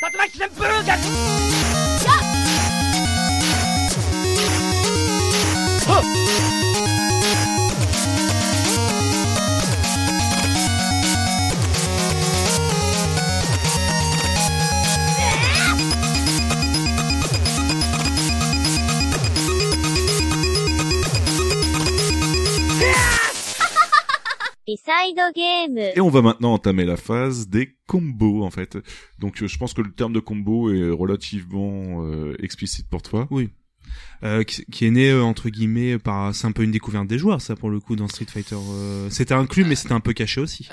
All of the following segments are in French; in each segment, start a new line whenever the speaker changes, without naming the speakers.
竜巻旋風がっ！Et on va maintenant entamer la phase des combos en fait. Donc euh, je pense que le terme de combo est relativement euh, explicite pour toi.
Oui. Euh, qui, est né euh, entre guillemets par c'est un peu une découverte des joueurs ça pour le coup dans Street Fighter euh, c'était inclus mais c'était un peu caché aussi.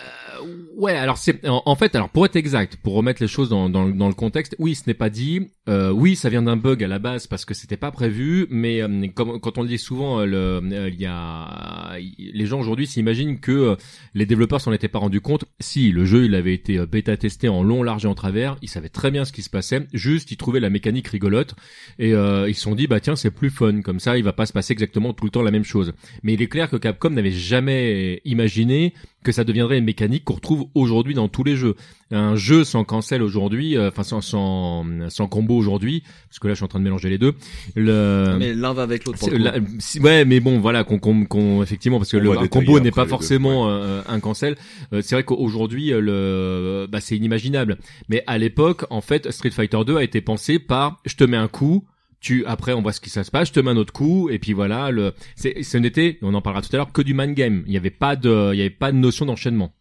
Ouais alors c'est en, fait alors pour être exact pour remettre les choses dans, dans, dans le contexte oui ce n'est pas dit. Oui ça vient d'un bug à la base parce que c'était pas prévu mais comme quand on le dit souvent le il y a les gens aujourd'hui s'imaginent que les développeurs s'en étaient pas rendus compte. Si le jeu il avait été bêta testé en long large et en travers ils savaient très bien ce qui se passait. Juste ils trouvaient la mécanique rigolote et ils se sont dit bah tiens c'est plus fun. Comme ça, il va pas se passer exactement tout le temps la même chose. Mais il est clair que Capcom n'avait jamais imaginé que ça deviendrait une mécanique qu'on retrouve aujourd'hui dans tous les jeux. Un jeu sans cancel aujourd'hui, euh, enfin sans, sans, sans combo aujourd'hui, parce que là je suis en train de mélanger les deux.
Le... Mais l'un va avec l'autre.
Ouais, mais bon, voilà, qu'on, qu'on, effectivement, parce que le un combo n'est pas forcément euh, un cancel. Euh, c'est vrai qu'aujourd'hui, le, bah, c'est inimaginable. Mais à l'époque, en fait, Street Fighter 2 a été pensé par, je te mets un coup, tu après on voit ce qui ça se passe, je te mets un autre coup et puis voilà le c'est ce n'était on en parlera tout à l'heure que du man game. Il n'y avait pas de il y avait pas de notion d'enchaînement.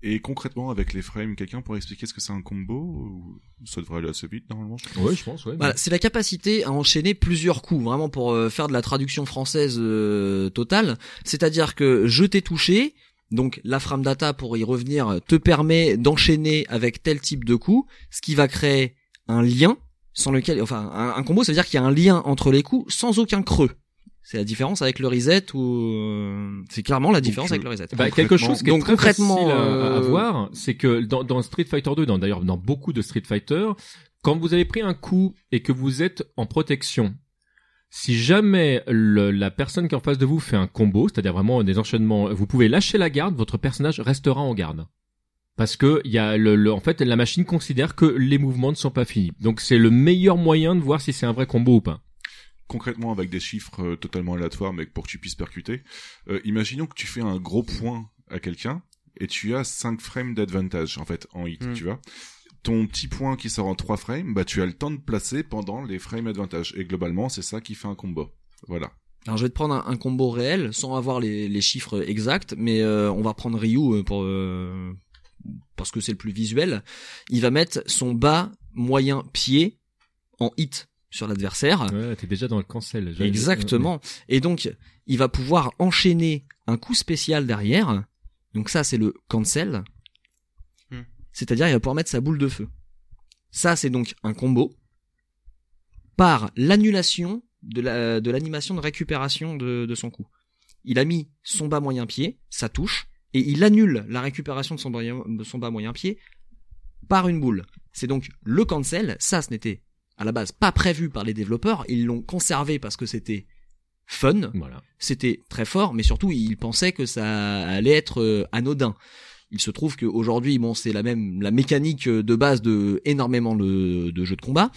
Et concrètement, avec les frames, quelqu'un pourrait expliquer ce que c'est un combo Ça devrait aller assez vite normalement.
Oui, je pense. Ouais,
voilà, c'est la capacité à enchaîner plusieurs coups, vraiment pour euh, faire de la traduction française euh, totale. C'est-à-dire que je t'ai touché, donc la frame data pour y revenir te permet d'enchaîner avec tel type de coup, ce qui va créer un lien sans lequel, enfin, un, combo, ça veut dire qu'il y a un lien entre les coups sans aucun creux. C'est la différence avec le reset ou euh, c'est clairement la différence avec le reset.
Bah, quelque chose qui est très concrètement à, à, euh, voir, c'est que dans, dans, Street Fighter 2, dans d'ailleurs dans beaucoup de Street Fighter, quand vous avez pris un coup et que vous êtes en protection, si jamais le, la personne qui est en face de vous fait un combo, c'est-à-dire vraiment des enchaînements, vous pouvez lâcher la garde, votre personnage restera en garde parce que il y a le, en fait la machine considère que les mouvements ne sont pas finis. Donc c'est le meilleur moyen de voir si c'est un vrai combo ou pas.
Concrètement avec des chiffres euh, totalement aléatoires mais pour que tu puisses percuter, euh, imaginons que tu fais un gros point à quelqu'un et tu as 5 frames d'advantage en fait en hit, hmm. tu vois. Ton petit point qui sort en 3 frames, bah tu as le temps de placer pendant les frames advantage et globalement c'est ça qui fait un combo. Voilà.
Alors je vais te prendre un, combo réel sans avoir les, les chiffres exacts, mais euh, on va prendre Ryu pour parce que c'est le plus visuel, il va mettre son bas moyen pied en hit sur l'adversaire.
Ouais, t'es déjà dans le cancel.
Exactement. Et donc, il va pouvoir enchaîner un coup spécial derrière. Donc ça, c'est le cancel. Hmm. C'est-à-dire, il va pouvoir mettre sa boule de feu. Ça, c'est donc un combo par l'annulation de l'animation de, récupération de, de son coup. Il a mis son bas moyen pied, ça touche, et il annule la récupération de son, bas moyen pied par une boule. C'est donc le cancel, ça ce n'était à la base pas prévu par les développeurs, ils l'ont conservé parce que c'était fun, voilà. c'était très fort, mais surtout ils pensaient que ça allait être euh, anodin. Il se trouve qu'aujourd'hui, bon, c'est la même la mécanique de base de énormément de jeux de combat,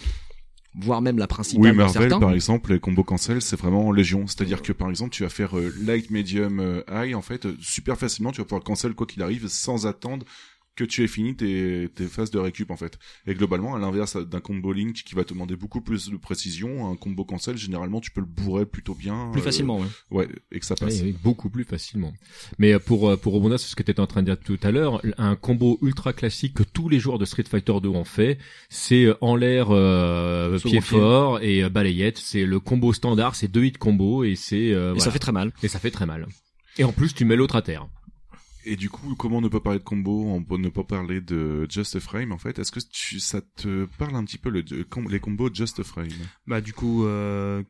voire même la principale.
Oui, Marvel, par exemple, les combos cancel, c'est vraiment légion. C'est-à-dire que, par exemple, tu vas faire euh, light, medium, euh, high, en fait, euh, super facilement, tu vas pouvoir cancel quoi qu'il arrive sans attendre que tu aies fini tes, tes phases de récup en fait. Et globalement, à l'inverse d'un combo link qui va te demander beaucoup plus de précision, un combo cancel, généralement, tu peux le bourrer plutôt bien.
Plus facilement,
ouais. Ouais, et que ça passe.
beaucoup plus facilement. Mais euh, pour euh, pour rebondir sur ce que tu étais en train de dire tout à l'heure, un combo ultra classique que tous les joueurs de Street Fighter 2 ont fait, c'est euh, en l'air pied fort et balayette. C'est le combo standard, c'est deux hits combo et c'est. et
ça fait très mal.
Et ça fait très mal. Et en plus, tu mets l'autre à terre.
Et du coup, comment ne pas parler de combo, on peut ne pas parler de Just Frame en fait? Est-ce que tu, ça te parle un petit peu le, les combos Just Frame?
Bah du coup, euh,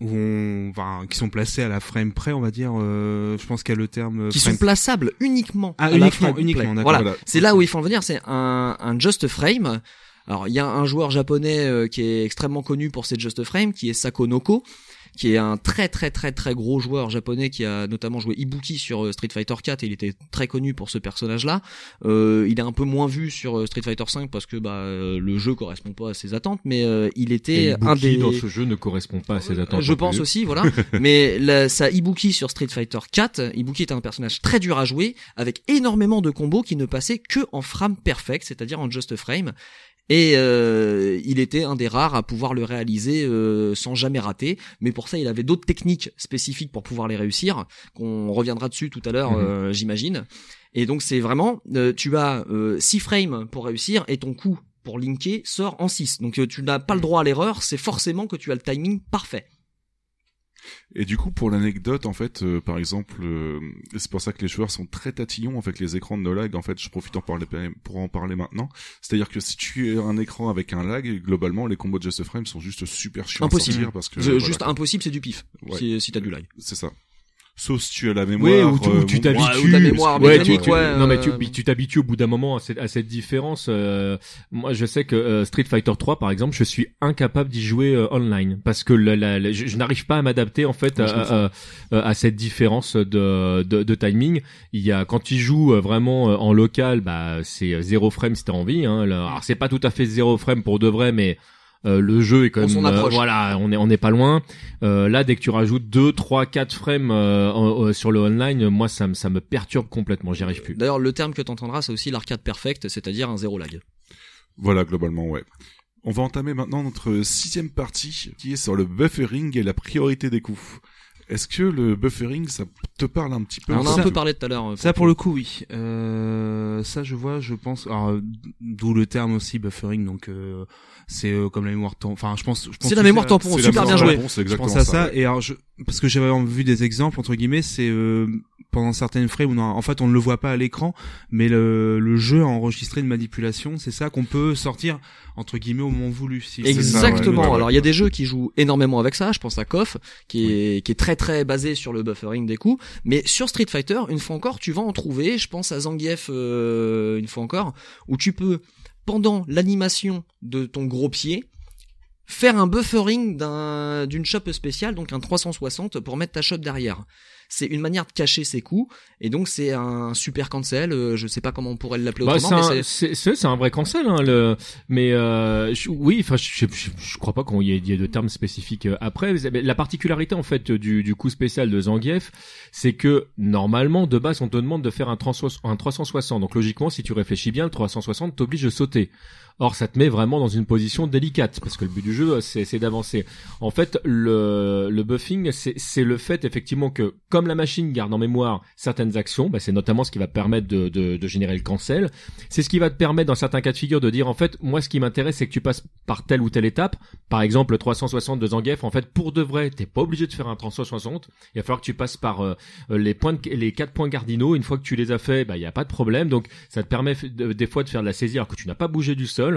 où on, enfin, qui sont placés à la frame près, on va dire. Euh, je pense qu'il y a le terme.
Qui sont plaçables uniquement.
Ah, uniquement, uniquement.
Voilà. C'est là où il faut en venir. C'est un, un Just Frame. Alors il y a un joueur japonais euh, qui est extrêmement connu pour ses Just Frame, qui est Sakonoko qui est un très très très très gros joueur japonais qui a notamment joué Ibuki sur euh, Street Fighter 4 et il était très connu pour ce personnage-là. Euh, il est un peu moins vu sur euh, Street Fighter 5 parce que bah le jeu correspond pas à ses attentes, mais euh, il était un des
dans ce jeu ne correspond pas à ses attentes.
je pense
plus.
aussi, voilà. Mais la, sa Ibuki sur Street Fighter 4, Ibuki est un personnage très dur à jouer, avec énormément de combos qui ne passaient que en frame perfect, c'est-à-dire en just frame. Et euh, il était un des rares à pouvoir le réaliser euh, sans jamais rater. Mais pour ça, il avait d'autres techniques spécifiques pour pouvoir les réussir, qu'on reviendra dessus tout à l'heure,
Mhm.
euh, j'imagine. Et donc c'est vraiment, euh, tu as 6 frames pour réussir et ton coup pour linker sort en 6. Donc euh, tu n'as pas le droit à l'erreur, c'est forcément que tu as le timing parfait.
Et du coup, pour l'anecdote, en fait, euh, par exemple, euh, c'est pour ça que les joueurs sont très tatillons avec les écrans de no lag. En fait, je profite en parler, pour en parler maintenant. C'est-à-dire que si tu as un écran avec un lag, globalement, les combos de Just Frame sont juste super chiants
Impossible.
à sortir parce que voilà,
juste
quoi.
impossible, c'est du pif.
Ouais.
Si, si t'as du lag.
c'est ça. Sauf si tu as la
Oui,
mémoire.
ou tu,
euh,
ou tu t'habitues.
ou ta mémoire
ouais, tu,
mécanique,
tu-
ouais,
non mais tu tu t'habitues au bout d'un moment à cette, à cette différence. euh, moi, je sais que euh, Street Fighter 3, par exemple, je suis incapable d'y jouer euh, online parce que la- la- la- je, je n'arrive pas à m'adapter en fait à, à, à- à cette différence de, de, de timing. Il y a quand tu joues vraiment en local, bah c'est zéro frame si t'as envie. Hein. Alors c'est pas tout à fait zéro frame pour de vrai, mais euh, le jeu est quand
On
même
s'en
euh, voilà on est on n'est pas loin euh, là dès que tu rajoutes 2 3 4 frames euh, euh, sur le online moi ça me ça me perturbe complètement j'y arrive plus
D'ailleurs, le terme que t'entendras, c'est aussi l'arcade perfect, c'est-à-dire un zéro lag.
Voilà, globalement, ouais. On va entamer maintenant notre sixième partie, qui est sur le buffering et la priorité des coups. Est-ce que le buffering, ça te parle un petit peu
On en a un peu parlé tout à l'heure. euh,
Ça pour le coup oui. Euh, ça je vois, je pense. Alors euh, d'où le terme aussi buffering. Donc euh, c'est euh, comme la mémoire tampon. Enfin je pense. je pense
C'est la mémoire tampon, super bien joué.
tampon,
Je pense à ça,
ouais.
et alors je parce que j'avais vu des exemples entre guillemets, c'est euh, pendant certaines frames où on a- en fait on ne le voit pas à l'écran, mais le, le jeu a enregistré une manipulation, c'est ça qu'on peut sortir entre guillemets au moment voulu. Si
C'est ça, ouais,
Exactement. Alors il y a des jeux qui jouent énormément avec ça. Je pense à KOF, qui est qui est très très basé sur le buffering des coups. Mais sur Street Fighter, une fois encore, tu vas en trouver. Je pense à Zangief euh, une fois encore, où tu peux pendant l'animation de ton gros pied faire un buffering d'un d'une chope spéciale, donc un 360 pour mettre ta chope derrière. C'est une manière de cacher ses coups, et donc c'est un super cancel. euh, je sais pas comment on pourrait l'appeler
Bah,
autrement, mais
un,
c'est
c'est un vrai cancel, hein, le, mais euh, je- oui, enfin, je, je, je crois pas qu'on y ait, y ait de termes spécifiques euh, après. mais La particularité en fait du, du coup spécial de Zangief, c'est que normalement de base on te demande de faire un, 360 un 360. Donc logiquement, si tu réfléchis bien, le 360 t'oblige de sauter. Or, ça te met vraiment dans une position délicate parce que le but du jeu, c'est d'avancer. En fait, le, le buffing, c'est le fait effectivement que comme la machine garde en mémoire certaines actions, bah, c'est notamment ce qui va permettre de, de, de générer le cancel. C'est ce qui va te permettre dans certains cas de figure de dire en fait, moi ce qui m'intéresse c'est que tu passes par telle ou telle étape. Par exemple, le 360 de Zangief, en fait, pour de vrai, t'es pas obligé de faire un 360. Il va falloir que tu passes par euh, les points, les quatre points cardinaux. Une fois que tu les as fait, bah il y a pas de problème. Donc ça te permet de- des fois de faire de la saisie alors que tu n'as pas bougé du sol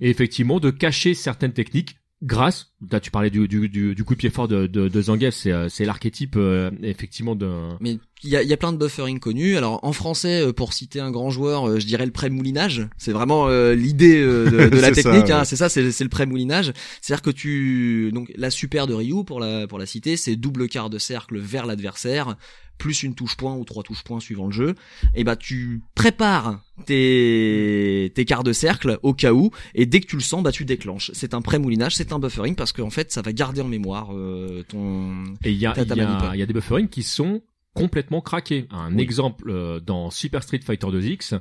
et effectivement de cacher certaines techniques grâce là tu parlais du, du, du, du coup de pied fort de, de, de Zangief c'est euh, c'est l'archétype euh, effectivement de
Mais il y a, il y a plein de buffering connus. Alors en français, euh, pour citer un grand joueur, euh, je dirais le pré-moulinage. C'est vraiment euh, l'idée euh, de, de la
C'est ça,
technique. hein.
ouais.
C'est ça, c'est c'est le pré-moulinage. C'est-à-dire que tu donc la super de Ryu pour la pour la citer, c'est double quart de cercle vers l'adversaire plus une touche point ou trois touches points suivant le jeu. Et bah tu prépares tes tes quarts de cercle au cas où et dès que tu le sens, bah tu déclenches. C'est un pré-moulinage, c'est un buffering parce qu'en fait ça va garder en mémoire euh, ton
Et il y a, il
ta
y, a, il y a des bufferings qui sont complètement craqués. Un
Oui.
exemple euh, dans Super Street Fighter 2X,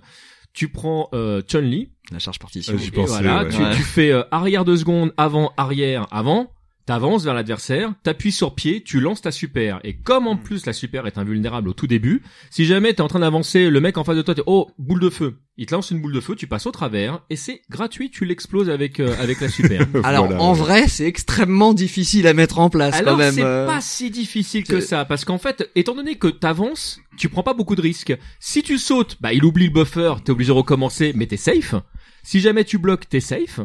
tu prends euh, Chun-Li,
la charge partition.
J'y
et
pensais,
voilà,
ouais.
tu,
Ouais.
tu fais euh, arrière deux secondes, avant, arrière, avant, t'avances vers l'adversaire, t'appuies sur pied, tu lances ta super. Et comme en plus la super est invulnérable au tout début, si jamais t'es en train d'avancer, le mec en face de toi, t'es oh boule de feu, il te lance une boule de feu, tu passes au travers et c'est gratuit, tu l'exploses avec euh, avec la super.
Alors
Voilà,
en
ouais.
vrai, c'est extrêmement difficile à mettre en place
Alors
quand même.
c'est
euh.
pas si difficile que ça parce qu'en fait, étant donné que t'avances, tu prends pas beaucoup de risques. Si tu sautes, bah il oublie le buffer, t'es obligé de recommencer, mais t'es safe. Si jamais tu bloques, t'es safe.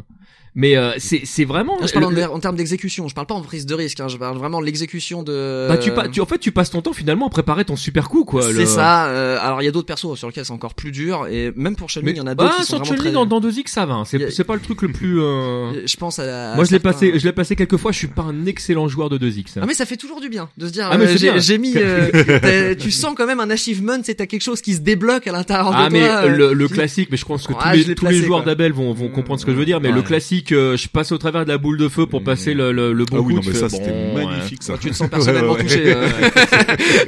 Mais euh, c'est c'est vraiment.
Là, je parle
le-
en, en termes d'exécution, je parle pas en prise de risque, hein, je parle vraiment de l'exécution de.
bah, tu, pas, tu en fait tu passes ton temps finalement à préparer ton super coup quoi.
C'est
le-
ça. euh, alors il y a d'autres persos sur lesquels c'est encore plus dur et même pour
Mais
il y en a d'autres
bah,
qui sont
sur
vraiment
Chun-Li
très.
dans, dans 2X ça va. hein. C'est
a-
pas le truc le plus. euh,
Je pense à.
Moi je l'ai passé je l'ai passé quelques fois. Je suis pas un excellent joueur de 2X.
Ah mais ça fait toujours du bien de se dire
Ah, mais
euh, j'ai mis euh, tu sens quand même un achievement c'est t'as quelque chose qui se débloque à l'intérieur
Ah
de
mais
toi euh,
le, le
qui-
classique, mais je pense que
Ah,
tous, les, joueurs d'Abel vont, vont comprendre ce que je veux dire, mais le classique, euh, je passe au travers de la boule de feu pour passer le, le, le bon
Ah oui,
coup,
non,
tu
mais ça, c'était
bon, ouais.
magnifique, ça.
tu te sens personnellement
Ouais, ouais,
touché euh,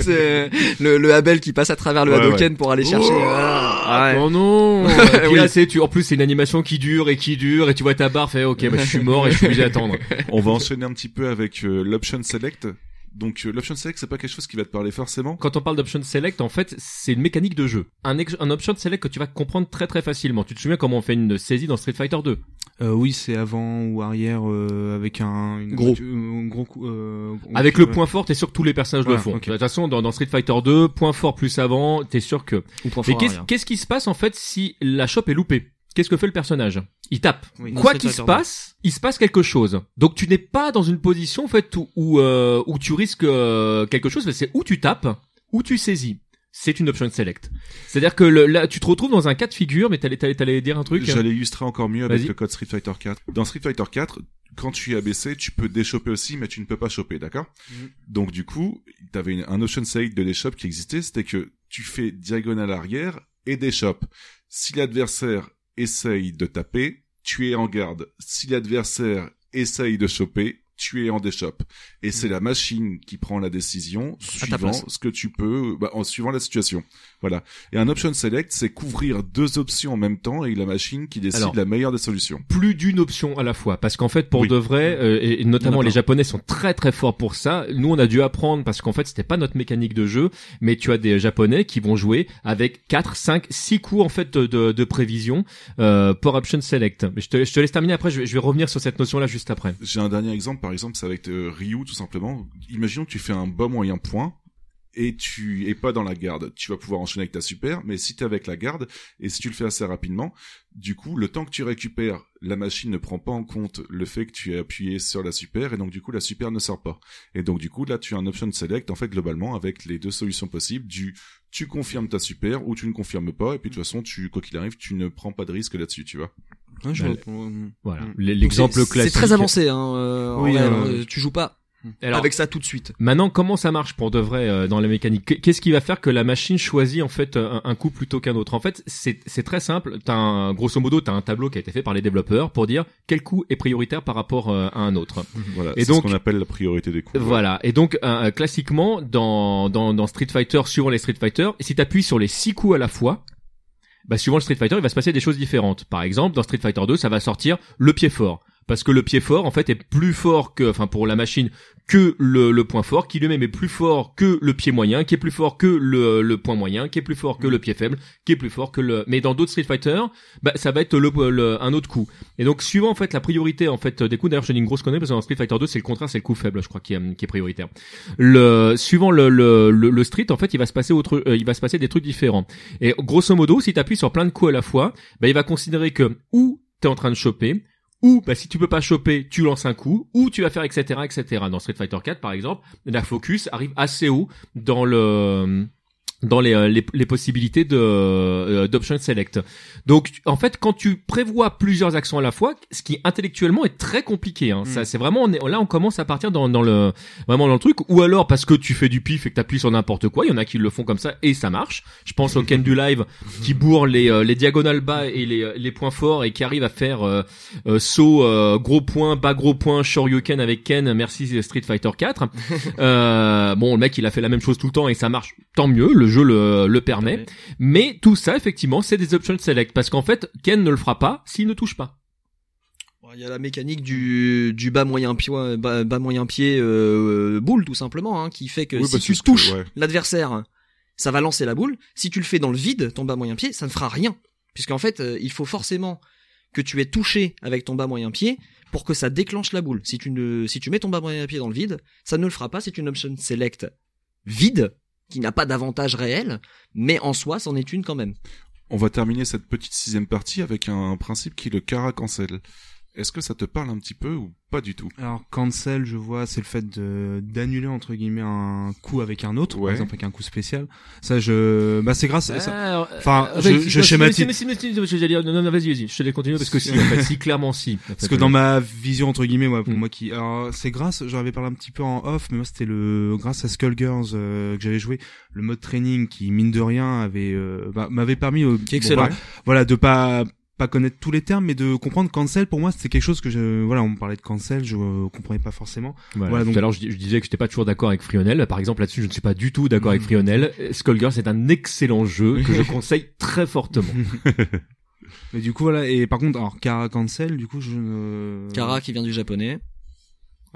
c'est le, le Abel qui passe à travers le
Ouais,
Hadoken pour aller chercher
Oh,
ah, ouais.
Oh non
Oui.
là, c'est, tu, en plus, c'est une animation qui dure et qui dure, et tu vois ta barre, fait, ok, bah, je suis mort et je suis obligé d'attendre.
On va enchaîner un petit peu avec euh, l'option select. Donc euh, l'option select, c'est pas quelque chose qui va te parler forcément.
Quand on parle d'option select, en fait, c'est une mécanique de jeu. Un, un option select que tu vas comprendre très très facilement. Tu te souviens comment on fait une saisie dans Street Fighter 2
Euh, oui, c'est avant ou arrière euh, avec un une
Gros.
euh, un gros coup. Euh,
Avec le point fort, t'es sûr que tous les personnages le font. De toute façon, dans, dans Street Fighter 2, point fort plus avant, t'es sûr que
Ou point
Mais
fort
qu'est-ce
arrière.
qu'est-ce qui se passe en fait si la chope est loupée? Qu'est-ce que fait le personnage? Il tape.
Oui,
Quoi qu'il se passe, il se passe quelque chose. Donc tu n'es pas dans une position en fait où où, euh, où tu risques euh, quelque chose, c'est où tu tapes, où tu saisis. C'est une option select. C'est-à-dire que le- là, tu te retrouves dans un cas de figure, mais t'allais t'allais t'allais dire un truc.
J'allais illustrer encore mieux avec le code Street Fighter 4. Dans Street Fighter 4, quand tu es abaissé, tu peux déchoper aussi, mais tu ne peux pas choper, d'accord?
Mhm.
Donc du coup, tu avais un option select de l'échoppe qui existait, c'était que tu fais diagonale arrière et déchoppe. Si l'adversaire essaye de taper, tu es en garde. Si l'adversaire essaye de choper, tu es en déchoppe. Et c'est la machine qui prend la décision suivant ce que tu peux, bah, en suivant la situation. Voilà. Et un option select, c'est couvrir deux options en même temps et la machine qui décide
Alors.
la meilleure des solutions.
plus d'une option à la fois parce qu'en fait pour
Oui.
de vrai euh, et, et notamment les japonais sont très très forts pour ça nous on a dû apprendre parce qu'en fait c'était pas notre mécanique de jeu mais tu as des japonais qui vont jouer avec 4 5 6 coups en fait de, de, de prévision euh, pour option select mais je te, je te laisse terminer après je vais, je vais revenir sur cette notion là juste après
J'ai un dernier exemple, par exemple, c'est avec euh, Ryu, tout simplement. Imaginons que tu fais un bas moyen point et tu es pas dans la garde. Tu vas pouvoir enchaîner avec ta super, mais si tu es avec la garde, et si tu le fais assez rapidement, du coup, le temps que tu récupères, la machine ne prend pas en compte le fait que tu es appuyé sur la super, et donc du coup, la super ne sort pas. Et donc du coup, là, tu as un option select, en fait, globalement, avec les deux solutions possibles, du tu confirmes ta super ou tu ne confirmes pas, et puis de toute façon, tu, quoi qu'il arrive, tu ne prends pas de risque là-dessus, tu vois.
Ouais, je euh,
voilà l'exemple
c'est-
classique
c'est très avancé hein euh, en
Oui, euh,
hein. tu joues pas
Alors,
avec ça tout de suite
Maintenant, comment ça marche pour de vrai euh, dans la mécanique? Qu- Qu'est-ce qui va faire que la machine choisit en fait un, un coup plutôt qu'un autre? En fait, c'est très simple. T'as un, grosso modo, t'as un tableau qui a été fait par les développeurs pour dire quel coup est prioritaire par rapport euh, à un autre.
Voilà.
Et
c'est
donc-
ce qu'on appelle la priorité des coups.
Voilà. Et donc, euh, classiquement, dans, dans dans Street Fighter, suivant les Street Fighter, si t'appuies sur les six coups à la fois, bah suivant le Street Fighter, il va se passer des choses différentes. Par exemple, dans Street Fighter 2, ça va sortir le pied fort. Parce que le pied fort, en fait, est plus fort que, enfin, pour la machine, que le, le point fort, qui lui-même est plus fort que le pied moyen, qui est plus fort que le, le point moyen, qui est plus fort que le pied faible, qui est plus fort que le. Mais dans d'autres Street Fighter, bah, ça va être le, le- un autre coup. Et donc, suivant en fait la priorité en fait des coups, d'ailleurs, je donne une grosse connerie parce que dans Street Fighter 2, c'est le contraire, c'est le coup faible, je crois, qui est, qui est prioritaire. Le suivant le, le, le, le Street, en fait, il va se passer autre, euh, il va se passer des trucs différents. Et grosso modo, si tu appuies sur plein de coups à la fois, bah, il va considérer que ou t'es en train de choper, ou bah, si tu peux pas choper, tu lances un coup, ou tu vas faire etc etc. Dans Street Fighter 4 par exemple, la focus arrive assez haut dans le dans les, euh, les, les possibilités de euh, d'option select. Donc en fait quand tu prévois plusieurs actions à la fois, ce qui intellectuellement est très compliqué hein. Ça c'est vraiment on est- là on commence à partir dans dans le vraiment dans le truc ou alors parce que tu fais du pif et que t'appuies sur n'importe quoi, il y en a qui le font comme ça et ça marche. Je pense au Ken du live qui bourre les euh, les diagonales bas et les les points forts et qui arrive à faire euh, euh, saut euh, gros point bas gros point shoryuken avec Ken merci Street Fighter 4 euh, bon le mec il a fait la même chose tout le temps et ça marche tant mieux le jeu le, le permet mais tout ça effectivement c'est des options select parce qu'en fait Ken ne le fera pas s'il ne touche pas
Il y a la mécanique du, du bas moyen pied, bas, bas moyen pied euh, boule tout simplement, hein, qui fait que
Oui,
si tu touches
ouais.
l'adversaire, ça va lancer la boule. Si tu le fais dans le vide, ton bas moyen pied, ça ne fera rien, puisqu'en fait, euh, il faut forcément que tu aies touché avec ton bas moyen pied pour que ça déclenche la boule. Si tu ne, si tu mets ton bas moyen pied dans le vide, ça ne le fera pas. C'est une option select vide qui n'a pas d'avantage réel, mais en soi, c'en est une quand même.
On va terminer cette petite sixième partie avec un principe qui est le Kara Cancel.
Est-ce que ça te parle un petit peu ou pas du tout?
Alors cancel, je vois, c'est le fait de d'annuler entre guillemets un coup avec un autre,
Ouais.
par exemple avec un coup spécial. Ça, je, bah c'est grâce. à ça. Enfin,
euh,
je- je schématise.
si, mais si, mais si, mais si, j'allais dire- Non, non, vas-y, vas-y. Je te laisse continuer parce que si, en fait, si, clairement, si. En
Parce que dans ma vision entre guillemets, moi, pour
Mm.
moi qui, alors c'est grâce, j'en avais parlé un petit peu en off, mais moi c'était le grâce à Skullgirls euh, que j'avais joué, le mode training qui mine de rien avait, euh, bah, m'avait permis, euh,
Qui est excellent.
bon, voilà, de pas pas connaître tous les termes, mais de comprendre cancel. Pour moi, c'était quelque chose que je, voilà, on me parlait de cancel, je euh, comprenais pas forcément.
Voilà,
Voilà, donc-
Tout à l'heure, je, dis- je disais que j'étais pas toujours d'accord avec Frionel. Par exemple, là-dessus, je ne suis pas du tout d'accord avec
Mhm.
Frionel. Skullgirl, c'est un excellent jeu que je conseille très fortement.
Mais du coup voilà, et par contre, alors Kara cancel, du coup je.
Kara qui vient du japonais.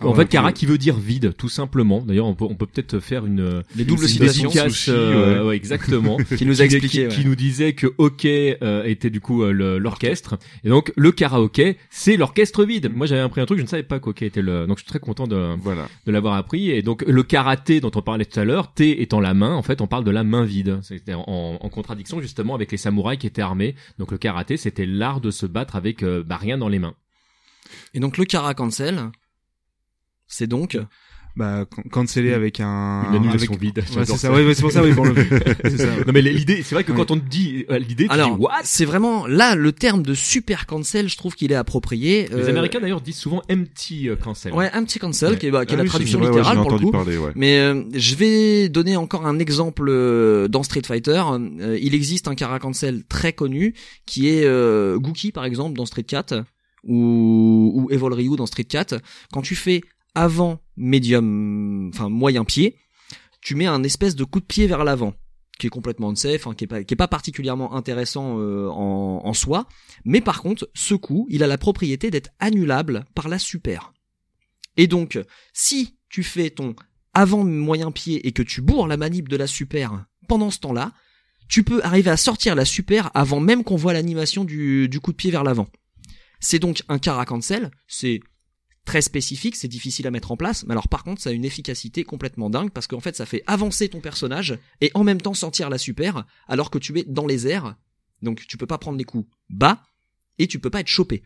Ah,
en
voilà,
fait, Kara qui veut dire vide, tout simplement. D'ailleurs, on peut, on peut peut-être faire une,
Les doubles
une
citations
sushi,
euh,
ouais.
ouais, exactement.
qui nous a
qui,
expliqué.
qui-
ouais.
qui nous disait que OK euh, était du coup euh, l'orchestre et donc le karaoké c'est l'orchestre vide. Moi j'avais appris un truc je ne savais pas qu'OK était le donc je suis très content de,
Voilà.
de l'avoir appris et donc le karaté dont on parlait tout à l'heure T étant la main en fait on parle de la main vide c'était en, en contradiction justement avec les samouraïs qui étaient armés donc le karaté c'était l'art de se battre avec euh, bah, rien dans les mains.
Et donc le Kara cancel, c'est donc
Bah can- canceller avec un.
Une annulation
avec-
vide.
Ouais, c'est ça.
ça.
Ouais, c'est pour ça. Oui, pour le. c'est ça.
Non mais l'idée c'est vrai que
Oui.
quand on te dit euh, l'idée tu
alors
dis what?
c'est vraiment là le terme de super cancel, je trouve qu'il est approprié.
Les
Euh,
Américains d'ailleurs disent souvent empty euh, cancel.
Ouais, un petit cancel
Ouais.
qui est, bah, qui est
Ah
la traduction littérale pour le
entendu
coup.
parler, ouais.
Mais euh, je vais donner encore un exemple euh, dans Street Fighter. Euh, il existe un Kara cancel très connu qui est euh, Gookie par exemple dans Street 4 ou, ou Evil Ryu dans Street 4. Quand tu fais avant médium, enfin moyen pied, tu mets un espèce de coup de pied vers l'avant qui est complètement unsafe, hein, qui est pas particulièrement intéressant euh, en, soi, mais par contre ce coup il a la propriété d'être annulable par la super. Et donc si tu fais ton avant moyen pied et que tu bourres la manip de la super pendant ce temps-là, tu peux arriver à sortir la super avant même qu'on voit l'animation du, coup de pied vers l'avant. C'est donc un cancel, c'est très spécifique, c'est difficile à mettre en place, mais alors par contre ça a une efficacité complètement dingue parce qu'en fait ça fait avancer ton personnage et en même temps sentir la super alors que tu es dans les airs, donc tu peux pas prendre les coups bas et tu peux pas être chopé.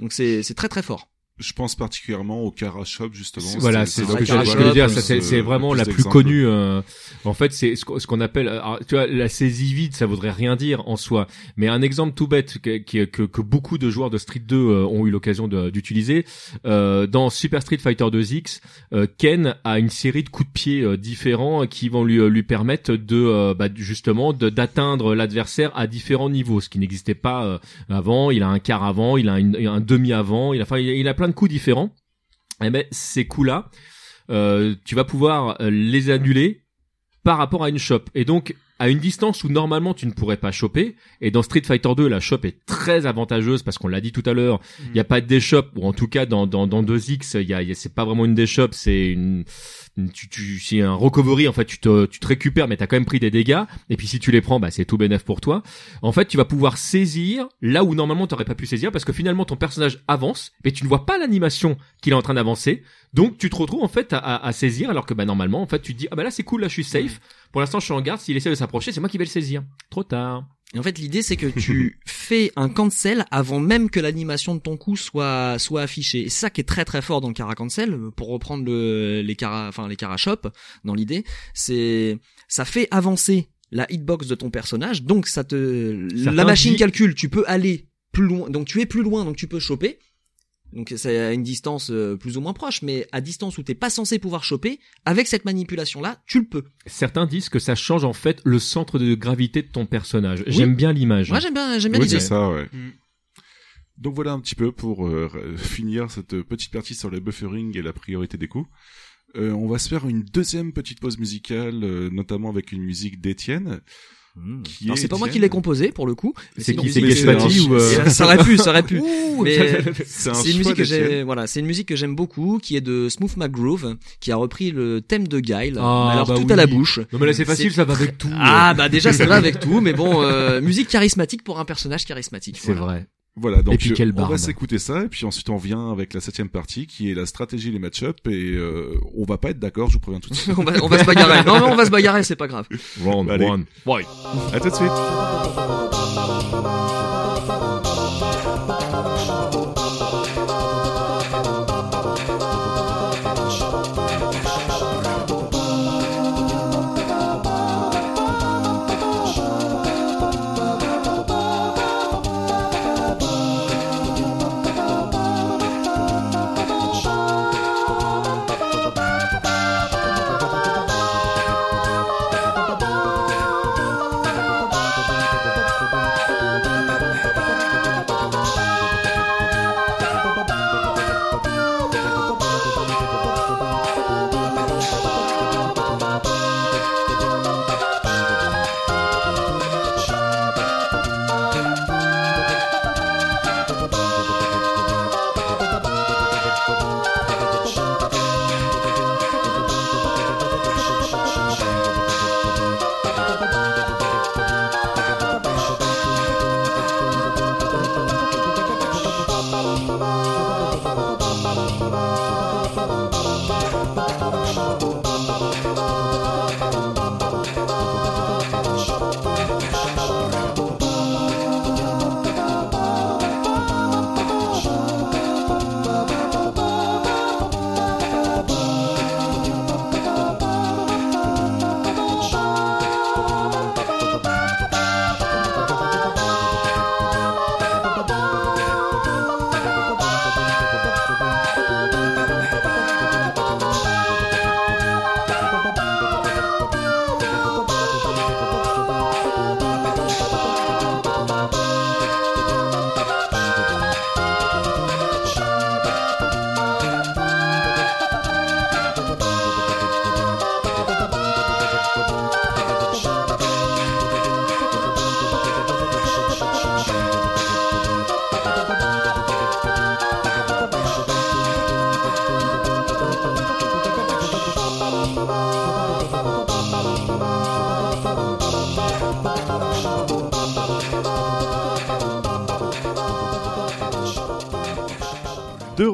Donc c'est c'est très très fort.
Je pense particulièrement au Kara Shop justement.
Voilà,
C'est-
ce que j'allais dire. C'est
euh,
vraiment la
plus
connue. euh, en fait, c'est ce qu'on appelle. alors, tu vois, la saisie vide, ça voudrait rien dire en soi. Mais un exemple tout bête que, que, que beaucoup de joueurs de Street 2 euh, ont eu l'occasion d'utiliser euh, dans Super Street Fighter 2X, euh, Ken a une série de coups de pied euh, différents qui vont lui euh, lui permettre de euh, bah, justement d'atteindre l'adversaire à différents niveaux, ce qui n'existait pas euh, avant. Il a un quart avant, il a une- un demi avant, il a enfin il a plein de coups différents. Eh ben ces coups-là, euh, tu vas pouvoir euh, les annuler par rapport à une shop. Et donc, à une distance où normalement tu ne pourrais pas choper, et dans Street Fighter 2, la shop est très avantageuse parce qu'on l'a dit tout à l'heure, il n'y a pas de déshop, ou en tout cas dans, dans, dans 2X, il y a, y a- c'est pas vraiment une déshop, c'est une- tu, tu, c'est un recovery, en fait, tu te, tu te récupères, mais t'as quand même pris des dégâts, et puis si tu les prends, bah, c'est tout bénef pour toi. En fait, tu vas pouvoir saisir là où normalement t'aurais pas pu saisir, parce que finalement ton personnage avance, mais tu ne vois pas l'animation qu'il est en train d'avancer, donc tu te retrouves en fait à, à- à saisir, alors que bah normalement, en fait, tu te dis ah bah là c'est cool, là je suis safe. Pour l'instant, je suis en garde. S'il essaie de s'approcher, c'est moi qui vais le saisir. Trop tard.
Et en fait, l'idée c'est que tu fais un cancel avant même que l'animation de ton coup soit soit affichée. Et c'est ça qui est très très fort dans le Kara cancel. Pour reprendre le, les Kara, enfin les Kara shop dans l'idée, c'est ça fait avancer la hitbox de ton personnage. Donc ça te
Certains
la machine calcule. Tu peux aller plus loin. Donc tu es plus loin. Donc tu peux choper. Donc c'est à une distance euh, plus ou moins proche, mais à distance où t'es pas censé pouvoir choper, avec cette manipulation là, tu le peux.
Certains disent que ça change en fait le centre de gravité de ton personnage.
Oui.
J'aime bien l'image.
Moi j'aime bien, j'aime bien
Oui,
l'idée.
c'est ça, ouais.
Mm.
Donc voilà un petit peu pour euh, finir cette petite partie sur le buffering et la priorité des coups. Euh, on va se faire une deuxième petite pause musicale, euh, notamment avec une musique d'Étienne.
Mmh. C'est pas moi qui l'ai composé pour le coup.
C'est qui, c'est Gaspati ou, euh,
Ça- aurait pu, ça aurait pu.
Ouh,
Mais
C'est un
c'est une musique que j'ai, voilà, c'est une musique que j'aime beaucoup, qui est de Smooth McGroove, qui a repris le thème de Guile.
Ah,
alors
bah
tout
oui.
à la bouche.
Non mais là c'est facile, ça va avec tout.
Ah bah déjà ça va avec tout, mais bon, euh, musique charismatique pour un personnage charismatique.
c'est
voilà.
vrai.
Voilà, donc
Et puis quelle
on va s'écouter ça, et puis ensuite on vient avec la septième partie, qui est la stratégie, les match-up, et euh, on va pas être d'accord, je vous préviens tout de suite.
on, va, on va se bagarrer. Non, mais on va se bagarrer, c'est pas grave.
Round
Allez.
one. Ouais.
À tout de suite
De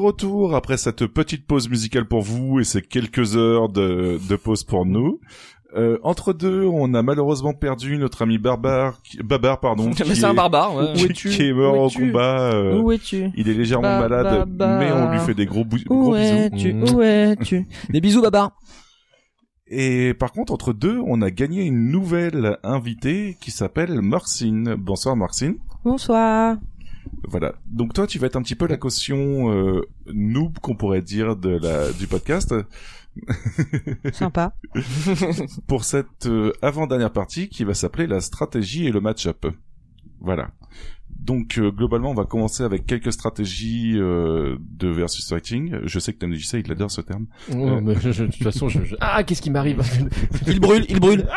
retour après cette petite pause musicale pour vous et ces quelques heures de, de pause pour nous. Euh, entre deux, on a malheureusement perdu notre ami Barbare, qui- Babar, pardon, qui,
Mais c'est un
est,
barbare, ouais.
qui-
es-tu
qui est mort
es-tu
combat. euh,
Où es-tu
il est légèrement
Ba-
malade,
ba-
mais on lui fait des gros, bou- gros
Où
bisous.
es-tu
Mmh.
Où es-tu
Des bisous, babar.
Et par contre, entre deux, on a gagné une nouvelle invitée qui s'appelle Marcine. Bonsoir Marcine.
Bonsoir.
Voilà. Donc toi, tu vas être un petit peu la caution euh, noob qu'on pourrait dire de la du podcast
Sympa.
pour cette euh, avant-dernière partie qui va s'appeler la stratégie et le match-up. Voilà. Donc euh, globalement, on va commencer avec quelques stratégies euh, de versus fighting. Je sais que TMDJC, il adore ce terme.
Ouais, mais je- je- de toute façon, je, je- ah, qu'est-ce qui m'arrive?
Il brûle, il brûle.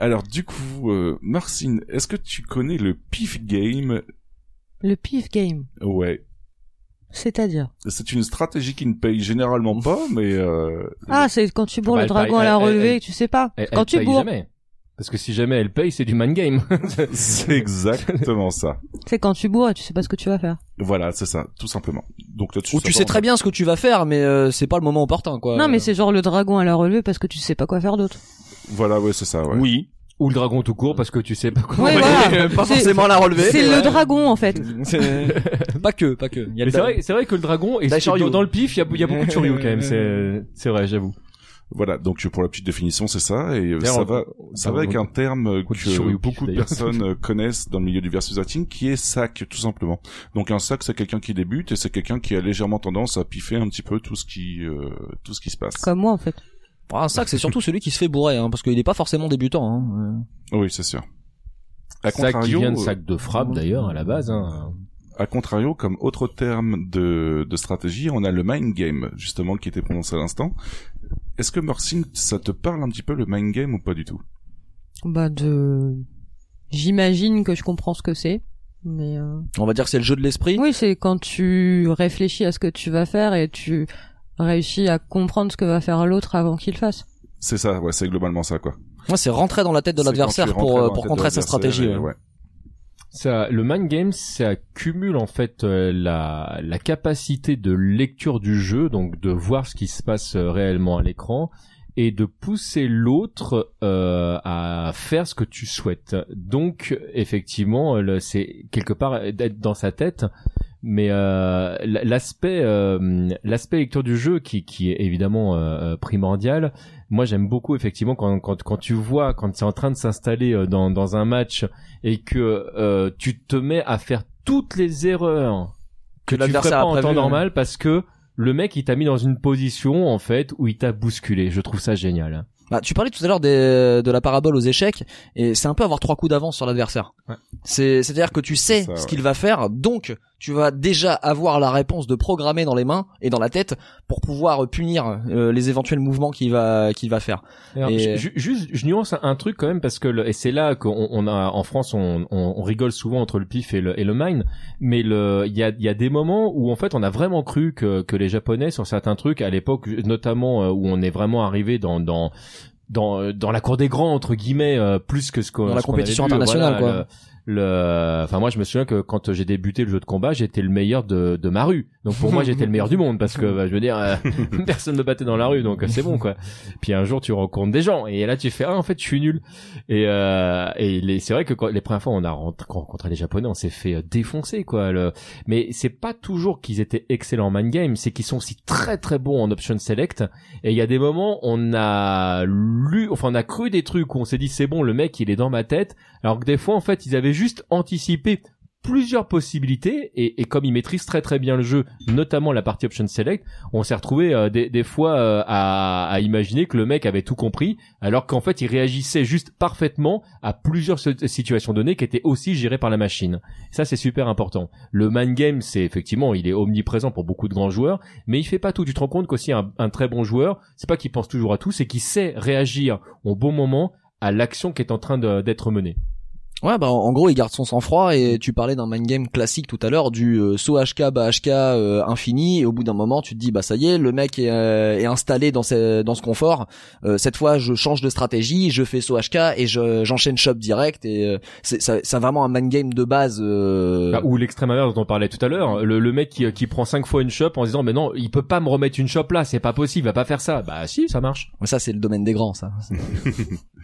Alors du coup, euh, Marcine, est-ce que tu connais le PIF game?
Le pif game.
Ouais.
C'est-à-dire?
C'est une stratégie qui ne paye généralement pas, mais euh,
Ah, c'est quand tu bourres
Bah,
le dragon
paye-
à la
elle-
relevée
elle-
tu sais pas.
Elle,
quand
elle
tu
paye
bourres,
jamais. Parce que si jamais elle paye, c'est du man game.
c'est exactement ça.
c'est quand tu bourres et tu sais pas ce que tu vas faire.
Voilà, c'est ça, tout simplement. Donc là, tu,
Ou tu sais très bien ce que tu vas faire, mais euh, c'est pas le moment opportun, quoi.
Non, mais c'est genre le dragon à la relevée parce que tu sais pas quoi faire d'autre.
Voilà, ouais, c'est ça. Ouais.
Oui.
Ou le dragon tout court parce que tu sais pas quoi.
Ouais, voilà.
pas forcément la relever.
C'est le
ouais.
dragon en fait.
C'est- pas que, pas que. Il y a
Mais
le
c'est vrai, c'est vrai que le dragon,
Shoryu.
dans, dans le pif, il y a, il y a beaucoup de Shoryu quand même, c'est, c'est vrai, j'avoue.
Voilà, donc pour la petite définition, c'est ça, et euh, ça va, ça va avec un terme euh, que beaucoup de personnes euh, connaissent dans le milieu du versus fighting, qui est sac, tout simplement. Donc un sac, c'est quelqu'un qui débute et c'est quelqu'un qui a légèrement tendance à piffer un petit peu tout ce qui, euh, tout ce qui se passe.
Comme moi en fait.
Un sac, c'est surtout celui qui se fait bourrer, hein, parce qu'il est pas forcément débutant. Hein.
Oui, c'est sûr. À
Sac qui
contrario,
vient de
euh,
sac de frappe d'ailleurs, à la base, hein.
À contrario, comme autre terme de, de stratégie, on a le mind game, justement, qui était prononcé à l'instant. Est-ce que Morcine, ça te parle un petit peu le mind game ou pas du tout?
Bah de. J'imagine que je comprends ce que c'est. Mais euh...
On va dire que c'est le jeu de l'esprit?
oui, c'est quand tu réfléchis à ce que tu vas faire et tu réussis à comprendre ce que va faire l'autre avant qu'il le fasse.
C'est ça, ouais, c'est globalement ça, quoi.
Moi, c'est rentrer dans la tête de l'adversaire pour euh, pour contrer sa stratégie.
et
ouais.
ouais.
Ça, le mind game, ça cumule en fait euh, la, la capacité de lecture du jeu, donc de voir ce qui se passe euh, réellement à l'écran, et de pousser l'autre euh, à faire ce que tu souhaites. Donc, effectivement, c'est quelque part d'être dans sa tête, mais euh, l'aspect euh, l'aspect lecture du jeu qui, qui est évidemment euh, primordial. Moi, j'aime beaucoup effectivement quand, quand quand tu vois quand c'est en train de s'installer euh, dans dans un match et que euh, tu te mets à faire toutes les erreurs
Que
que, tu ferais
l'adversaire
pas
a
en
prévu,
temps
ouais.
normal parce que le mec il t'a mis dans une position en fait où il t'a bousculé. Je trouve ça génial.
Bah, tu parlais tout à l'heure des- de la parabole aux échecs, et c'est un peu avoir trois coups d'avance sur l'adversaire.
Ouais.
C'est, c'est-à-dire que tu sais
ça,
ce
ouais.
qu'il va faire, donc tu vas déjà avoir la réponse de programmer dans les mains et dans la tête pour pouvoir punir euh, les éventuels mouvements qu'il va qu'il va faire.
Alors,
Et-
ju- ju- juste, je nuance un, un truc quand même parce que le- et c'est là qu'on on a en France on, on, on rigole souvent entre le pif et le, et le mine, mais le il y a il y a des moments où en fait on a vraiment cru que que les Japonais sur certains trucs à l'époque notamment euh, où on est vraiment arrivé dans dans dans dans la cour des grands entre guillemets euh, plus que ce qu'on
Dans la compétition
vu,
internationale,
voilà,
quoi.
le enfin moi je me souviens que quand j'ai débuté le jeu de combat j'étais le meilleur de, de ma rue. Donc pour moi j'étais le meilleur du monde parce que bah, je veux dire euh, personne me battait dans la rue donc c'est bon quoi. Puis un jour tu rencontres des gens et là tu fais ah en fait je suis nul. Et euh, et c'est vrai que quand, les premières fois on a rencontré les japonais on s'est fait euh, défoncer quoi le, mais c'est pas toujours qu'ils étaient excellents en man game c'est qu'ils sont aussi très très bons en option select. Et il y a des moments on a lu enfin on a cru des trucs où on s'est dit c'est bon le mec il est dans ma tête. Alors que des fois en fait ils avaient juste anticipé plusieurs possibilités et, comme ils maîtrisent très très bien le jeu, notamment la partie option select, on s'est retrouvé euh, des, fois euh, à, imaginer que le mec avait tout compris, alors qu'en fait il réagissait juste parfaitement à plusieurs situations données qui étaient aussi gérées par la machine. Ça c'est super important. Le man game c'est effectivement il est omniprésent pour beaucoup de grands joueurs, mais il fait pas tout. Tu te rends compte qu'aussi un très bon joueur, c'est pas qu'il pense toujours à tout, c'est qu'il sait réagir au bon moment à l'action qui est en train d'être menée.
Ouais, bah en gros, il garde son sang-froid et tu parlais d'un mind game classique tout à l'heure du euh, saut HK bas HK euh, infini et au bout d'un moment, tu te dis bah ça y est, le mec est, euh, est installé dans ce dans ce confort. Euh, cette fois, je change de stratégie, je fais saut HK et je j'enchaîne shop direct et c'est ça, ça vraiment un mind game de base
bah, ou l'extrême inverse dont on parlait tout à l'heure, le, le mec qui, qui prend cinq fois une shop en disant mais non, il peut pas me remettre une shop là, c'est pas possible, il va pas faire ça. Bah si, ça marche.
Mais ça c'est le domaine des grands ça.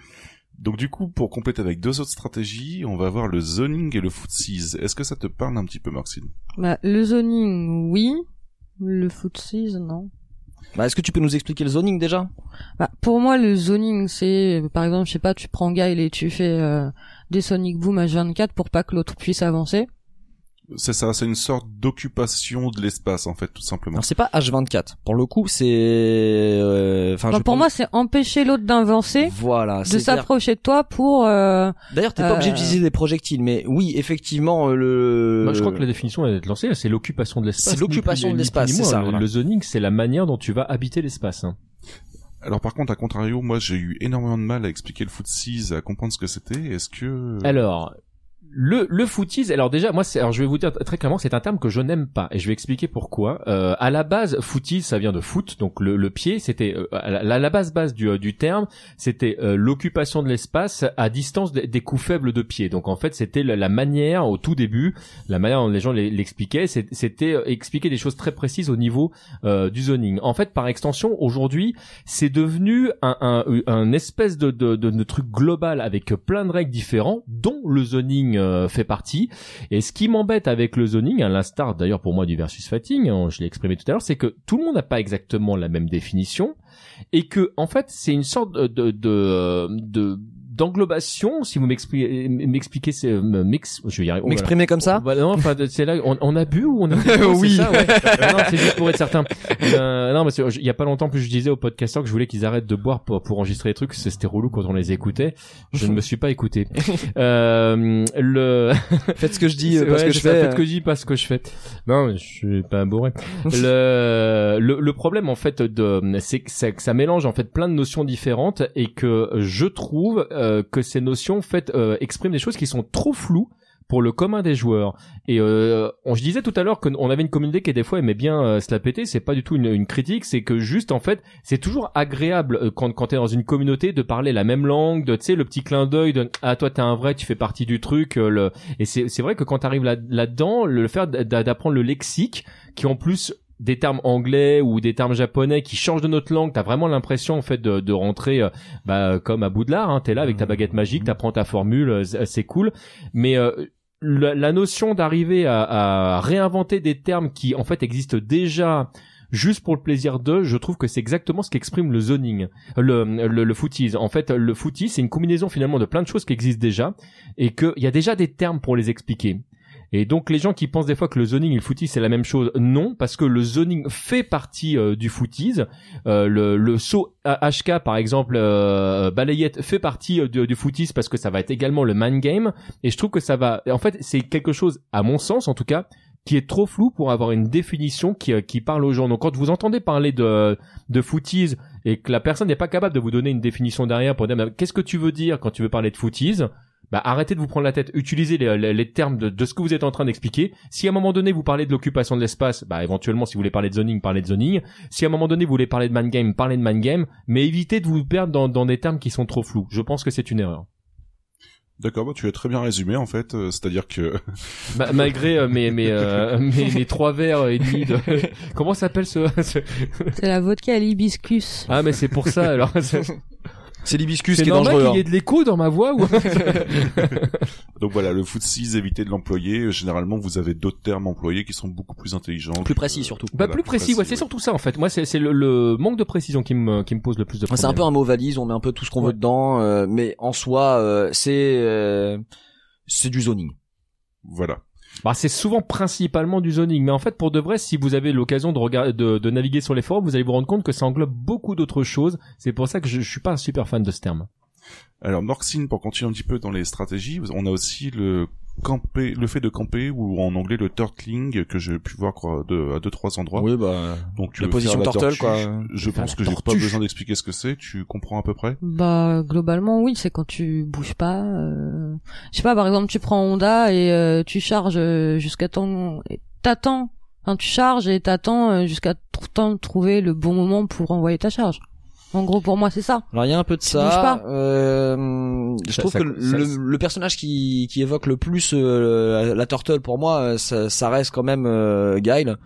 Donc du coup, pour compléter avec deux autres stratégies, on va avoir le zoning et le footsies. Est-ce que ça te parle un petit peu, Marcine
bah, Le zoning, oui. Le footsies, non.
Bah, est-ce que tu peux nous expliquer le zoning déjà?
Bah, Pour moi, le zoning, c'est, par exemple, je sais pas, tu prends Guile et tu fais euh, des Sonic Boom H24 pour pas que l'autre puisse avancer.
C'est ça, c'est une sorte d'occupation de l'espace en fait, tout simplement.
c'est pas H24. Pour le coup, c'est. Euh,
enfin, bah, pour moi, c'est empêcher l'autre d'avancer.
Voilà.
De s'approcher de toi pour. Euh,
D'ailleurs, t'es pas obligé euh, d'utiliser des projectiles, mais oui, effectivement, le.
Moi, je crois que la définition est lancée. C'est l'occupation de l'espace.
C'est l'occupation de l'espace, c'est ça.
Le zoning, c'est la manière dont tu vas habiter l'espace. Hein.
Alors par contre, à contrario, moi j'ai eu énormément de mal à expliquer le footsies, à comprendre ce que c'était. Est-ce que
alors le le footies alors déjà moi alors je vais vous dire très clairement c'est un terme que je n'aime pas et je vais expliquer pourquoi. Euh, à la base footies ça vient de foot donc le, le pied c'était euh, la, la, base base du, du terme c'était euh, l'occupation de l'espace à distance des, coups faibles de pied. Donc en fait c'était la, manière au tout début la manière dont les gens l'expliquaient c'était euh, expliquer des choses très précises au niveau du zoning. En fait par extension aujourd'hui c'est devenu un, un, un espèce de, de, de, de truc global avec plein de règles différents dont le zoning euh, fait partie. Et ce qui m'embête avec le zoning, à l'instar d'ailleurs pour moi du versus fighting, hein, je l'ai exprimé tout à l'heure, c'est que tout le monde n'a pas exactement la même définition et que en fait c'est une sorte de, d'englobation, si vous m'expliquez, m'expliquez, c'est euh, mix, je vais y arriver.
M'exprimer comme ça
bah, Non, enfin, c'est là, on, on, a bu ou on a
Oui.
Ça, ouais. non, c'est juste pour être certain. Euh, non, mais il y a pas longtemps, plus je disais aux podcasteurs que je voulais qu'ils arrêtent de boire pour, pour enregistrer les trucs. C'était relou quand on les écoutait. Je ne me suis pas écouté. Euh, le.
Faites ce que je dis, parce que je fais.
Faites ce que je dis, pas ce que je fais. Non, je suis pas bourré. le, le, le problème en fait de, c'est que ça, ça mélange en fait plein de notions différentes et que je trouve euh, que ces notions fait euh, expriment des choses qui sont trop floues pour le commun des joueurs. Et euh, on, je disais tout à l'heure qu'on avait une communauté qui des fois aimait bien euh, se la péter. C'est pas du tout une, critique, c'est que juste en fait, c'est toujours agréable euh, quand quand t'es dans une communauté de parler la même langue, de tu sais le petit clin d'œil de ah toi t'es un vrai, tu fais partie du truc. et c'est vrai que quand t'arrives là là dedans, le fait d'apprendre le lexique, qui en plus des termes anglais ou des termes japonais qui changent de notre langue, t'as vraiment l'impression en fait de, de rentrer euh, bah, comme à l'art. Hein, T'es là avec ta mmh. baguette magique, mmh. t'apprends ta formule, euh, c'est cool. Mais euh, la, notion d'arriver à, à, réinventer des termes qui en fait existent déjà juste pour le plaisir de, je trouve que c'est exactement ce qu'exprime le zoning, le, le, le footies. En fait, le footies, c'est une combinaison finalement de plein de choses qui existent déjà et qu'il y a déjà des termes pour les expliquer. Et donc les gens qui pensent des fois que le zoning et le footies c'est la même chose, non, parce que le zoning fait partie euh, du footies. Euh, le, le saut HK par exemple, euh, balayette fait partie euh, du, du footies parce que ça va être également le man game. Et je trouve que ça va, en fait, c'est quelque chose, à mon sens en tout cas, qui est trop flou pour avoir une définition qui, qui parle aux gens. Donc quand vous entendez parler de, de footies et que la personne n'est pas capable de vous donner une définition derrière pour dire qu'est-ce que tu veux dire quand tu veux parler de footies, bah arrêtez de vous prendre la tête, utilisez les, les, termes de, de, ce que vous êtes en train d'expliquer. Si à un moment donné vous parlez de l'occupation de l'espace, bah éventuellement si vous voulez parler de zoning, parlez de zoning. Si à un moment donné vous voulez parler de man game, parlez de man game, mais évitez de vous perdre dans, dans des termes qui sont trop flous. Je pense que c'est une erreur.
D'accord, bah, tu as très bien résumé en fait. euh, C'est-à-dire que
Ma- malgré euh, mes, mes, euh, mes, mes trois verres et demi de... Comment s'appelle ce... ce-
C'est la vodka à l'hibiscus.
Ah mais c'est pour ça alors. C'est
C'est l'hibiscus
c'est
qui est
normal
dangereux.
qu'il y ait de l'écho dans ma voix ou
donc voilà, le footsies, évitez de l'employer. Généralement, vous avez d'autres termes employés qui sont beaucoup plus intelligents,
Plus
que-
précis, surtout.
Bah
Voilà,
plus précis, ouais, c'est surtout ça en fait. Moi c'est c'est le, le manque de précision qui me qui me pose le plus de problèmes.
c'est un peu un mot valise, on met un peu tout ce qu'on
Ouais.
veut dedans, euh, mais en soi, euh, c'est euh, c'est du zoning.
Voilà.
Bah, c'est souvent principalement du zoning, mais en fait, pour de vrai, si vous avez l'occasion de, de naviguer sur les forums, vous allez vous rendre compte que ça englobe beaucoup d'autres choses. C'est pour ça que je, je suis pas un super fan de ce terme.
Alors Norxin, pour continuer un petit peu dans les stratégies, on a aussi le camper, le fait de camper ou en anglais le turtling que j'ai pu voir quoi, de, à deux trois endroits.
Oui, bah
Donc tu
la position turtle,
tortue.
quoi.
Je pense que j'ai pas besoin d'expliquer ce que c'est. Tu comprends à peu près?
Bah globalement oui, c'est quand tu bouges pas. Euh... Je sais pas, par exemple tu prends Honda et euh, tu charges euh, jusqu'à temps, et t'attends. Enfin tu charges et t'attends euh, jusqu'à temps de trouver le bon moment pour envoyer ta charge. En gros pour moi c'est ça.
Alors il y a un peu de
Tu
ça. Euh, je
Ça-
trouve
ça-
que
ça-
le, le personnage qui, qui évoque le plus euh, la, la turtle pour moi, euh, ça, ça reste quand même euh, Guile,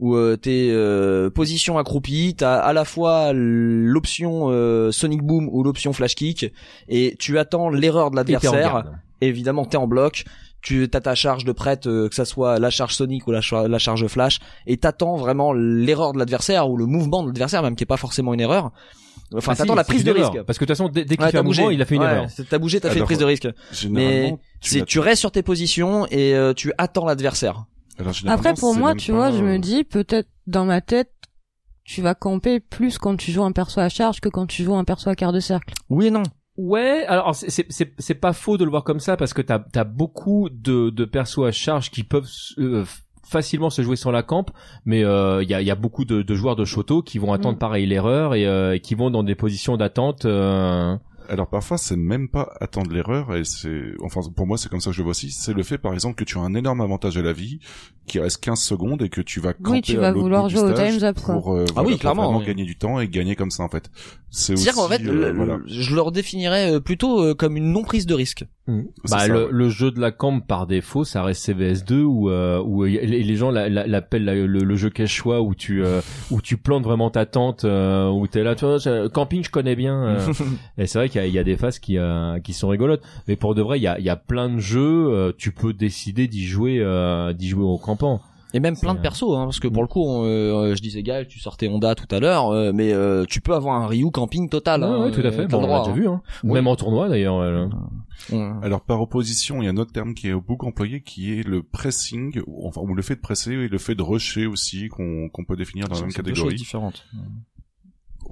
où euh, t'es euh, position accroupie, t'as à la fois l'option euh, Sonic Boom ou l'option Flash Kick, et tu attends l'erreur de l'adversaire. Évidemment, t'es en bloc. Tu as ta charge de prête, euh, que ça soit la charge Sonic ou la, la charge Flash, et t'attends vraiment l'erreur de l'adversaire ou le mouvement de l'adversaire, même qui est pas forcément une erreur. Enfin,
Ah, si,
t'attends la prise de
erreur.
risque.
Parce que de toute façon, dès, dès qu'il
Ouais,
fait un mouvement,
bougé.
il a fait une
Ouais,
erreur.
T'as bougé, t'as fait une prise de risque. C'est
l'as-
tu restes sur tes positions et euh, tu attends l'adversaire.
Après pour moi tu
pas,
vois, je me
euh,
dis peut-être dans ma tête tu vas camper plus quand tu joues un perso à charge que quand tu joues un perso à quart de cercle.
Oui et non.
Ouais, alors c'est- c'est c'est c'est pas faux de le voir comme ça parce que t'as t'as beaucoup de de persos à charge qui peuvent euh, facilement se jouer sur la camp, mais euh, il y a il y a beaucoup de, de joueurs de Shoto qui vont attendre
Mm.
pareil l'erreur et euh, qui vont dans des positions d'attente. euh,
Alors parfois c'est même pas attendre l'erreur et c'est enfin pour moi c'est comme ça que je le vois aussi c'est le fait par exemple que tu as un énorme avantage à la vie qui reste 15 secondes et que tu vas camper
Oui, tu vas vouloir jouer au time's up, quoi.
pour, euh,
Ah
voilà,
oui,
pour
clairement,
vraiment
oui.
gagner du temps et gagner comme ça en fait c'est aussi
C'est-à-dire qu'en fait,
euh,
le-
voilà
je le redéfinirais euh, plutôt euh, comme une non prise de risque.
C'est
Bah,
ça,
le,
ouais.
le jeu de la camp par défaut, ça reste CVS2 où euh, où les, gens la- la- l'appellent la- le, le jeu cache choix où tu euh, où tu plantes vraiment ta tente euh, où t'es là, tu vois, c'est- camping je connais bien. euh, et c'est vrai qu'il y, a- il y a des phases qui euh, qui sont rigolotes, mais pour de vrai, il y a il y a plein de jeux, euh, tu peux décider d'y jouer euh, d'y jouer au
Et même plein de persos, hein, parce que pour le coup, on, euh, je disais Gaël, tu sortais Honda tout à l'heure, euh, mais euh, tu peux avoir un Ryu camping total.
Ouais,
hein,
ouais, tout à fait. Bon,
le
on
droit,
l'a déjà
hein.
vu, hein.
Oui.
Même en tournoi d'ailleurs.
alors par opposition il y a un autre terme qui est beaucoup employé qui est le pressing ou enfin ou le fait de presser et le fait de rusher aussi qu'on qu'on peut définir dans la même
C'est deux choses
catégorie
différentes.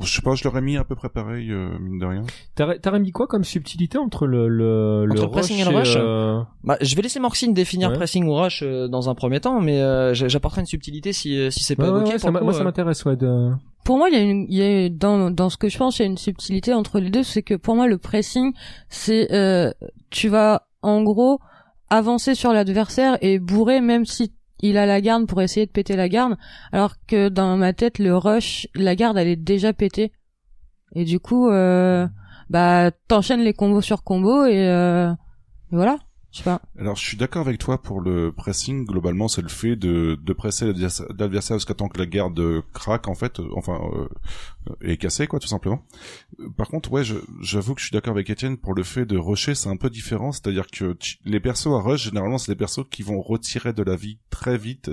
Je sais pas je l'aurais mis à peu près pareil euh, mine de rien
T'aurais t'aurais mis quoi comme subtilité entre le le, le
Entre
rush
pressing et le rush
euh,
Bah, je vais laisser Morxine définir
Ouais.
pressing ou rush euh, dans un premier temps, mais euh, j'apporterai une subtilité si euh, si c'est pas
ouais,
ok.
ouais,
pour
ça
le
m'a-
coup,
moi ça m'intéresse ouais de
Pour moi, il y a une, il y a dans dans ce que je pense, il y a une subtilité entre les deux, c'est que pour moi le pressing, c'est euh, tu vas en gros avancer sur l'adversaire et bourrer même si il a la garde pour essayer de péter la garde, alors que dans ma tête le rush, la garde elle est déjà pétée. Et du coup euh, bah t'enchaînes les combos sur combos et, euh, et voilà, je sais pas.
Alors, je suis d'accord avec toi pour le pressing. Globalement, c'est le fait de, de presser l'adversaire jusqu'à temps que la garde euh, craque, en fait, euh, enfin, euh, est cassée, quoi, tout simplement. Euh, Par contre, ouais, je- j'avoue que je suis d'accord avec Étienne pour le fait de rusher, c'est un peu différent. C'est-à-dire que tu- les persos à rush, généralement, c'est des persos qui vont retirer de la vie très vite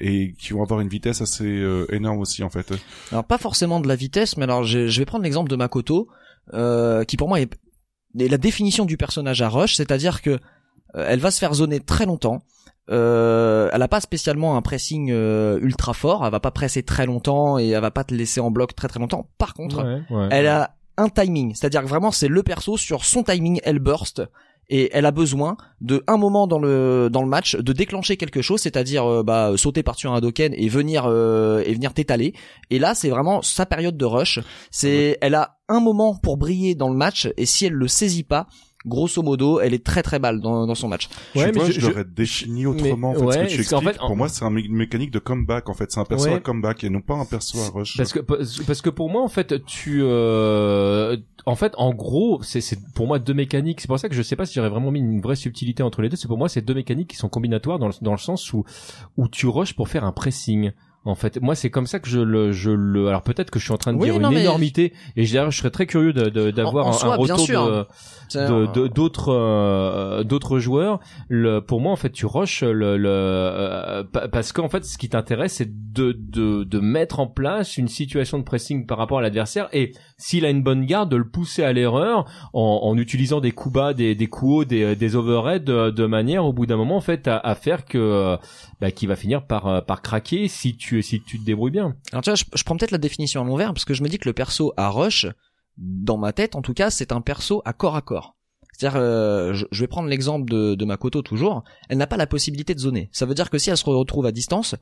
et qui vont avoir une vitesse assez euh, énorme aussi, en fait.
Alors pas forcément de la vitesse, mais alors je, je vais prendre l'exemple de Makoto, euh, qui pour moi est, est la définition du personnage à rush, c'est-à-dire que elle va se faire zoner très longtemps. Euh, elle a pas spécialement un pressing euh, ultra fort, elle va pas presser très longtemps et elle va pas te laisser en bloc très très longtemps. Par contre,
Ouais, ouais.
elle a un timing, c'est-à-dire que vraiment c'est le perso sur son timing, elle burst et elle a besoin de un moment dans le dans le match de déclencher quelque chose, c'est-à-dire euh, bah sauter par-dessus un Hadoken et venir euh, et venir t'étaler. Et là, c'est vraiment sa période de rush. C'est elle a un moment pour briller dans le match et si elle le saisit pas, grosso modo, elle est très très mal dans, dans son match.
je,
Ouais,
sais
mais
pas,
je-
je,
je-
l'aurais défini autrement,
mais-
en fait, ce que tu expliques.
fait, en-
Pour moi, c'est un mé- mécanique de comeback, en fait. C'est un perso
Ouais.
à comeback et non pas un perso à rush.
Parce que parce que pour moi en fait tu euh, en fait en gros c'est c'est pour moi deux mécaniques c'est pour ça que je sais pas si j'aurais vraiment mis une vraie subtilité entre les deux c'est pour moi c'est deux mécaniques qui sont combinatoires dans le, dans le sens où où tu rushes pour faire un pressing en fait moi c'est comme ça que je le je le alors peut-être que je suis en train de
Oui,
dire
non,
une énormité et je, je serais très curieux d'avoir un,
soi,
un
bien
retour
sûr.
de d'autres euh, d'autres joueurs le pour moi en fait tu rushes le, le euh, pa- parce qu'en fait ce qui t'intéresse c'est de, de de mettre en place une situation de pressing par rapport à l'adversaire et s'il a une bonne garde de le pousser à l'erreur en, utilisant des coups bas des des coups hauts des des overheads de, de manière au bout d'un moment en fait à, à faire que euh, bah, qui va finir par euh, par craquer si tu si tu te débrouilles bien
Alors tu vois, je, je prends peut-être la définition à l'envers parce que je me dis que le perso à rush, dans ma tête en tout cas, c'est un perso à corps à corps. C'est-à-dire, euh, je, vais prendre l'exemple de, de Makoto toujours. Elle n'a pas la possibilité de zoner. Ça veut dire que si elle se retrouve à distance,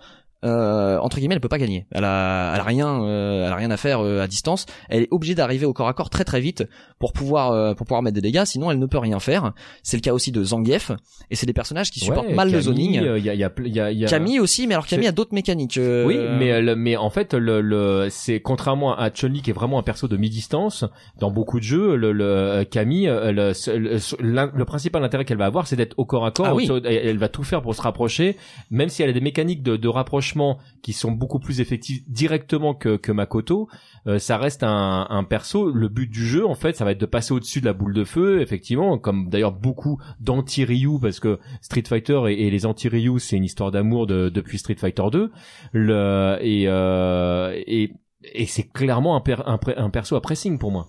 euh, entre guillemets, elle peut pas gagner. Elle a, elle a rien, euh, elle a rien à faire euh, à distance. Elle est obligée d'arriver au corps à corps très très vite pour pouvoir euh, pour pouvoir mettre des dégâts. Sinon, elle ne peut rien faire. C'est le cas aussi de Zangief. Et c'est des personnages qui supportent
Ouais,
mal le zoning.
euh, y a y a y a,
Camille aussi, mais alors Camille a d'autres mécaniques.
Oui, mais le- mais en fait le, le c'est contrairement à Chun-Li qui est vraiment un perso de mi-distance dans beaucoup de jeux, le, le Camille euh, le, le, l'un- le principal intérêt qu'elle va avoir c'est d'être au corps à corps.
Ah oui.
Elle, va tout faire pour se rapprocher, même si elle a des mécaniques de, de rapprochement qui sont beaucoup plus effectives directement que que Makoto. euh, ça reste un, un perso. Le but du jeu en fait, ça va être de passer au-dessus de la boule de feu, effectivement, comme d'ailleurs beaucoup d'anti-Ryu parce que Street Fighter et, et les anti-Ryu c'est une histoire d'amour de, depuis Street Fighter 2 le et euh, et et c'est clairement un, per- un, pre- un perso à pressing pour moi.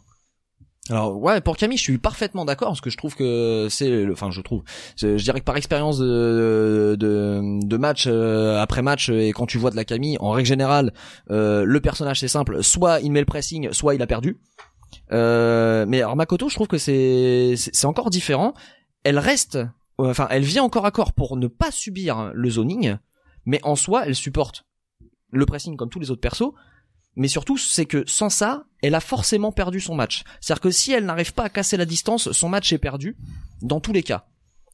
Alors ouais, pour Camille, je suis parfaitement d'accord parce que je trouve que c'est, le- enfin je trouve, je dirais que par expérience de de, de match euh, après match et quand tu vois de la Camille, en règle générale, euh, le personnage c'est simple, soit il met le pressing, soit il a perdu. Euh, mais alors Makoto, je trouve que c'est c'est c'est encore différent. Elle reste, euh, enfin elle vient encore à corps pour ne pas subir le zoning, mais en soi elle supporte le pressing comme tous les autres persos. Mais surtout, c'est que sans ça, elle a forcément perdu son match. C'est-à-dire que si elle n'arrive pas à casser la distance, son match est perdu dans tous les cas.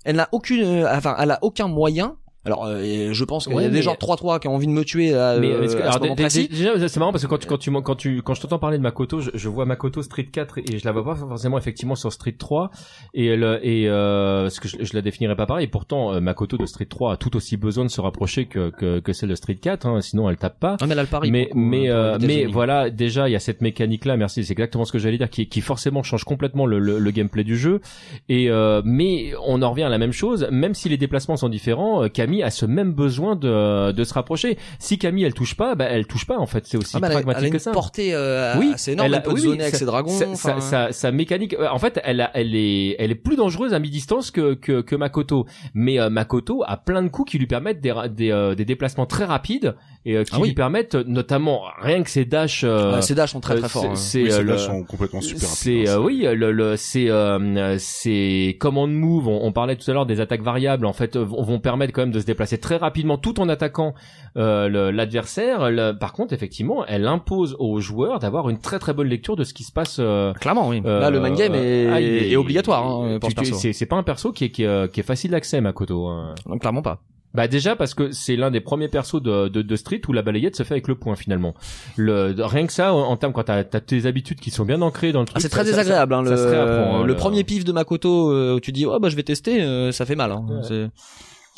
Elle n'a aucune, euh, enfin, elle a aucun moyen. Alors, euh, je pense qu'il
Ouais,
y a des
mais-
gens 3-3 qui ont envie de me tuer à,
mais
euh,
est-ce que-
à ce moment précis.
c'est marrant parce que quand tu quand tu quand tu quand je t'entends parler de Makoto, je, je vois Makoto Street 4 et je la vois pas forcément effectivement sur Street 3 et elle et euh, ce que je, je la définirais pas pareil. Et pourtant euh, Makoto de Street 3 a tout aussi besoin de se rapprocher que que, que celle de Street 4 hein, sinon elle tape pas.
Ah, mais elle a le pari.
mais
pour le coup,
mais euh,
le
mais voilà déjà il y a cette mécanique là merci c'est exactement ce que j'allais dire qui qui forcément change complètement le, le, le gameplay du jeu et euh, mais on en revient à la même chose même si les déplacements sont différents euh, Camille a ce même besoin de de se rapprocher si Camille elle touche pas bah elle touche pas en fait c'est aussi
Ah, elle a-
pragmatique que ça
portée euh,
oui,
assez énorme. Elle,
a-
peut
oui,
zoner avec
sa-
ses dragons. Enfin,
sa, mécanique, euh, en fait, elle, a, elle est, elle est plus dangereuse à mi-distance que, que, que Makoto. Mais euh, Makoto a plein de coups qui lui permettent des, euh, des déplacements très rapides et euh, qui
Ah oui.
lui permettent, euh, notamment, rien que ses dashs. euh,
ouais, ses dashs sont très
euh,
très forts.
c'est-
hein.
C'est
Oui,
euh, le-
sont complètement super
c'est
hein,
euh, oui le, le c'est euh, c'est command move on, on parlait tout à l'heure des attaques variables en fait euh, vont, vont permettre quand même de se déplacer très rapidement tout en attaquant euh, l'adversaire par contre effectivement elle impose aux joueurs d'avoir une très très bonne lecture de ce qui se passe euh,
Clairement, oui.
euh,
Là, le mind game est,
ah, il
est obligatoire hein, pour
tu-
ce
tu-
perso.
c'est c'est pas un perso qui est qui est, euh, qui est facile d'accès Makoto hein.
Non, clairement pas.
Bah déjà parce que c'est l'un des premiers persos de, de, de Street où la balayette se fait avec le point finalement. Le rien que ça en, en termes quand t'as as tes habitudes qui sont bien ancrées dans le truc.
Ah, c'est très
ça- ça-
désagréable. hein,
ça
le,
se réapprend, hein,
le
le-
premier pif de Makoto euh, où tu dis oh bah je vais tester, euh, ça fait mal. Hein.
Ouais.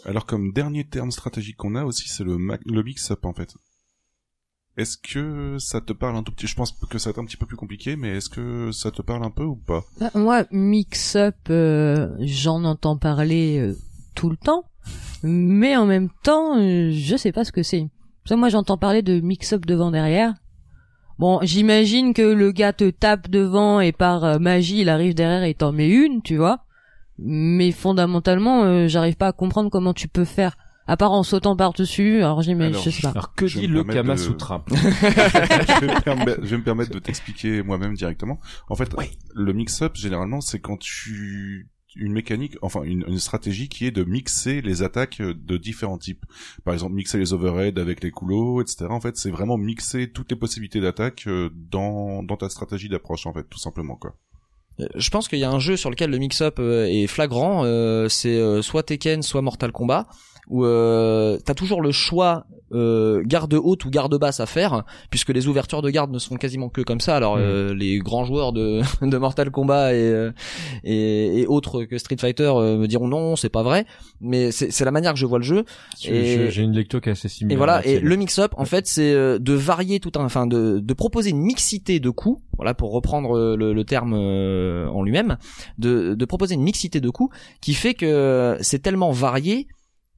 Alors comme dernier terme stratégique qu'on a aussi, c'est le, ma- le mix-up en fait. Est-ce que ça te parle un tout petit Je pense que ça va être un petit peu plus compliqué, mais est-ce que ça te parle un peu ou pas?
Bah, Moi, mix-up, euh, j'en entends parler euh, tout le temps, mais en même temps, euh, je sais pas ce que c'est. Moi, j'entends parler de mix-up devant-derrière. Bon, j'imagine que le gars te tape devant et par euh, magie, il arrive derrière et t'en met une, tu vois. Mais fondamentalement, euh, j'arrive pas à comprendre comment tu peux faire. À part en sautant par-dessus, alors j'imagine,
Alors,
je sais pas.
Alors que
Je
dit le Kama
de-
Sutra
je, vais me permettre, je vais me permettre de t'expliquer moi-même directement. En fait, le mix-up, généralement, c'est quand tu une mécanique, enfin une, stratégie qui est de mixer les attaques de différents types. Par exemple, mixer les overheads avec les coulots, etc. En fait, c'est vraiment mixer toutes les possibilités d'attaque euh, dans, dans ta stratégie d'approche, en fait, tout simplement, quoi.
Euh, Je pense qu'il y a un jeu sur lequel le mix-up euh, est flagrant, euh, c'est euh, soit Tekken, soit Mortal Kombat, où euh, t'as toujours le choix euh, garde haute ou garde basse à faire, puisque les ouvertures de garde ne sont quasiment que comme ça. Alors euh, les grands joueurs de, de Mortal Kombat et, euh, et, et autres que Street Fighter euh, me diront non, c'est pas vrai, mais c'est la manière que je vois le jeu.
J'ai une lecture qui est assez similaire.
Et voilà, et le mix-up, en fait, c'est euh, de varier tout un, enfin, de, de proposer une mixité de coups, voilà, pour reprendre le, le terme en lui-même, de, de proposer une mixité de coups qui fait que c'est tellement varié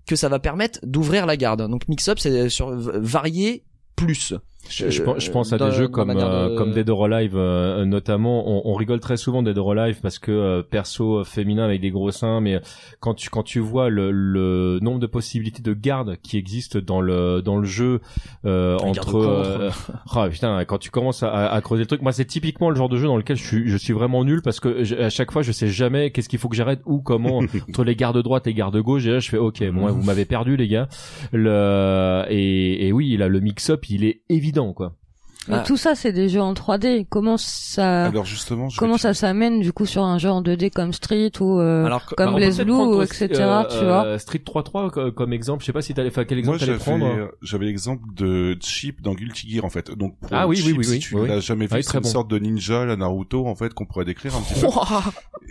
que ça va permettre d'ouvrir la garde. Donc mix-up, c'est sur v- varier plus.
Je, je
Euh,
pense, je pense à des jeux comme euh,
de-
comme Dead or Alive euh, notamment. On, on rigole très souvent de Dead or Alive parce que euh, perso euh, féminin avec des gros seins, mais quand tu quand tu vois le, le nombre de possibilités de garde qui existent dans le dans le jeu euh, entre euh, ah, putain quand tu commences à, à creuser le truc, moi c'est typiquement le genre de jeu dans lequel je suis je suis vraiment nul parce que je- à chaque fois je sais jamais qu'est-ce qu'il faut que j'arrête ou comment entre les gardes droite et gardes gauche et là je fais ok bon vous m'avez perdu les gars. Le et, et oui là le mix up il est évident quoi.
Mais
Ah.
tout ça, c'est des jeux en 3D. Comment ça,
Alors justement, je vais
comment ça s'amène du coup sur un jeu en 2D comme Street ou euh,
Alors,
comme etc.,
euh,
tu vois.
euh, Street 3.3 co- comme exemple, je sais pas si t'allais, enfin, quel exemple t'allais
j'avais,
prendre.
j'avais l'exemple de Chip dans Guilty Gear, en fait. Donc, pour
Ah oui, oui,
Chip,
oui,
si
oui,
tu
oui.
l'as jamais vu,
Ah oui,
c'est une
bon.
sorte de ninja, la Naruto, en fait, qu'on pourrait décrire un petit peu.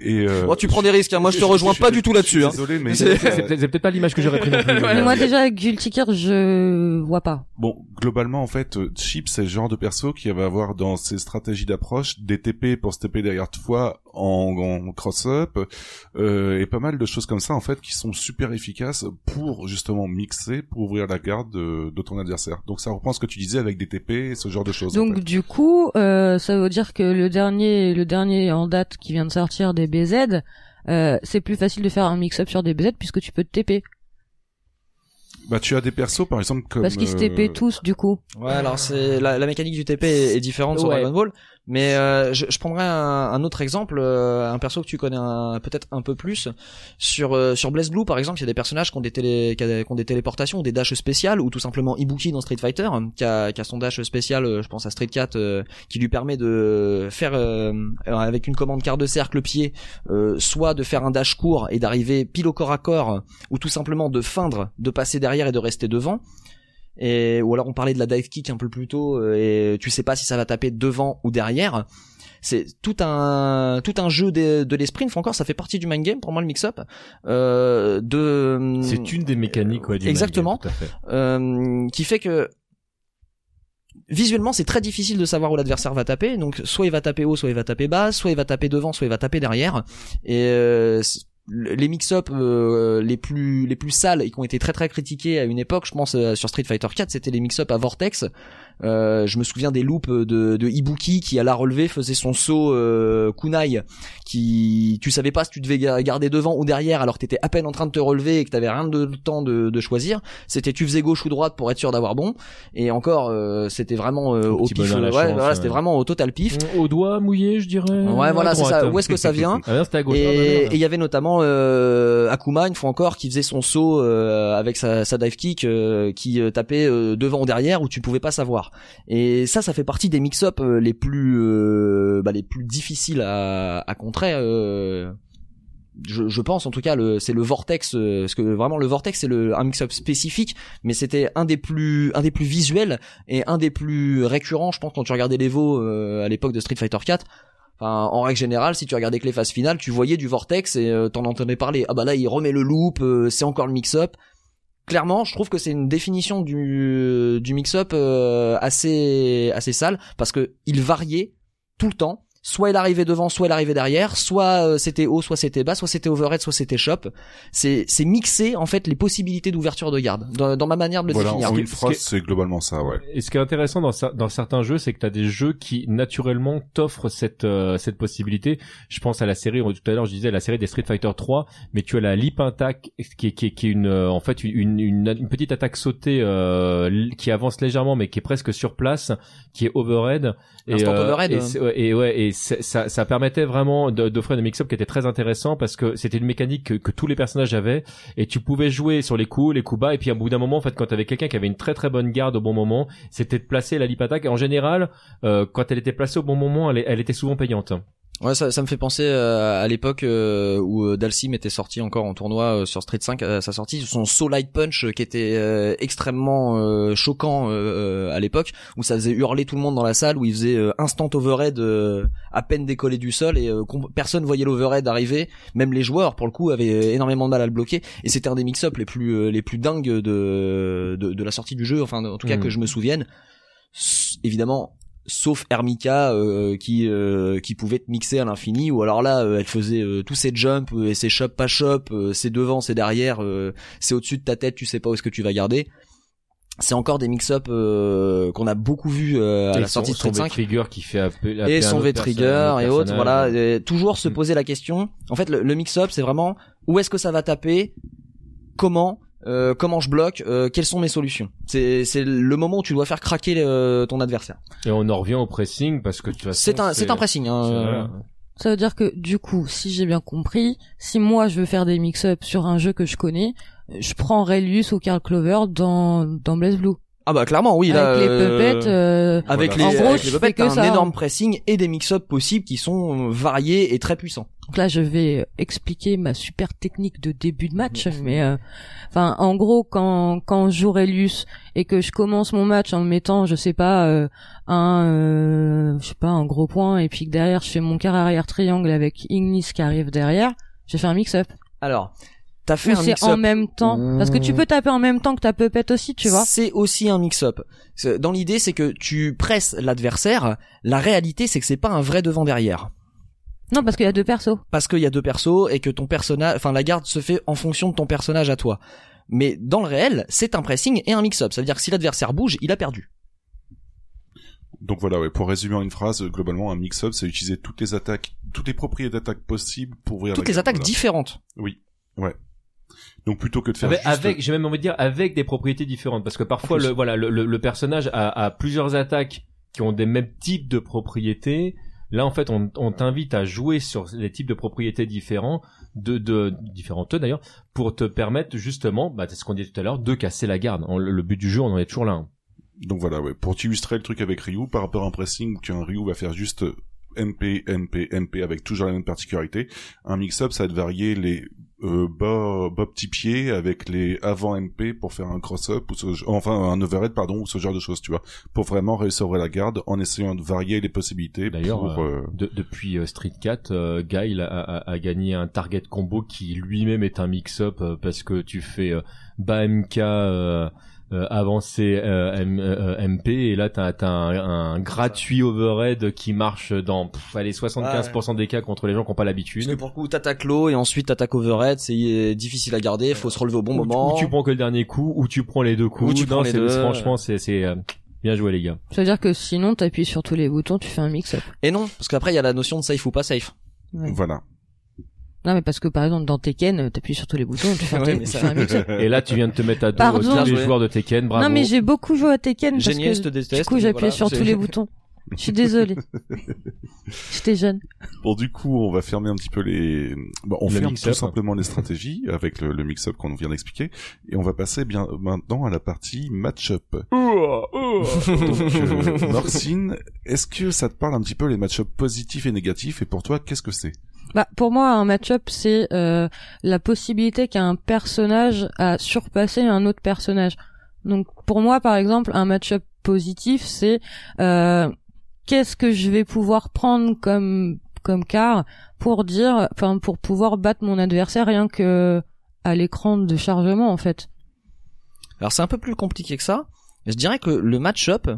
Et, euh,
Oh, tu prends des risques, hein. moi je te rejoins pas du tout là-dessus. Hein.
Désolé, mais
C'est-
peut-être pas l'image que j'aurais pris
moi déjà avec Guilty Gear, je vois pas.
Bon, globalement, en fait, euh, Chip, c'est le genre de perso qui va avoir dans ses stratégies d'approche des TP pour se TP derrière toi en, en cross-up, euh, et pas mal de choses comme ça, en fait, qui sont super efficaces pour, justement, mixer, pour ouvrir la garde de, de ton adversaire. Donc ça reprend ce que tu disais avec des TP et ce genre de choses. en
Donc
fait.
du coup, euh, ça veut dire que le dernier, le dernier en date qui vient de sortir des BZ, euh, c'est plus facile de faire un mix-up sur des BZ puisque tu peux te TP.
Bah, tu as des persos, par exemple, comme...
Parce qu'ils se
euh,
TP tous du coup.
Ouais, alors c'est la, la mécanique du TP est, est différente sur
Ouais.
Dragon Ball, mais euh, je, je prendrais un, un autre exemple, euh, un perso que tu connais peut-être un peu plus. Sur euh, sur Blaze Blue par exemple, il y a des personnages qui ont des télé qui, ont des téléportations, des dashs spéciales ou tout simplement Ibuki dans Street Fighter qui a, qui a son dash spécial, euh, je pense à Street Cat euh, qui lui permet de faire euh, avec une commande quart de cercle pied, soit de faire un dash court et d'arriver pile au corps à corps ou tout simplement de feindre, de passer derrière et de rester devant et ou alors on parlait de la dive kick un peu plus tôt euh, et tu sais pas si ça va taper devant ou derrière c'est tout un tout un jeu de, de fois encore ça fait partie du mind game pour moi le mix up euh, de
C'est une des mécaniques, ouais, du
Exactement.
game, fait.
euh, qui fait que visuellement c'est très difficile de savoir où l'adversaire va taper donc soit il va taper haut soit il va taper bas soit il va taper devant soit il va taper derrière et euh, les mix-up euh, les plus les plus sales et qui ont été très très critiqués à une époque je pense euh, sur Street Fighter 4 c'était les mix-up à vortex euh, je me souviens des loops de, de Ibuki qui à la relevée faisait son saut euh, kunai qui tu savais pas si tu devais ga- garder devant ou derrière alors que t'étais à peine en train de te relever et que t'avais rien de de temps de, de choisir c'était tu faisais gauche ou droite pour être sûr d'avoir bon et encore euh, c'était vraiment euh, au pif ouais,
chance,
voilà
ouais.
c'était vraiment au total pif
Au doigt mouillé, je dirais.
Ouais, voilà, c'est ça. Où est-ce que ça vient
Ah à gauche. Ah,
et il y avait notamment euh, Akuma une fois encore qui faisait son saut euh, avec sa, sa dive kick euh, qui euh, tapait euh, devant ou derrière où tu pouvais pas savoir et ça ça fait partie des mix-up euh, les plus euh, bah, les plus difficiles à, contrer euh, je, pense en tout cas c'est le vortex vraiment le vortex c'est un mix-up spécifique mais c'était un des plus visuels et un des plus récurrents je pense quand tu regardais l'Evo euh, à l'époque de Street Fighter 4 Enfin, en règle générale, si tu regardais que les phases finales, tu voyais du vortex et t'en entendais parler. Ah bah là, il remet le loop, c'est encore le mix-up. Clairement, je trouve que c'est une définition du du mix-up euh, assez assez sale parce que il variait tout le temps. Soit il arrivait devant, soit il arrivait derrière, soit euh, c'était haut, soit c'était bas, soit c'était overhead, soit c'était shop. C'est c'est mixer en fait les possibilités d'ouverture de garde dans, dans ma manière de le
Voilà,
définir.
en une phrase, c'est globalement ça, ouais.
Et ce qui est intéressant dans, dans certains jeux, c'est que tu as des jeux qui naturellement t'offrent cette euh, cette possibilité. Je pense à la série tout à l'heure, je disais la série des Street Fighter 3, mais tu as la Leap Attack qui est qui est, qui est une euh, en fait une, une une petite attaque sautée euh, qui avance légèrement mais qui est presque sur place, qui est overhead et euh,
overhead,
et, et ouais et ça ça permettait vraiment d'offrir des mix-up qui étaient très intéressants parce que c'était une mécanique que, que tous les personnages avaient et tu pouvais jouer sur les coups, les coups bas et puis à bout d'un moment en fait quand tu avais quelqu'un qui avait une très très bonne garde au bon moment, c'était de placer la lip attack et en général euh, quand elle était placée au bon moment, elle, elle était souvent payante.
Ouais, ça, ça me fait penser euh, à l'époque euh, où euh, Dalsim était sorti encore en tournoi euh, sur Street 5 à sa sortie, son Soul Light Punch qui était euh, extrêmement choquant à l'époque, où ça faisait hurler tout le monde dans la salle, où il faisait instant overhead à peine décollé du sol et personne voyait l'overhead arriver, même les joueurs pour le coup avaient énormément de mal à le bloquer et c'était un des mix-up les plus les plus dingues de, de de la sortie du jeu, enfin en tout cas
Mhm.
que je me souvienne. Évidemment sauf Hermika euh, qui euh, qui pouvait te mixer à l'infini ou alors là euh, elle faisait euh, tous ses jumps euh, et ses chop pas chop euh, c'est devant c'est derrière euh, c'est au-dessus de ta tête tu sais pas où est-ce que tu vas garder c'est encore des mix-up euh, qu'on a beaucoup vu euh, à
Et
la
son-
sortie de
son
Street 5
trigger qui fait appeler,
et
appeler un
son V-trigger et
autre
autres, voilà. Et toujours se
Mm.
poser la question. En fait, le, le mix-up, c'est vraiment où est-ce que ça va taper, comment, euh, comment je bloque, euh, quelles sont mes solutions? C'est c'est le moment où tu dois faire craquer euh, ton adversaire.
Et on en revient au pressing parce que toute façon,
C'est un c'est un pressing. Hein, euh.
Ça veut dire que du coup, si j'ai bien compris, si moi je veux faire des mix-up sur un jeu que je connais, je prends Relius ou Carl Clover dans dans Blaze Blue.
Ah bah clairement oui là.
Avec les
euh,
puppets, euh,
Avec
Voilà.
les,
En gros,
avec
je
les
fais
puppets, un
ça.
énorme pressing et des mix-up possibles qui sont variés et très puissants.
Donc là, je vais expliquer ma super technique de début de match, mais euh, enfin, en gros, quand quand joue Relius et que je commence mon match en mettant, je sais pas, euh, un, euh, je sais pas, un gros point, et puis que derrière je fais mon quart arrière triangle avec Ignis qui arrive derrière, j'ai fait un mix-up.
Alors, t'as fait
Ou
un
c'est
mix-up.
en même temps, parce que tu peux taper en même temps que ta puppet aussi, tu vois.
C'est aussi un mix-up. C'est- Dans l'idée, c'est que tu presses l'adversaire. La réalité, c'est que c'est pas un vrai devant derrière.
Non, parce qu'il y a deux persos.
parce qu'il y a deux persos et que ton personnage, enfin la garde se fait en fonction de ton personnage à toi. Mais dans le réel, c'est un pressing et un mix-up. Ça veut dire que si l'adversaire bouge, il a perdu.
Donc voilà, ouais, pour résumer en une phrase, globalement, un mix-up, c'est utiliser toutes les attaques, toutes les propriétés d'attaques possibles pour ouvrir
Toutes
la
les attaques
voilà.
différentes.
Donc plutôt que de faire
Avec,
juste...
avec- j'ai même envie de dire avec des propriétés différentes parce que parfois le voilà le, le, le personnage a, a plusieurs attaques qui ont des mêmes types de propriétés. Là en fait on, t'invite à jouer sur les types de propriétés différents de, de différentes d'ailleurs pour te permettre justement bah c'est ce qu'on disait tout à l'heure de casser la garde. Le, but du jeu on en est toujours là. hein.
Donc voilà. Pour t'illustrer le truc avec Ryu, par rapport à un pressing où un Ryu va faire juste MP, MP, MP avec toujours la même particularité, un mix-up ça va te varier les euh, bas, bas petits pieds avec les avant MP pour faire un cross-up ou ce, enfin un overhead pardon ou ce genre de choses, tu vois, pour vraiment réussir la garde en essayant de varier les possibilités
D'ailleurs,
euh,
De- depuis euh, Street 4, euh, Guy il a, a- a gagné un target combo qui lui-même est un mix-up euh, parce que tu fais euh, bas MK euh, euh, avancé euh, M- euh, MP et là t'as as un, un gratuit overhead qui marche dans pff, allez 75% des cas contre les gens qui n'ont pas
Parce
l'habitude.
que pour le coup, t'attaques low et ensuite t'attaques overhead. C'est euh, difficile à garder. Faut se relever au bon
Ou,
moment.
ou tu prends que le dernier coup, ou tu prends les deux coups.
Ou tu prends les deux.
Franchement, c'est c'est euh, bien joué les gars.
Ça veut dire que sinon, t'appuies sur tous les boutons, tu fais un mix-up.
Et non, parce qu'après il y a la notion de safe ou pas safe.
Ouais.
voilà.
Non, mais parce que par exemple, dans Tekken, t'appuies sur tous les boutons, tu fais,
Ouais, ça-
fais un.
Et là, tu viens de te mettre à dos
Pardon.
tous
Bien
les joueurs de Tekken. Bravo.
Non, mais j'ai beaucoup joué à Tekken parce
Génial, je te
que
déteste.
du coup, j'appuyais
Voilà,
sur tous les boutons. Je suis désolée. J'étais jeune.
Bon, du coup, on va fermer un petit peu les. Bon, on
Le
ferme tout simplement les stratégies avec le, le mix-up qu'on vient d'expliquer, et on va passer bien maintenant à la partie match-up. Donc, euh, Morcine, est-ce que ça te parle un petit peu les match-up positifs et négatifs, et pour toi, qu'est-ce que c'est?
Bah, pour moi, un match-up, c'est euh, la possibilité qu'un personnage a surpassé un autre personnage. Donc, pour moi, par exemple, un match-up positif, c'est euh, qu'est-ce que je vais pouvoir prendre comme comme car pour dire, enfin, pour pouvoir battre mon adversaire rien que à l'écran de chargement, en fait.
Alors c'est un peu plus compliqué que ça. Je dirais que le match-up,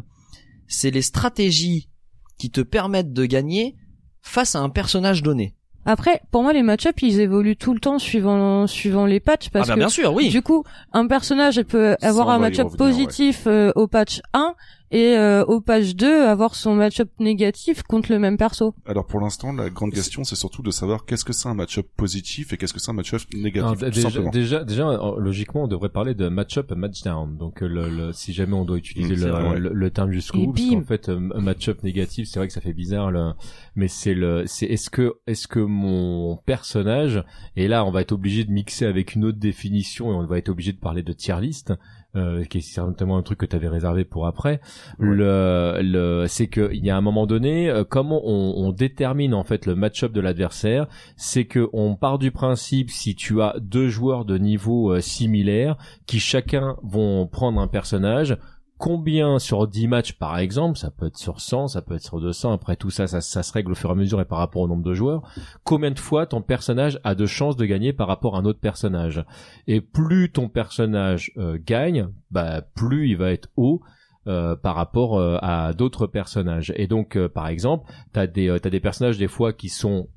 c'est les stratégies qui te permettent de gagner face à un personnage donné.
Après, pour moi, les match-up, ils évoluent tout le temps suivant suivant les patchs parce
ah
que
bien sûr, oui.
Du coup, un personnage peut avoir un match-up positif euh, au patch 1 et euh, au patch 2 avoir son match-up négatif contre le même perso.
Alors pour l'instant, la grande question, c'est surtout de savoir qu'est-ce que c'est un match-up positif et qu'est-ce que c'est un match-up négatif,
déjà,
simplement.
déjà, déjà, logiquement, on devrait parler de match-up et match-down. Donc, euh, le, le- si jamais on doit utiliser
Mm,
le,
vrai, ouais.
le, le terme jusqu'au bout, parce qu'en fait, euh, match-up négatif, c'est vrai que ça fait bizarre, le, mais c'est le, c'est est-ce que, est-ce que mon personnage, et là, on va être obligé de mixer avec une autre définition et on va être obligé de parler de tier list. Euh, qui est certainement un truc que tu avais réservé pour après. Le, le, c'est que il y a un moment donné, euh, comment on, on détermine en fait le match-up de l'adversaire, c'est que on part du principe si tu as deux joueurs de niveau euh, similaire qui chacun vont prendre un personnage combien sur 10 matchs par exemple, ça peut être sur 100, ça peut être sur 200, après tout ça, ça, se règle au fur et à mesure et par rapport au nombre de joueurs, combien de fois ton personnage a de chances de gagner par rapport à un autre personnage? Et plus ton personnage euh, gagne, bah plus il va être haut euh, par rapport euh, à d'autres personnages. Et donc, par exemple, t'as des t'as des personnages des fois qui sont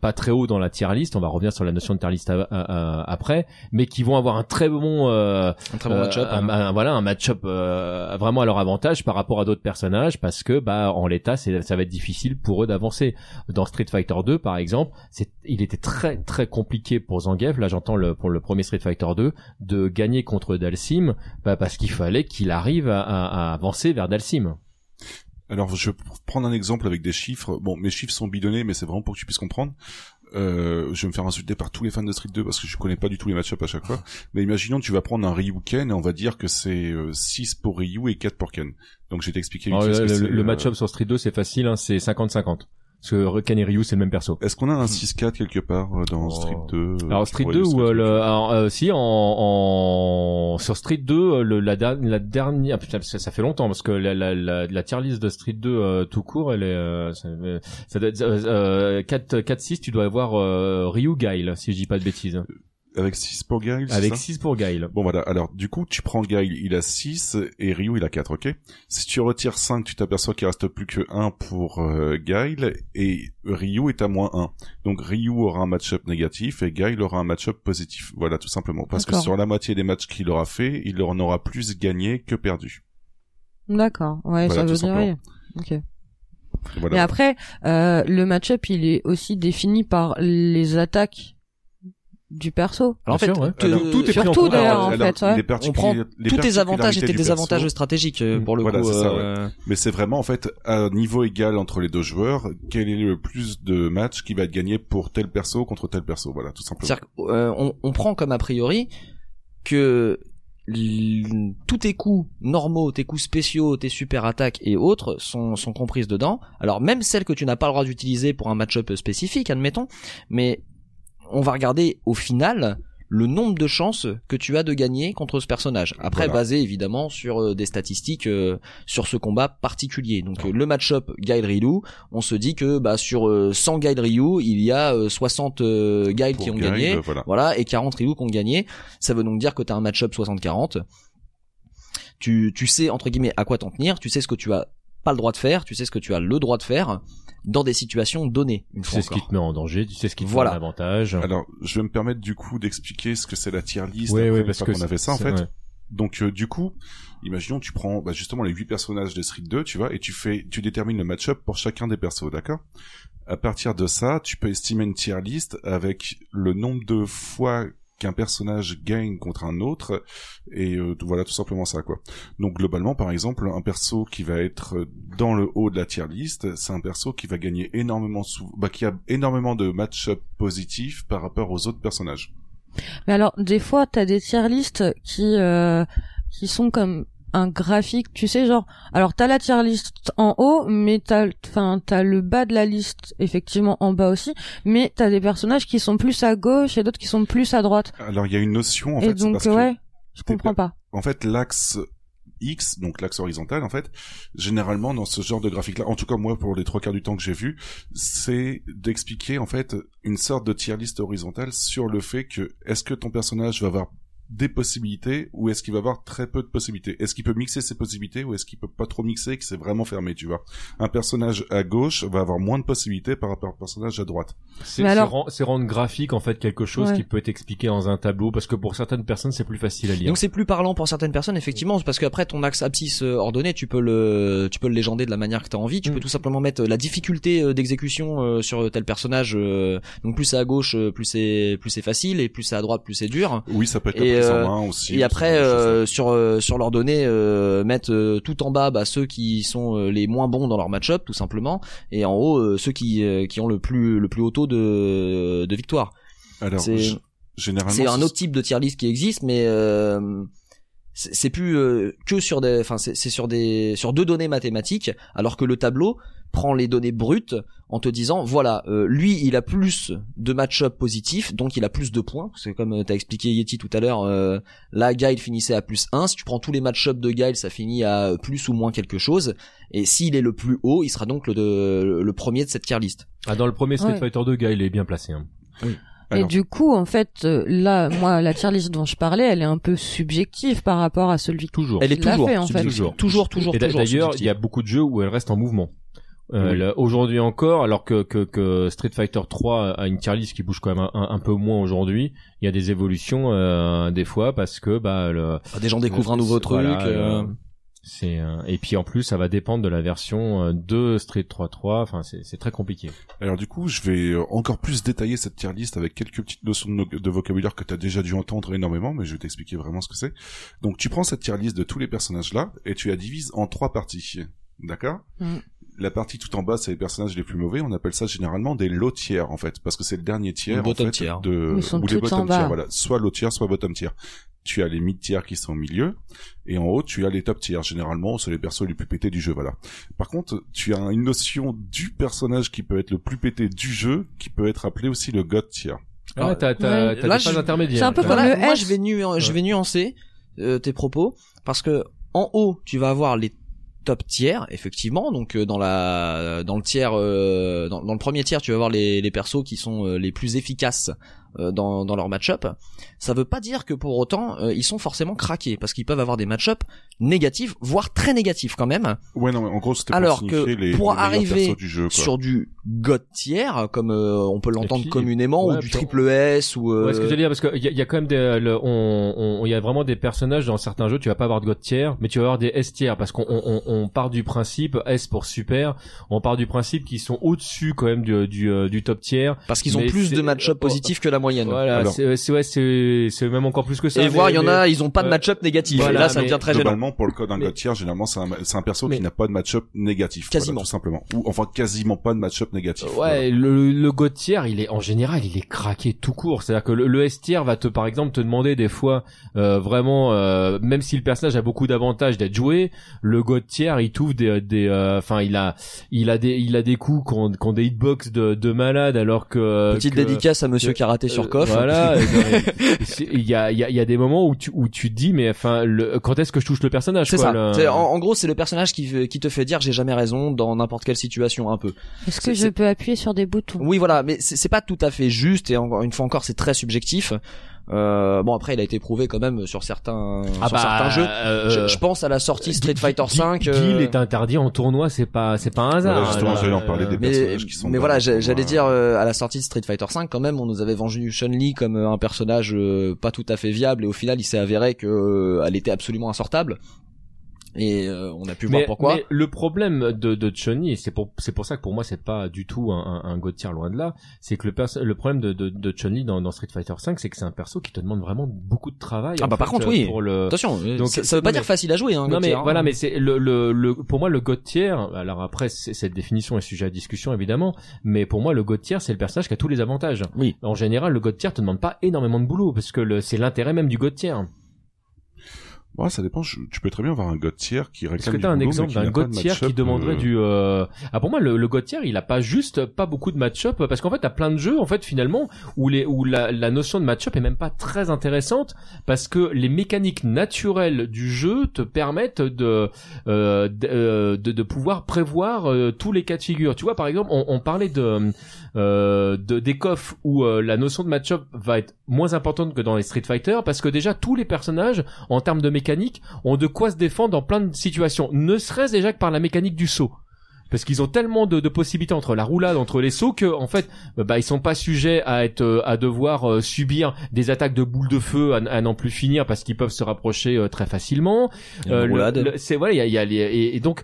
pas très haut dans la tier list. On va revenir sur la notion de tier list après, mais qui vont avoir un très bon,
un très bon match-up,
un, voilà, un match-up vraiment à leur avantage par rapport à d'autres personnages, parce que bah en l'état, c'est ça va être difficile pour eux d'avancer. Dans Street Fighter 2, par exemple, c'est il était très très compliqué pour Zangief. Là, j'entends le pour le premier Street Fighter 2 de gagner contre Dalsim, bah, parce qu'il fallait qu'il arrive à, à, à avancer vers Dalsim.
Alors, je vais prendre un exemple avec des chiffres. Bon, mes chiffres sont bidonnés, mais c'est vraiment pour que tu puisses comprendre. Euh, je vais me faire insulter par tous les fans de Street 2 parce que je connais pas du tout les match-up à chaque fois. Mais imaginons, tu vas prendre un Ryu Ken et on va dire que c'est 6 pour Ryu et 4 pour Ken. Donc, je vais t'expliquer.
Oh, le, le, le match-up sur Street 2, c'est facile, hein, c'est 50-50. Parce que Ryu, c'est le même perso.
Est-ce qu'on a un 6-4 quelque part euh, dans Street 2
Alors Street 2 ou euh, le, alors, euh, si en, en sur Street 2 le, la, la dernière ah, ça, ça, fait longtemps parce que la, la, la, la tier list de Street 2 euh, tout court elle est ça, ça doit être 4 4 6 tu dois avoir Ryu Guile si je dis pas de bêtises.
Avec 6 pour Guile
Avec 6 pour Guile.
Bon voilà, alors du coup tu prends Guile, il a 6 et Ryu il a 4, ok Si tu retires 5, tu t'aperçois qu'il reste plus que 1 pour euh, Guile et Ryu est à moins 1. Donc Ryu aura un match-up négatif et Guile aura un match-up positif. Voilà tout simplement. Parce que sur la moitié des matchs qu'il aura fait, il en aura plus gagné que perdu.
D'accord, ouais, voilà, ça veut dire oui. Ok. Voilà. Mais après, euh, le match-up, il est aussi défini par les attaques du perso.
Alors en fait,
ouais.
te,
alors,
tout est surtout d'ailleurs en
alors,
fait. Ouais.
Les
on prend tous tes avantages et tes désavantages stratégiques euh, pour le
voilà,
coup.
Ça,
euh...
ouais. Mais c'est vraiment en fait à niveau égal entre les deux joueurs, quel est le plus de matchs qui va être gagné pour tel perso contre tel perso. Voilà, tout simplement.
C'est-à-dire euh, on, on prend comme a priori que tous tes coups normaux, tes coups spéciaux, tes super attaques et autres sont, sont comprises dedans. Alors même celles que tu n'as pas le droit d'utiliser pour un match-up spécifique, admettons, mais on va regarder au final le nombre de chances que tu as de gagner contre ce personnage. Après,
Voilà.
basé évidemment sur euh, des statistiques euh, sur ce combat particulier. Donc euh, le match-up Guile Ryu, on se dit que bah, sur euh, 100 Guile Ryu, il y a euh, 60 euh, Guile
Pour
qui ont gagné,
voilà.
voilà, et 40 Ryu qui ont gagné. Ça veut donc dire que tu as un match-up 60-40. Tu, tu sais entre guillemets à quoi t'en tenir, tu sais ce que tu as pas le droit de faire, tu sais ce que tu as le droit de faire dans des situations données. Une
Tu
fois
sais ce qui
encore.
te met en danger, tu sais ce qui te
Voilà.
fait un avantage.
Alors, je vais me permettre du coup d'expliquer ce que c'est la tier list.
Ouais,
une
parce
qu'on avait ça en
c'est-
fait.
ouais.
Donc euh, du coup, imaginons tu prends bah, justement les huit personnages de Street 2, tu vois, et tu fais, tu détermines le match-up pour chacun des persos, d'accord? À partir de ça, tu peux estimer une tier list avec le nombre de fois qu'un personnage gagne contre un autre, et euh, voilà tout simplement ça quoi. Donc globalement, par exemple, un perso qui va être dans le haut de la tier list, c'est un perso qui va gagner énormément sou- bah, qui a énormément de match-up positifs par rapport aux autres personnages.
Mais alors, des fois, t'as des tier lists qui euh, qui sont comme un graphique, tu sais, genre. Alors, t'as la tier list en haut, mais t'as, enfin, t'as le bas de la liste effectivement en bas aussi. Mais t'as des personnages qui sont plus à gauche et d'autres qui sont plus à droite.
Alors il y a une notion en
et
fait,
donc,
parce que
ouais, je comprends pas.
en fait l'axe X, donc l'axe horizontal, en fait, généralement dans ce genre de graphique-là, en tout cas moi pour les trois quarts du temps que j'ai vu, c'est d'expliquer en fait une sorte de tier list horizontale sur le fait que est-ce que ton personnage va avoir des possibilités ou est-ce qu'il va avoir très peu de possibilités? Est-ce qu'il peut mixer ses possibilités ou est-ce qu'il peut pas trop mixer et que c'est vraiment fermé, tu vois? Un personnage à gauche va avoir moins de possibilités par rapport à un personnage à droite.
C'est
alors-
rendre graphique en fait quelque chose
Ouais.
qui peut être expliqué dans un tableau parce que pour certaines personnes c'est plus facile à lire.
Donc c'est plus parlant pour certaines personnes effectivement parce qu'après ton axe abscisse euh, ordonné tu peux le tu peux le légender de la manière que tu as envie tu
Mm.
peux tout simplement mettre euh, la difficulté euh, d'exécution euh, sur tel personnage euh, donc plus c'est à gauche plus c'est plus c'est facile et plus c'est à droite plus c'est dur
Oui, ça peut être
Et, euh,
aussi.
et
ce
après euh, sur euh, sur leurs données euh, mettre euh, tout en bas bah, ceux qui sont euh, les moins bons dans leur match-up tout simplement et en haut euh, ceux qui euh, qui ont le plus le plus haut taux de de victoire
Alors,
c'est-
g- généralement,
c'est un autre type de tier list qui existe, mais euh, c'est plus euh, que sur des enfin c'est c'est sur des sur deux données mathématiques alors que le tableau prend les données brutes en te disant voilà euh, lui il a plus de match-up positifs donc il a plus de points c'est comme euh, t'as expliqué Yeti tout à l'heure euh, là Guile finissait à plus 1 si tu prends tous les match-up de Guile ça finit à plus ou moins quelque chose et s'il est le plus haut il sera donc le de- le premier de cette tier list
Ah, dans le premier Street
Ouais.
Fighter 2, gars, il est bien placé. Hein.
Et
Alors-
du coup, en fait, euh, là, moi, la tier list dont je parlais, elle est un peu subjective par rapport à celui
Toujours.
elle est toujours
fait, en fait.
subjective.
Toujours.
toujours toujours
Et d'ailleurs, il y a beaucoup de jeux où elle reste en mouvement. Euh,
Oui.
là, Aujourd'hui encore, alors que, que, que Street Fighter 3 a une tier list qui bouge quand même un, un peu moins aujourd'hui, il y a des évolutions euh, des fois parce que bah le,
des gens découvrent un nouveau truc
voilà,
euh,
euh, c'est euh, et puis en plus ça va dépendre de la version euh, de Street 3.3. Enfin c'est c'est très compliqué.
Alors du coup, je vais euh, encore plus détailler cette tier list avec quelques petites notions de, no- de vocabulaire que tu as déjà dû entendre énormément, mais je vais t'expliquer vraiment ce que c'est. Donc tu prends cette tier list de tous les personnages là et tu la divises en trois parties. D'accord?
Mm.
La partie tout en bas, c'est les personnages les plus mauvais. On appelle ça généralement des low tiers en fait, parce que c'est le dernier tiers en
bottom
fait,
tier.
de
Ils sont
ou les bottom tiers. Voilà, soit low tier, soit bottom tier. Tu as les mid tiers qui sont au milieu et en haut tu as les top tiers. Généralement, c'est les persos les plus pétés du jeu. Voilà. Par contre, tu as une notion du personnage qui peut être le plus pété du jeu, qui peut être appelé aussi le god tier.
Ah,
Ah,
t'as t'as
ouais.
intermédiaires.
c'est un peu
Ouais.
comme le
moi je vais, nu je vais nuancer euh, tes propos parce que en haut tu vas avoir les top tiers effectivement. Donc euh, dans la dans le tiers euh, dans, le premier tiers tu vas avoir les, les persos qui sont euh, les plus efficaces dans, dans leur match-up ça veut pas dire que pour autant euh, ils sont forcément craqués parce qu'ils peuvent avoir des match-up négatifs voire très négatifs quand même
Ouais, non, mais en gros, c'était
Alors
pour
que
les,
pour
les
arriver
du jeu,
sur du god tiers comme euh, on peut l'entendre
puis,
communément
ouais,
ou du triple S ou euh,
Ouais, ce que j'allais dire parce qu'il y a, y a quand même des, le- on, on- il y a vraiment des personnages dans certains jeux, tu vas pas avoir de God tier, mais tu vas avoir des S tier parce qu'on on, on- on part du principe S pour super, on part du principe qu'ils sont au-dessus quand même du du, euh, du top tier.
parce qu'ils ont plus de match-up positifs que la moyenne
Voilà, c'est c'est ouais, c'est c'est même encore plus que ça.
et
mais-
voir, il y en
mais-
a, ils ont pas de
euh,
match-up négatif.
voilà,
et là, ça
mais
devient très gênant.
Globalement, pour le code d'un
Mais-
généralement, c'est un, c'est un perso
Mais-
qui n'a pas de match-up négatif. voilà,
Quasiment.
tout simplement. Ou, enfin, quasiment pas de match-up négatif.
Ouais, le, le God tier, il est en général, il est craqué tout court. C'est-à-dire que le, le S tier va te, par exemple, te demander des fois euh, vraiment, euh, même si le personnage a beaucoup d'avantages d'être joué, le God tier, il trouve des, des, euh, enfin, il a, il a des, il a des coups qui ont, qui ont des hitbox de, de malade, alors que
Petite
que-
dédicace à Monsieur
que-
Sur
euh,
Coff.
Voilà. ben, Il y a, il y a, il y a des moments où tu, où tu te dis, mais enfin, le, quand est-ce que je touche le personnage
C'est
quoi,
ça.
le-
En, en gros, c'est le personnage qui, qui te fait dire j'ai jamais raison dans n'importe quelle situation un peu.
Est-ce que je peux appuyer sur des boutons?
Oui, voilà, mais c'est c'est pas tout à fait juste et encore une fois encore, c'est très subjectif. Euh, bon après, il a été prouvé quand même sur certains
Ah
sur
bah,
certains jeux.
euh,
Je, je pense à la sortie Street Fighter 5.
Guile
euh,
est interdit en tournoi, c'est pas, c'est pas un hasard.
Voilà, justement,
là.
j'allais en parler des
mais,
personnages qui sont
mais voilà, j'a- j'allais dire euh, à la sortie de Street Fighter 5 quand même, on nous avait vendu Chun-Li comme euh, un personnage euh, pas tout à fait viable et au final, il s'est avéré que euh, elle était absolument insortable. Et euh, on a pu voir
mais,
pourquoi.
mais le problème de, de Chun-Li, et c'est pour, c'est pour ça que pour moi c'est pas du tout un, un, un loin de là, c'est que le, perso- le problème de, de, de Chun-Li dans, dans Street Fighter 5, c'est que c'est un perso qui te demande vraiment beaucoup de travail.
Ah bah, par contre, oui.
Pour le,
Attention, euh,
donc,
ça, ça veut pas dire facile à jouer. Hein,
non mais
hein.
voilà, mais c'est le, le, le, pour moi le God tier. Alors après, cette définition est sujet à discussion évidemment, mais pour moi le God tier c'est le personnage qui a tous les avantages.
Oui.
En général, le God tier te demande pas énormément de boulot parce que c'est l'intérêt même du God
Ouais, ça dépend. je- tu peux très bien avoir un god tier qui
Est-ce
réclame
que
du
t'as un
boulot,
exemple d'un tier qui demanderait
euh,
du euh... ah pour moi le, le God tier il a pas juste pas beaucoup de match-up parce qu'en fait t'as plein de jeux en fait finalement où les où la, la notion de match-up est même pas très intéressante parce que les mécaniques naturelles du jeu te permettent de euh, de, euh, de, de pouvoir prévoir euh, tous les cas de figure tu vois par exemple on, on parlait de euh, de des coffres où euh, la notion de match-up va être moins importante que dans les Street Fighter parce que déjà tous les personnages en termes de mécanique ont de quoi se défendre dans plein de situations. Ne serait-ce déjà que par la mécanique du saut. Parce qu'ils ont tellement de, de possibilités entre la roulade, entre les sauts que en fait, bah ils sont pas sujets à être, euh, à devoir euh, subir des attaques de boules de feu à, à n'en plus finir parce qu'ils peuvent se rapprocher euh, très facilement. Euh, c'est voilà, il y a, il y a les- et, et donc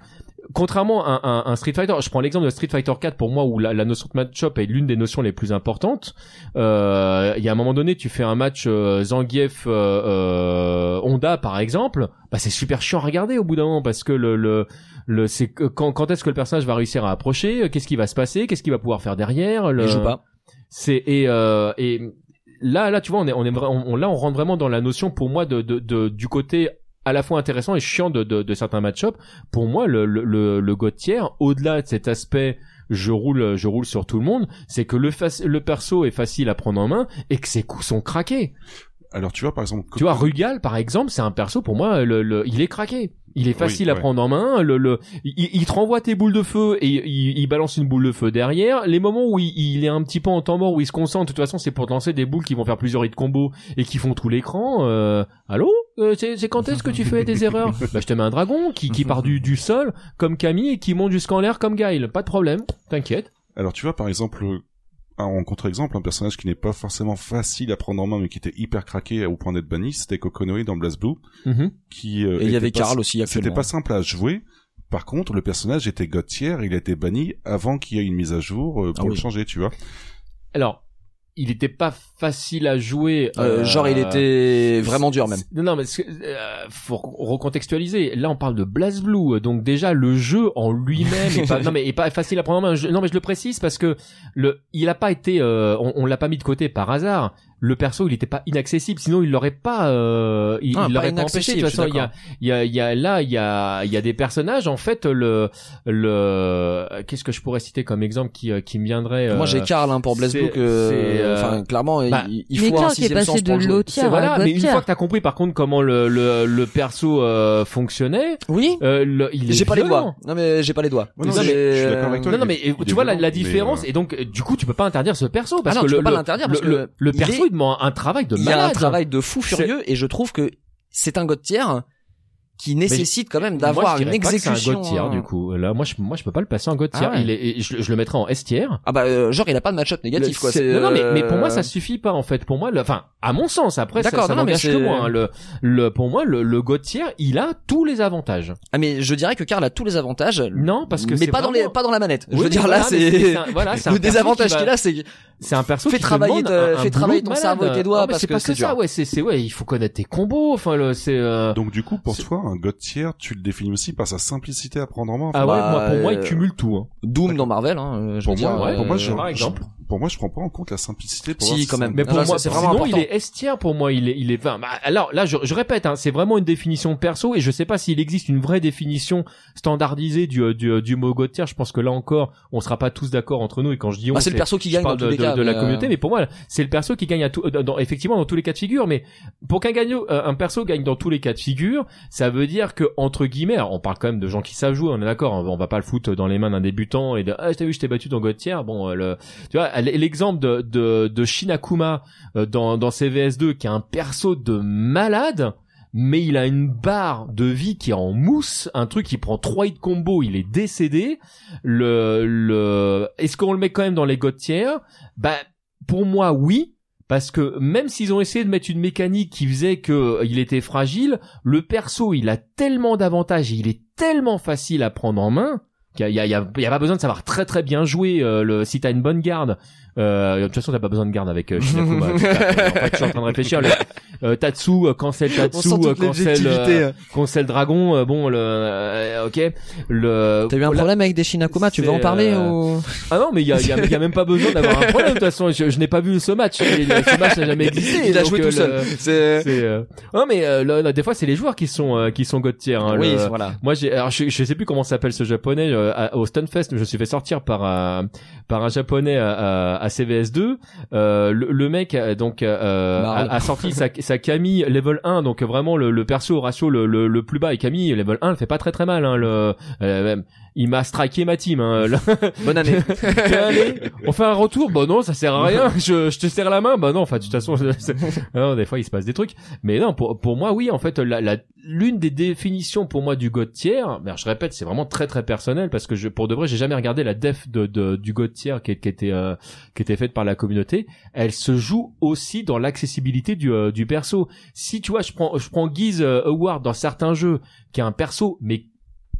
contrairement à un, un Street Fighter, je prends l'exemple de Street Fighter 4 pour moi où la, la notion de match-up est l'une des notions les plus importantes. Euh, Il y a un moment donné, tu fais un match euh, Zangief euh, euh, Honda par exemple, bah c'est super chiant à regarder au bout d'un moment parce que le le, le c'est quand quand est-ce que le personnage va réussir à approcher, qu'est-ce qui va se passer, qu'est-ce qu'il va pouvoir faire derrière, le...
Il joue pas.
c'est et euh, et là là tu vois on est on est on- là on rentre vraiment dans la notion pour moi de, de, de du côté à la fois intéressant et chiant de, de, de certains match-up. Pour moi, le, le, tier, au-delà de cet aspect je roule, je roule sur tout le monde, c'est que le, le perso est facile à prendre en main et que ses coups sont craqués.
Alors tu vois par exemple,
Tu vois, Rugal, par exemple, c'est un perso, pour moi, le, le, il est craqué. Il est facile à
ouais.
prendre en main. Le, le, il, il te renvoie tes boules de feu et il, il balance une boule de feu derrière. Les moments où il, il est un petit peu en temps mort, où il se concentre, de toute façon, c'est pour te lancer des boules qui vont faire plusieurs hits combo et qui font tout l'écran. Euh, allô? Euh, c'est, quand est-ce que tu fais des erreurs? Bah, je te mets un dragon qui, qui part du, du sol comme Camille et qui monte jusqu'en l'air comme Gail. Pas de problème, t'inquiète.
alors tu vois par exemple, en contre-exemple, un personnage qui n'est pas forcément facile à prendre en main mais qui était hyper craqué au point d'être banni, c'était Kokonoe dans BlazBlue,
Mhm.
qui euh,
Et il y avait Karl aussi
C'était pas simple à jouer. Par contre, le personnage était God tier, il a été banni avant qu'il y ait une mise à jour euh, pour
Ah
le
oui.
changer, tu vois.
Alors, il était pas facile à jouer.
Euh, genre il était vraiment dur même.
Non, non, mais euh, faut recontextualiser. Là, on parle de BlazBlue, donc déjà le jeu en lui-même est pas, non mais est pas facile à prendre en main. Je- non, mais je le précise parce que le, il a pas été, euh, on, on l'a pas mis de côté par hasard. Le perso, il était pas inaccessible, sinon il l'aurait pas, euh, il,
Ah,
il l'aurait pas empêché. De toute façon, il y a, il y a, il y a là, il y a, il y a des personnages. En fait, le, le, qu'est-ce que je pourrais citer comme exemple qui, euh, qui me viendrait
Moi
euh,
j'ai Karl hein, pour BlazBlue
euh,
enfin clairement
bah,
il, il faut un
est
sixième
passé
sens
de tier
voilà, mais une fois que t'as compris par contre comment le le, le perso euh, fonctionnait,
Oui.
euh, le, il est
J'ai pas les doigts. Non mais j'ai pas les doigts.
Non,
mais-
je suis d'accord avec toi.
Non, non,
il
mais euh, tu vois la, la
mais,
différence
euh,
et donc euh, du coup tu peux pas interdire ce perso parce
Ah non,
que
tu
le,
peux pas
le-
l'interdire
le,
parce que
le, perso il demande un travail de
Il y a un
malade.
travail de fou furieux et je trouve que c'est un God tier qui nécessite quand même d'avoir
Moi, je
une
dirais pas que c'est
exécution.
un god tier
hein.
du coup. Là moi je moi je peux pas le passer en god
Ah
tier.
ouais.
Il est, et je, je le mettrais en S tier.
Ah bah euh, genre il a pas de match-up négatif
Le-
quoi.
non, non, mais, mais pour moi
euh,
ça suffit pas en fait. Pour moi, le, enfin à mon sens après ça,
D'accord,
ça
non, non, mais
que
c'est-
moi. hein. Le, le pour moi le, le god tier il a tous les avantages.
Ah mais je dirais que Karl a tous les avantages.
Non parce que
mais
c'est
pas dans les
vraiment-
pas dans la manette. je
Oui,
veux dire là c'est
voilà,
le désavantage
qui va-
qu'il a c'est
C'est un perso te
travailler fais travailler ton
de
cerveau et tes doigts
Ah, mais
parce
c'est
que
pas
c'est
que ça, ouais, c'est c'est ouais, il faut connaître tes combos. Enfin, le, c'est. euh,
Donc du coup, pour toi, un God tier, tu le définis aussi par sa simplicité à prendre en main.
Ah ouais,
Bah,
moi, pour moi, il
euh,
cumule tout. Hein.
Doom dans Marvel hein, euh, je
Pour
veux dire.
moi,
ouais,
pour moi,
euh,
je,
par
je-
exemple.
pour moi, je prends pas en compte la simplicité. Pour
Si,
voir
quand même.
Mais pour moi,
c'est
sinon,
vraiment
il
important.
est S tier pour moi. Il est, il est. Enfin, bah, alors là, je, je répète, hein, c'est vraiment une définition perso et je sais pas s'il existe une vraie définition standardisée du du, du mot God tier. Je pense que là encore, on sera pas tous d'accord entre nous. Et quand je dis on,
Bah, c'est le perso qui gagne dans
parle
tous
de,
les
de-
cas.
de la communauté,
euh,
mais pour moi, c'est le perso qui gagne à tout, dans, dans- effectivement dans tous les cas de figure. Mais pour qu'un gagnant, euh, un perso gagne dans tous les cas de figure, ça veut dire que entre guillemets, on parle quand même de gens qui savent jouer, on est d'accord. On va- pas le foutre dans les mains d'un débutant et de ah t'as vu, je t'ai battu dans God tier. Bon, euh, le, tu vois, l'exemple de Shinakuma euh, dans dans CVS2 qui a un perso de malade. Mais il a une barre de vie qui est en mousse, un truc qui prend 3 hits combo, il est décédé. Le, le, est-ce qu'on le met quand même dans les God tier? Bah, pour moi, oui. Parce que même s'ils ont essayé de mettre une mécanique qui faisait que euh, il était fragile, le perso, il a tellement d'avantages et il est tellement facile à prendre en main qu'il y a, y y pas besoin de savoir très très bien jouer. euh, le, si t'as une bonne garde, euh, de toute façon t'as pas besoin de garde avec euh, Shinakuma. en fait, je suis en train de réfléchir. Le, Tatsu, euh, cancel Tatsu,
sent
euh,
toute
cancel, euh, cancel Dragon. euh, bon, le, euh, ok. Le.
T'as eu un
la-
problème avec des Shinakuma, tu veux en parler
euh,
ou
ah non, mais il y a, il y, a, il y a même pas besoin d'avoir un problème. De toute façon, je, je n'ai pas vu ce match. Le- ce match n'a jamais existé.
Il a
donc,
joué tout seul. C'est
C'est. Euh... Non, mais euh, là, là, des fois, c'est les joueurs qui sont euh, qui sont God tier. Hein,
oui,
le-
voilà.
Moi, j'ai, alors, je, je sais plus comment s'appelle ce japonais euh, au Stunfest. Je me suis fait sortir par un par un japonais à, à, à CVS2. Euh, le, le mec donc euh,
Marle.
a, a sorti sa, sa Camille level 1, donc vraiment le, perso au ratio le, le, plus bas. Et Camille level 1, elle fait pas très très mal. Hein, euh, il m'a striké ma team. Hein,
Bonne année.
Allez, on fait un retour. Bah non, ça sert à rien. Je, je te serre la main. Bah non, enfin de toute façon, non, des fois il se passe des trucs. Mais non, pour, pour moi, oui, en fait, la, la, l'une des définitions pour moi du God tier, ben, je répète, c'est vraiment très très personnel parce que je, pour de vrai, j'ai jamais regardé la def de, de du God tier qui, qui était euh, qui était faite par la communauté. Elle se joue aussi dans l'accessibilité du euh, du perso. Si tu vois, je prends je prends Guise euh, Award dans certains jeux qui a un perso mais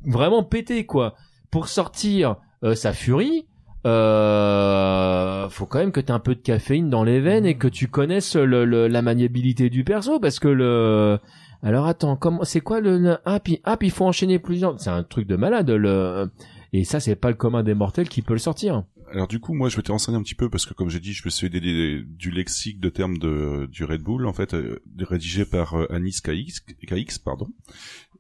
vraiment pété quoi pour sortir euh, sa furie euh, faut quand même que t'aies un peu de caféine dans les veines et que tu connaisses le, le- la maniabilité du perso parce que le alors attends comment c'est quoi le, le ah puis ah puis il faut enchaîner plusieurs c'est un truc de malade le Et ça, c'est pas le commun des mortels qui peut le sortir.
Alors du coup, moi, je vais te renseigner un petit peu parce que, comme j'ai dit, je me suis aidé des- du lexique de termes de du Red Bull, en fait, euh, rédigé par euh, Anis KX, KX, pardon.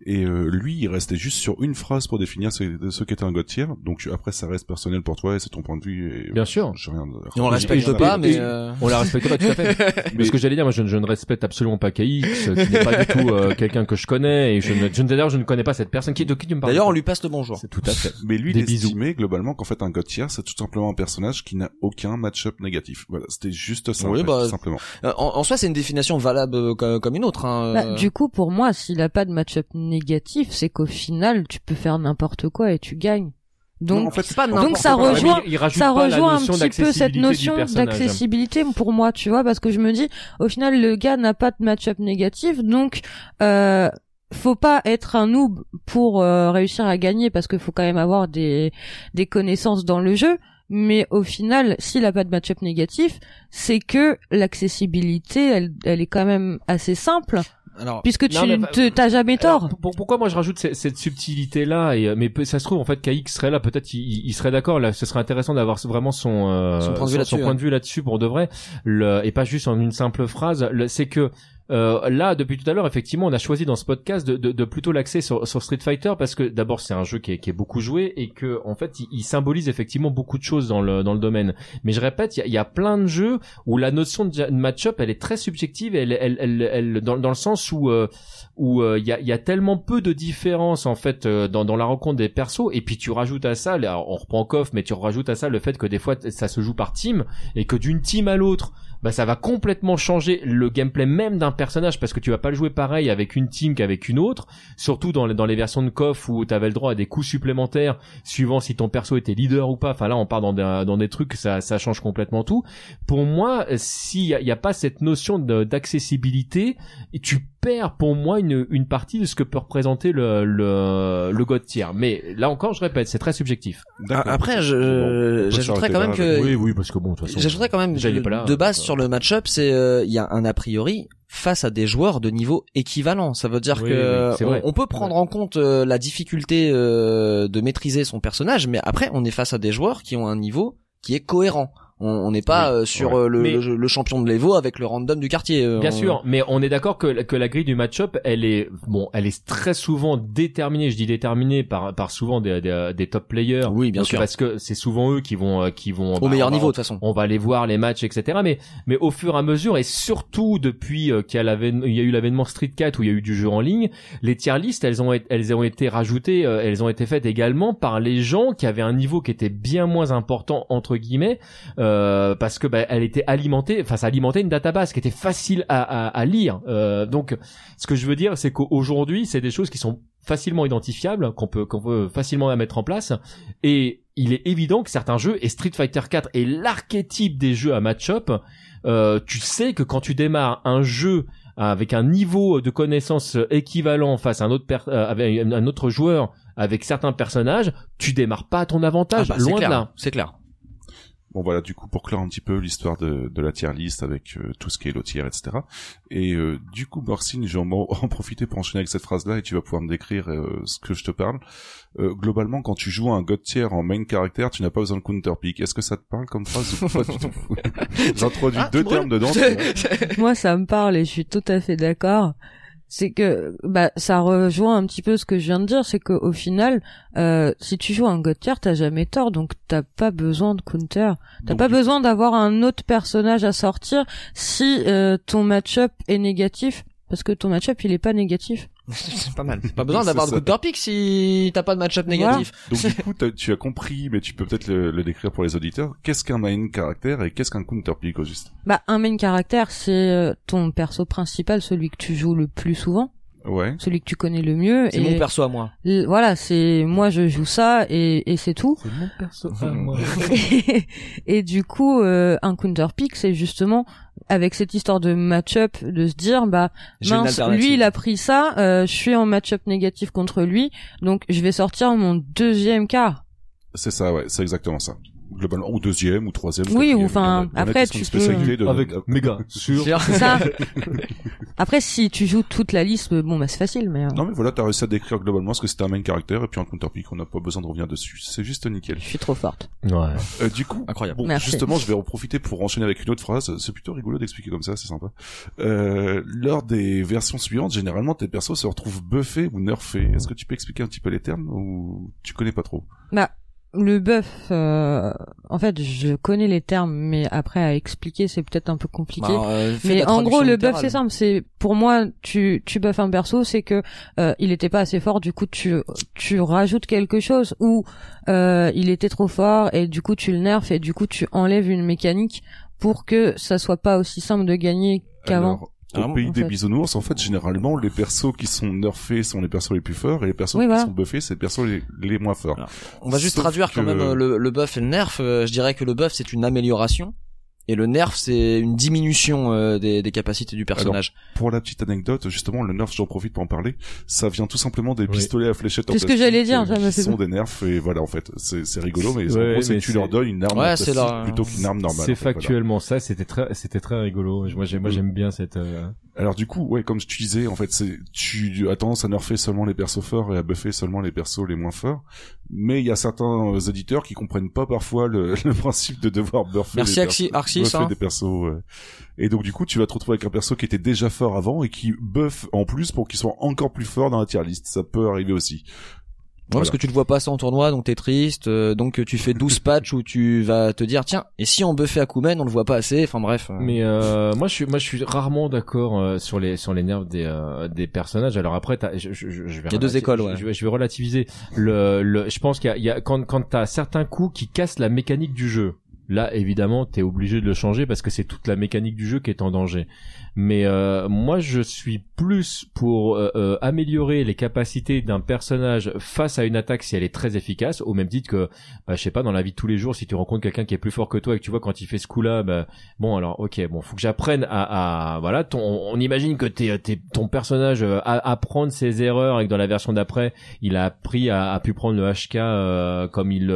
Et euh, lui, il restait juste sur une phrase pour définir ce, ce qu'était un god tier. Donc après, ça reste personnel pour toi et c'est ton point de vue. Et,
Bien sûr.
j'ai rien.
Et on le respecte pas, mais euh,
On la respecte pas tout à fait. Mais ce que j'allais dire, moi, je, ne- je ne respecte absolument pas KX, qui n'est pas du tout euh, quelqu'un que je connais, et je ne, je d'ailleurs, je ne connais pas cette personne. Qui, de qui tu me parles?
D'ailleurs on lui passe le bonjour.
C'est tout à fait.
Mais lui,
Des
il
bisous.
estimait globalement qu'en fait un god tier, c'est tout simplement un personnage qui n'a aucun match-up négatif. Voilà, c'était juste ça,
Oui,
en fait,
bah,
tout simplement.
Euh, En, en soi, c'est une définition valable euh, co- comme une autre. Hein.
Bah,
euh.
du coup, pour moi, s'il a pas de match-up négatif, c'est qu'au final, tu peux faire n'importe quoi et tu gagnes.
Non,
Donc,
en fait,
c'est pas
donc
n'importe
ça
quoi.
rejoint-
il, il
ça rejoint un petit peu cette notion d'accessibilité pour moi, tu vois, parce que je me dis, au final, le gars n'a pas de match-up négatif, donc euh, faut pas être un noob pour euh, réussir à gagner, parce qu'il faut quand même avoir des des connaissances dans le jeu. Mais au final, s'il a pas de match-up négatif, c'est que l'accessibilité, elle, elle est quand même assez simple,
Alors,
puisque tu t'as jamais tort.
Alors, pour- pourquoi moi je rajoute cette, cette subtilité là et euh, mais ça se trouve en fait KX serait là peut-être il, il serait d'accord là ce serait intéressant d'avoir vraiment son euh,
Son point de vue là-dessus,
point
hein.
de vue là-dessus pour de vrai le, et pas juste en une simple phrase c'est que euh, là depuis tout à l'heure effectivement on a choisi dans ce podcast de, de, de plutôt l'axer sur, sur Street Fighter parce que d'abord c'est un jeu qui est, qui est beaucoup joué et que en fait il, il symbolise effectivement beaucoup de choses dans le dans le domaine. Mais je répète il y a, y a plein de jeux où la notion de match-up elle est très subjective elle elle elle, elle dans, dans le sens où euh, où euh, il y, a, y a tellement peu de différence en fait euh, dans, dans la rencontre des persos. Et puis tu rajoutes à ça on reprend Koff mais tu rajoutes à ça le fait que des fois ça se joue par team et que d'une team à l'autre bah ça va complètement changer le gameplay même d'un personnage parce que tu vas pas le jouer pareil avec une team qu'avec une autre surtout dans les, versions de KOF où tu avais le droit à des coups supplémentaires suivant si ton perso était leader ou pas. Enfin là on part dans des, trucs ça, ça change complètement tout. Pour moi s'il y a, a pas cette notion d'accessibilité tu perds pour moi une, une partie de ce que peut représenter le, le, le God tier. Mais là encore, je répète, c'est très subjectif.
D'accord.
après,
Bon,
j'ajouterais
s'arrêter
quand même que
oui, oui, parce que bon, de toute façon.
J'ajouterais quand même
Déjà, là,
de base
euh.
sur le match-up, c'est euh, il y a un a priori face à des joueurs de niveau équivalent. Ça veut dire
Oui,
que
oui, c'est
on,
vrai.
on peut prendre en compte euh, la difficulté euh, de maîtriser son personnage, mais après on est face à des joueurs qui ont un niveau qui est cohérent. On n'est pas
Oui,
euh, sur
ouais.
euh, le,
Mais-
le, le champion de l'Evo avec le random du quartier. euh,
Bien
on-
sûr, mais on est d'accord que, que la grille du match-up, elle est bon, elle est très souvent déterminée. Je dis déterminée par par souvent des, des, des top players.
Oui, bien sûr.
parce que c'est souvent eux qui vont qui vont
Au
bah,
meilleur
va-
niveau de toute façon.
on va aller voir les matchs, etc. Mais mais au fur et à mesure et surtout depuis qu'il y a il y a eu l'avènement Street 4 où il y a eu du jeu en ligne, les tier lists elles ont été- elles ont été rajoutées, elles ont été faites également par les gens qui avaient un niveau qui était bien moins important entre guillemets euh, parce que bah, elle était alimentée, enfin ça alimentait une database qui était facile à, à, à lire. Euh, donc ce que je veux dire c'est qu'aujourd'hui c'est des choses qui sont facilement identifiables, qu'on peut qu'on peut facilement la mettre en place et il est évident que certains jeux et Street Fighter 4 est l'archétype des jeux à match-up. Euh, tu sais que quand tu démarres un jeu avec un niveau de connaissance équivalent face à un autre euh, avec un autre joueur avec certains personnages, tu démarres pas à ton avantage,
Ah bah,
loin de là.
C'est clair.
Bon voilà, du coup pour clore un petit peu l'histoire de, de la tier list avec euh, tout ce qui est le tier, etc. Et euh, du coup, Morcine, je vais en, profiter pour enchaîner avec cette phrase-là et tu vas pouvoir me décrire euh, ce que je te parle. Euh, globalement, quand tu joues un god tier en main caractère, tu n'as pas besoin de counter pick. Est-ce que ça te parle comme phrase ou pas du tout? J'introduis
Ah,
deux termes dedans.
Moi, ça me parle et je suis tout à fait d'accord. C'est que bah ça rejoint un petit peu ce que je viens de dire, c'est que au final, euh, si tu joues un god tier, t'as jamais tort, donc t'as pas besoin de counter. T'as pas besoin d'avoir un autre personnage à sortir si euh, ton match-up est négatif, parce que ton match-up il est pas négatif.
c'est pas mal. Pas besoin d'avoir de counter pick si t'as pas de match-up négatif.
Donc du coup, tu as compris, mais tu peux peut-être le, le décrire pour les auditeurs. Qu'est-ce qu'un main caractère et qu'est-ce qu'un counter pick au juste
Bah un main caractère, c'est euh, ton perso principal, celui que tu joues le plus souvent,
Ouais.
celui que tu connais le mieux.
C'est
et
mon perso à moi.
voilà, c'est moi je joue ça et, et c'est tout.
C'est mon perso.
et du coup, euh, un counter pick, c'est justement avec cette histoire de match-up, de se dire bah mince, lui il a pris ça, euh, je suis en match-up négatif contre lui, donc je vais sortir mon deuxième quart.
C'est ça, ouais, c'est exactement ça. Globalement ou deuxième ou troisième.
Oui, ou enfin, après, tu peux-
spécialité de-
Avec
de-
méga sûr.
C'est ça. Après, si tu joues toute la liste, bon, bah, c'est facile, mais euh,
Non mais voilà, t'as réussi à décrire globalement ce que c'était un main caractère et puis un counterpick, on n'a pas besoin de revenir dessus. C'est juste nickel.
je suis trop forte.
Ouais.
Euh, du coup,
Incroyable.
bon,
Merci.
justement, je vais en profiter pour enchaîner avec une autre phrase. C'est plutôt rigolo d'expliquer comme ça, c'est sympa. Euh, lors des versions suivantes, généralement, tes persos se retrouvent buffés ou nerfés. Est-ce que tu peux expliquer un petit peu les termes ou tu connais pas trop?
Bah, le buff, euh, en fait, je connais les termes, mais après à expliquer, c'est peut-être un peu compliqué.
Bah, euh,
mais en gros, le buff,
littérale.
c'est simple. C'est pour moi, tu tu buffes un perso, c'est que euh, il était pas assez fort. Du coup, tu tu rajoutes quelque chose ou euh, il était trop fort et du coup tu le nerfs et du coup tu enlèves une mécanique pour que ça soit pas aussi simple de gagner qu'avant.
Alors,
Ah
au pays des
fait.
bisounours, en fait, généralement, les persos qui sont nerfés sont les persos les plus forts et les persos
Oui,
qui
voilà.
sont buffés, c'est les persos les, les moins forts.
Alors, On va juste
Sauf
traduire quand
que-
même euh, le, le buff et le nerf. Euh, je dirais que le buff c'est une amélioration et le nerf c'est une diminution euh, des, des capacités du personnage.
Pour la petite anecdote, justement, le nerf, j'en profite pour en parler, ça vient tout simplement des
Oui.
pistolets à fléchettes en
C'est ce que j'allais dire, ça me
qui
fait
sont des nerfs et voilà, en fait, c'est c'est rigolo, mais en
Ouais,
gros, c'est
mais
que tu leur donnes une arme
Ouais,
en plutôt qu'une arme normale.
C'est
en fait, voilà.
factuellement ça. C'était très, c'était très rigolo. Moi, j'ai- moi,
Mm.
j'aime bien cette. euh,
Alors du coup, ouais, comme tu disais, en fait, c'est tu as tendance à nerfer seulement les persos forts et à buffer seulement les persos les moins forts. Mais il y a certains euh, éditeurs qui comprennent pas parfois le, le principe de devoir buffer
Merci,
des
Axi-
persos,
Arxis,
buffer
hein.
des persos. ouais. Et donc du coup, tu vas te retrouver avec un perso qui était déjà fort avant et qui buff en plus pour qu'il soit encore plus fort dans la tier list. Ça peut arriver aussi.
Ouais, parce que tu le vois passer en tournoi, donc t'es triste, euh, donc tu fais 12 patchs où tu vas te dire tiens, et si on buffait Akumen, on le voit pas assez, enfin bref. euh.
Mais euh, moi, je suis, moi, je suis rarement d'accord euh, sur les sur les nerfs des euh, des personnages. Alors après, je, je, je, vais
Il y a deux écoles, ouais.
Je, vais- je vais relativiser. Le, le, je pense qu'il y a, il y a quand quand t'as certains coups qui cassent la mécanique du jeu. Là, évidemment, t'es obligé de le changer parce que c'est toute la mécanique du jeu qui est en danger. Mais euh, moi, je suis plus pour euh, euh, améliorer les capacités d'un personnage face à une attaque si elle est très efficace, au même titre que, bah, je sais pas, dans la vie de tous les jours, si tu rencontres quelqu'un qui est plus fort que toi et que tu vois quand il fait ce coup-là, bah, bon, alors, ok, bon, faut que j'apprenne à, à, voilà, on imagine que t'es, t'es, ton personnage a- apprendre ses erreurs et que dans la version d'après, il a appris à, a pu prendre le HK comme il,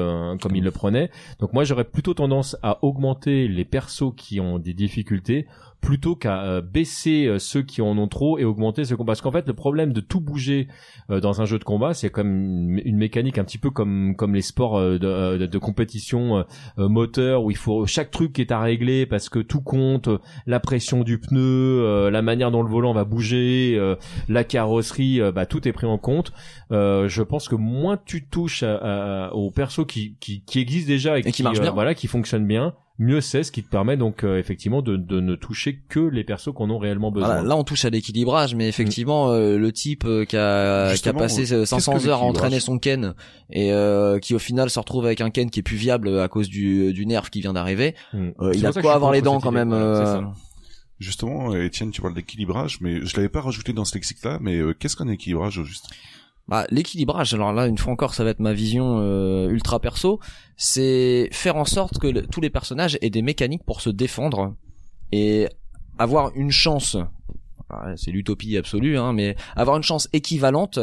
comme il le prenait. Donc moi, j'aurais plutôt tendance à augmenter les persos qui ont des difficultés plutôt qu'à euh, baisser euh, ceux qui en ont trop et augmenter ceux qui ont parce qu'en fait le problème de tout bouger euh, dans un jeu de combat c'est comme une, mécanique un petit peu comme comme les sports de, de, de compétition moteur où il faut chaque truc qui est à régler parce que tout compte la pression du pneu la manière dont le volant va bouger la carrosserie bah tout est pris en compte je pense que moins tu touches à, à- aux persos qui, qui qui existent déjà et,
Et qui marchent bien.
voilà qui fonctionnent bien mieux c'est ce qui te permet donc euh, effectivement de, de ne toucher que les persos qu'on a réellement besoin.
Voilà, là on touche à l'équilibrage, mais effectivement euh, le type euh, qui a, qui a passé euh, 500
qu'est-ce que
heures à entraîner son Ken et euh, qui au final se retrouve avec un Ken qui est plus viable à cause du, du nerf qui vient d'arriver,
Mm.
euh, il a quoi avoir les dents quand
idée.
même. Euh,
ça.
Justement, euh, Étienne, tu parles d'équilibrage, mais je l'avais pas rajouté dans ce lexique-là, mais euh, qu'est-ce qu'un équilibrage au juste?
Bah, l'équilibrage, alors là, une fois encore, ça va être ma vision euh, ultra perso, c'est faire en sorte que le- tous les personnages aient des mécaniques pour se défendre et avoir une chance, c'est l'utopie absolue, hein, mais avoir une chance équivalente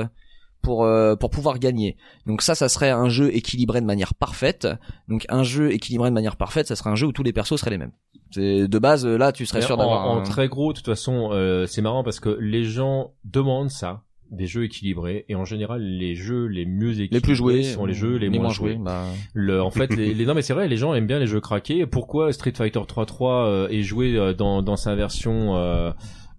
pour euh, pour pouvoir gagner. Donc ça, ça serait un jeu équilibré de manière parfaite. Donc un jeu équilibré de manière parfaite, ça serait un jeu où tous les persos seraient les mêmes. C'est de base là, tu serais sûr
en,
d'avoir.
en
un-
très gros, de toute façon, euh, c'est marrant parce que les gens demandent ça, des jeux équilibrés, et en général, les jeux les mieux équilibrés
les plus joués
sont les jeux les, moins, joués.
Bah,
Le, en fait, les, les- non mais c'est vrai, les gens aiment bien les jeux craqués. Pourquoi Street Fighter 3.3 euh, est joué euh, dans, dans sa version, euh,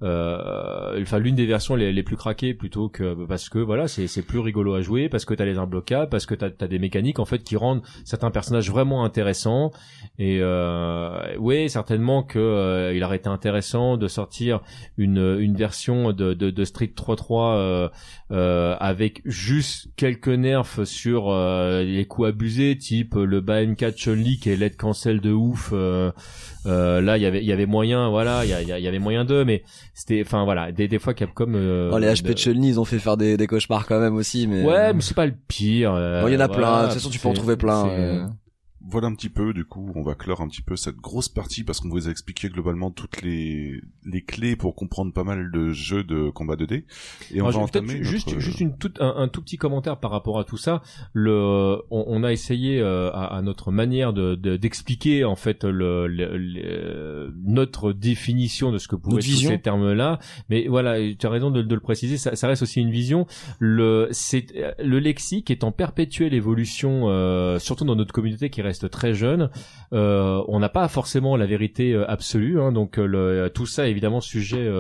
enfin l'une des versions les, plus craquées plutôt que parce que voilà c'est plus rigolo à jouer, parce que t'as les imbloquables, parce que t'as as des mécaniques en fait qui rendent certains personnages vraiment intéressants. Et euh, oui, certainement que euh, il aurait été intéressant de sortir une une version de de, Street 3.3 euh, euh, avec juste quelques nerfs sur euh, les coups abusés, type le BM4 Chun-Li qui est LED cancel de ouf. euh, euh, là, il y avait il y avait moyen, voilà, il y avait moyen d'eux, mais c'était, enfin voilà, des, des fois Capcom. Euh,
oh, les HP
de-
Chun-Li, ils ont fait faire des, des cauchemars quand même aussi, mais.
Ouais, mais c'est pas le pire. euh,
Bon, il y en a plein. De toute façon, tu peux en trouver plein. Euh.
voilà un petit peu, du coup, on va clore un petit peu cette grosse partie parce qu'on vous a expliqué globalement toutes les, les clés pour comprendre pas mal de jeux de combat 2D.
Et on va entamer juste, notre... juste une toute, un, un, tout petit commentaire par rapport à tout ça. Le, on, on a essayé euh, à, à, notre manière de, d'expliquer en fait le, le, notre définition de ce que pouvaient être ces termes-là. Mais voilà, tu as raison de, de le préciser. Ça, ça, reste aussi une vision. Le, c'est le lexique est en perpétuelle évolution, euh, surtout dans notre communauté qui reste très jeune. Euh, on n'a pas forcément la vérité euh, absolue, hein, donc euh, le, tout ça évidemment sujet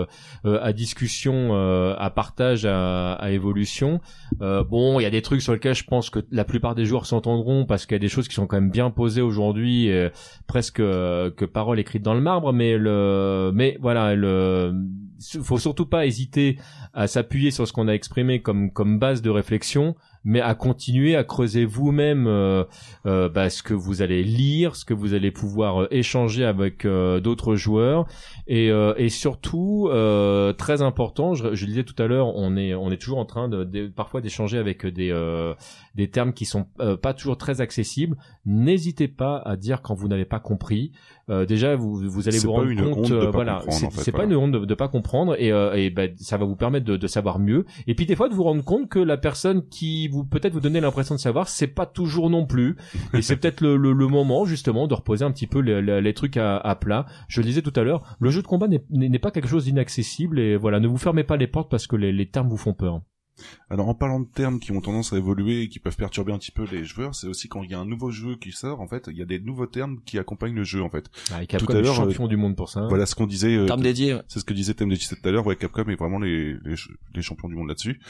à discussion, à partage, à, à évolution. bon, il y a des trucs sur lesquels je pense que la plupart des joueurs s'entendront parce qu'il y a des choses qui sont quand même bien posées aujourd'hui, presque que paroles écrites dans le marbre, mais le, mais voilà, le, faut surtout pas hésiter à s'appuyer sur ce qu'on a exprimé comme comme base de réflexion mais à continuer à creuser vous-même euh, euh, bah, ce que vous allez lire, ce que vous allez pouvoir euh, échanger avec euh, d'autres joueurs, et, euh, et surtout très important, je, je le disais tout à l'heure, on est on est toujours en train de, de parfois d'échanger avec des des termes qui sont pas toujours très accessibles. N'hésitez pas à dire quand vous n'avez pas compris. déjà, vous vous allez vous rendre compte, voilà, c'est pas une honte de, de pas comprendre, et, et bah, ça va vous permettre de, de savoir mieux. Et puis des fois de vous rendre compte que la personne qui vous peut-être vous donner l'impression de savoir, c'est pas toujours non plus. Et c'est peut-être le, le, le, moment justement de reposer un petit peu les, les, trucs à, à, plat. Je le disais tout à l'heure, le jeu de combat n'est pas quelque chose d'inaccessible et voilà, ne vous fermez pas les portes parce que les, les termes vous font peur.
Alors en parlant de termes qui ont tendance à évoluer et qui peuvent perturber un petit peu les joueurs, c'est aussi quand il y a un nouveau jeu qui sort, en fait, il y a des nouveaux termes qui accompagnent le jeu en fait.
Ah, Capcom tout à l'heure, champion du monde pour ça.
Voilà ce qu'on disait.
Euh, terme dédié.
C'est ce que disait Thème dédié tout à l'heure. Ouais, Capcom est vraiment les, les, les champions du monde là-dessus.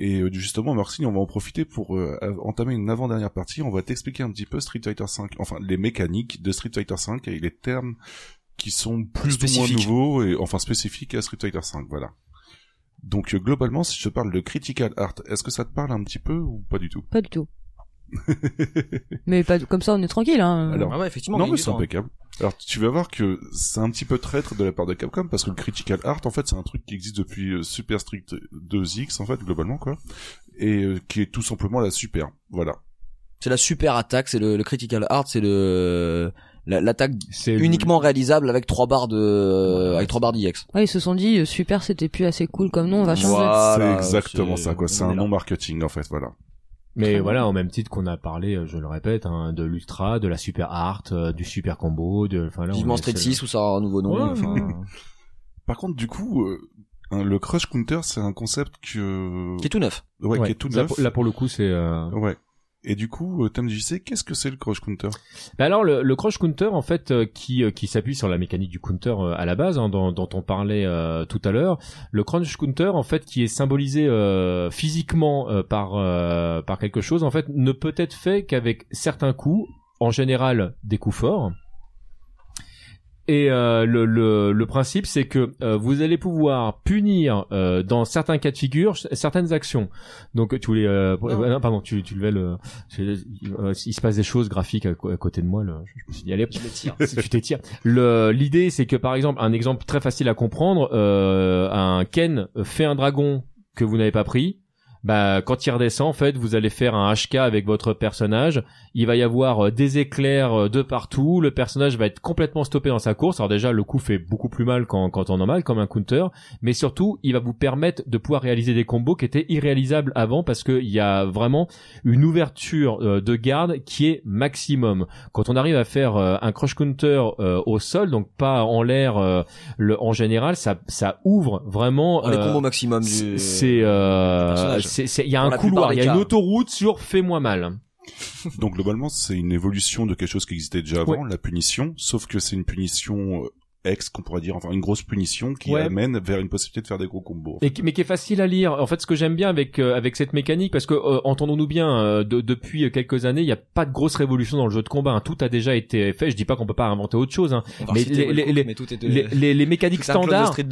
Et euh, justement, Marcy, on va en profiter pour euh, entamer une avant-dernière partie. On va t'expliquer un petit peu Street Fighter V, enfin les mécaniques de Street Fighter V et les termes qui sont plus ou moins nouveaux et enfin spécifiques à Street Fighter V. Voilà. Donc euh, globalement, si je te parle de critical art, est-ce que ça te parle un petit peu ou pas du tout?
Pas du tout. mais pas comme ça, on est tranquille. Hein.
Alors, ah ouais, effectivement.
Non, mais c'est impeccable. Alors, tu vas voir que c'est un petit peu traître de la part de Capcom parce que le critical art, en fait, c'est un truc qui existe depuis euh, Super Street 2X, en fait, globalement, quoi, et euh, qui est tout simplement la super. Voilà.
C'est la super attaque, c'est le, le critical art, c'est le l'attaque uniquement réalisable avec trois barres de avec trois barres d'IX.
Ouais, ils se sont dit euh, super, c'était plus assez cool comme nom, on va changer.
c'est exactement ça, quoi. C'est un nom marketing, en fait, voilà.
Mais voilà, au même titre qu'on a parlé, euh, je le répète, hein, de l'ultra, de la super art, euh, du super combo, de, là.
Vivement Street 6 ou ça aura un nouveau nom.
Par contre, du coup, euh, le crush counter, c'est un concept que
qui est tout neuf.
Ouais, qui est tout neuf.
Là, pour le coup, c'est.
Ouais. Et du coup, euh, JC, qu'est-ce que c'est le crush counter?
Bah Alors le, crush counter, en fait, euh, qui euh, qui s'appuie sur la mécanique du counter à la base, hein, dont, dont, on parlait tout à l'heure. Le crush counter, en fait, qui est symbolisé physiquement par par quelque chose, en fait, ne peut être fait qu'avec certains coups, en général des coups forts et euh, le, le, le, principe, c'est que euh, vous allez pouvoir punir euh, dans certains cas de figure certaines actions. Donc tu voulais, non. pardon, tu, tu levais le, il se passe des choses graphiques à, côté de moi. Le, je me suis dit allez, tu t'étires. Le l'idée, c'est que par exemple, un exemple très facile à comprendre, un Ken fait un dragon que vous n'avez pas pris bah quand il redescend en fait vous allez faire un HK avec votre personnage. Il va y avoir euh, des éclairs euh, de partout. Le personnage va être complètement stoppé dans sa course. Alors déjà le coup fait beaucoup plus mal quand, quand on normal comme un counter. Mais surtout il va vous permettre de pouvoir réaliser des combos qui étaient irréalisables avant parce qu'il y a vraiment une ouverture euh, de garde qui est maximum. Quand on arrive à faire un crush counter au sol donc pas en l'air le en général ça ça ouvre vraiment
les combos maximum
c'est il y a un couloir, il y a une autoroute sur fais-moi mal.
Donc globalement, c'est une évolution de quelque chose qui existait déjà avant, la punition, sauf que c'est une punition euh, ex qu'on pourrait dire enfin une grosse punition qui amène vers une possibilité de faire des gros combos
et mais qui est facile à lire. En fait ce que j'aime bien avec euh, avec cette mécanique parce que euh, entendons-nous bien euh, depuis quelques années il n'y a pas de grosse révolution dans le jeu de combat hein. tout a déjà été fait. Je dis pas qu'on peut pas inventer autre chose hein. mais, les, les, les, les, les, mécaniques standards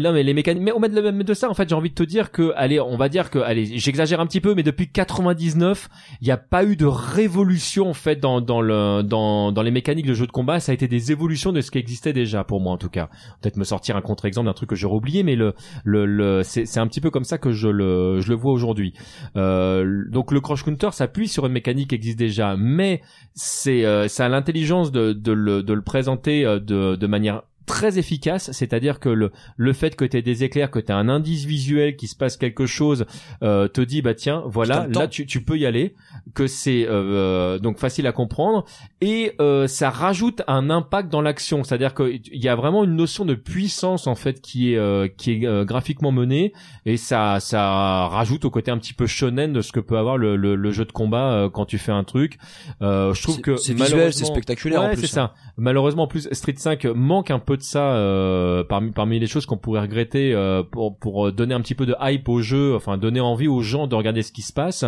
non mais les mécaniques mais au mettre de ça en fait j'ai envie de te dire que allez on va dire que allez j'exagère un petit peu mais depuis 99 il n'y a pas eu de révolution en fait dans dans le dans dans les mécaniques de jeu de combat. Ça a été des évolutions de ce qui existait déjà pour moi en tout cas. Peut-être me sortir un contre-exemple d'un truc que j'aurais oublié, mais le, le, le c'est, un petit peu comme ça que je le, je le vois aujourd'hui. Euh, donc le Crush Counter s'appuie sur une mécanique qui existe déjà, mais c'est, euh, ça a l'intelligence de, de, le, de le présenter euh, de, de manière très efficace, c'est-à-dire que le, le fait que tu aies des éclairs, que tu as un indice visuel, qui se passe quelque chose, euh, te dit bah tiens, voilà, là tu, tu peux y aller, que c'est euh, donc facile à comprendre et euh, ça rajoute un impact dans l'action, c'est-à-dire qu'il y a vraiment une notion de puissance en fait qui est euh, qui est euh, graphiquement menée et ça ça rajoute au côté un petit peu shonen de ce que peut avoir le, le, le jeu de combat euh, quand tu fais un truc. Euh, je trouve que
c'est visuel, c'est spectaculaire en
Ouais,
plus,
c'est
hein.
ça. Malheureusement, en plus, Street 5 manque un peu de ça euh, parmi parmi les choses qu'on pourrait regretter euh, pour pour donner un petit peu de hype au jeu, enfin donner envie aux gens de regarder ce qui se passe.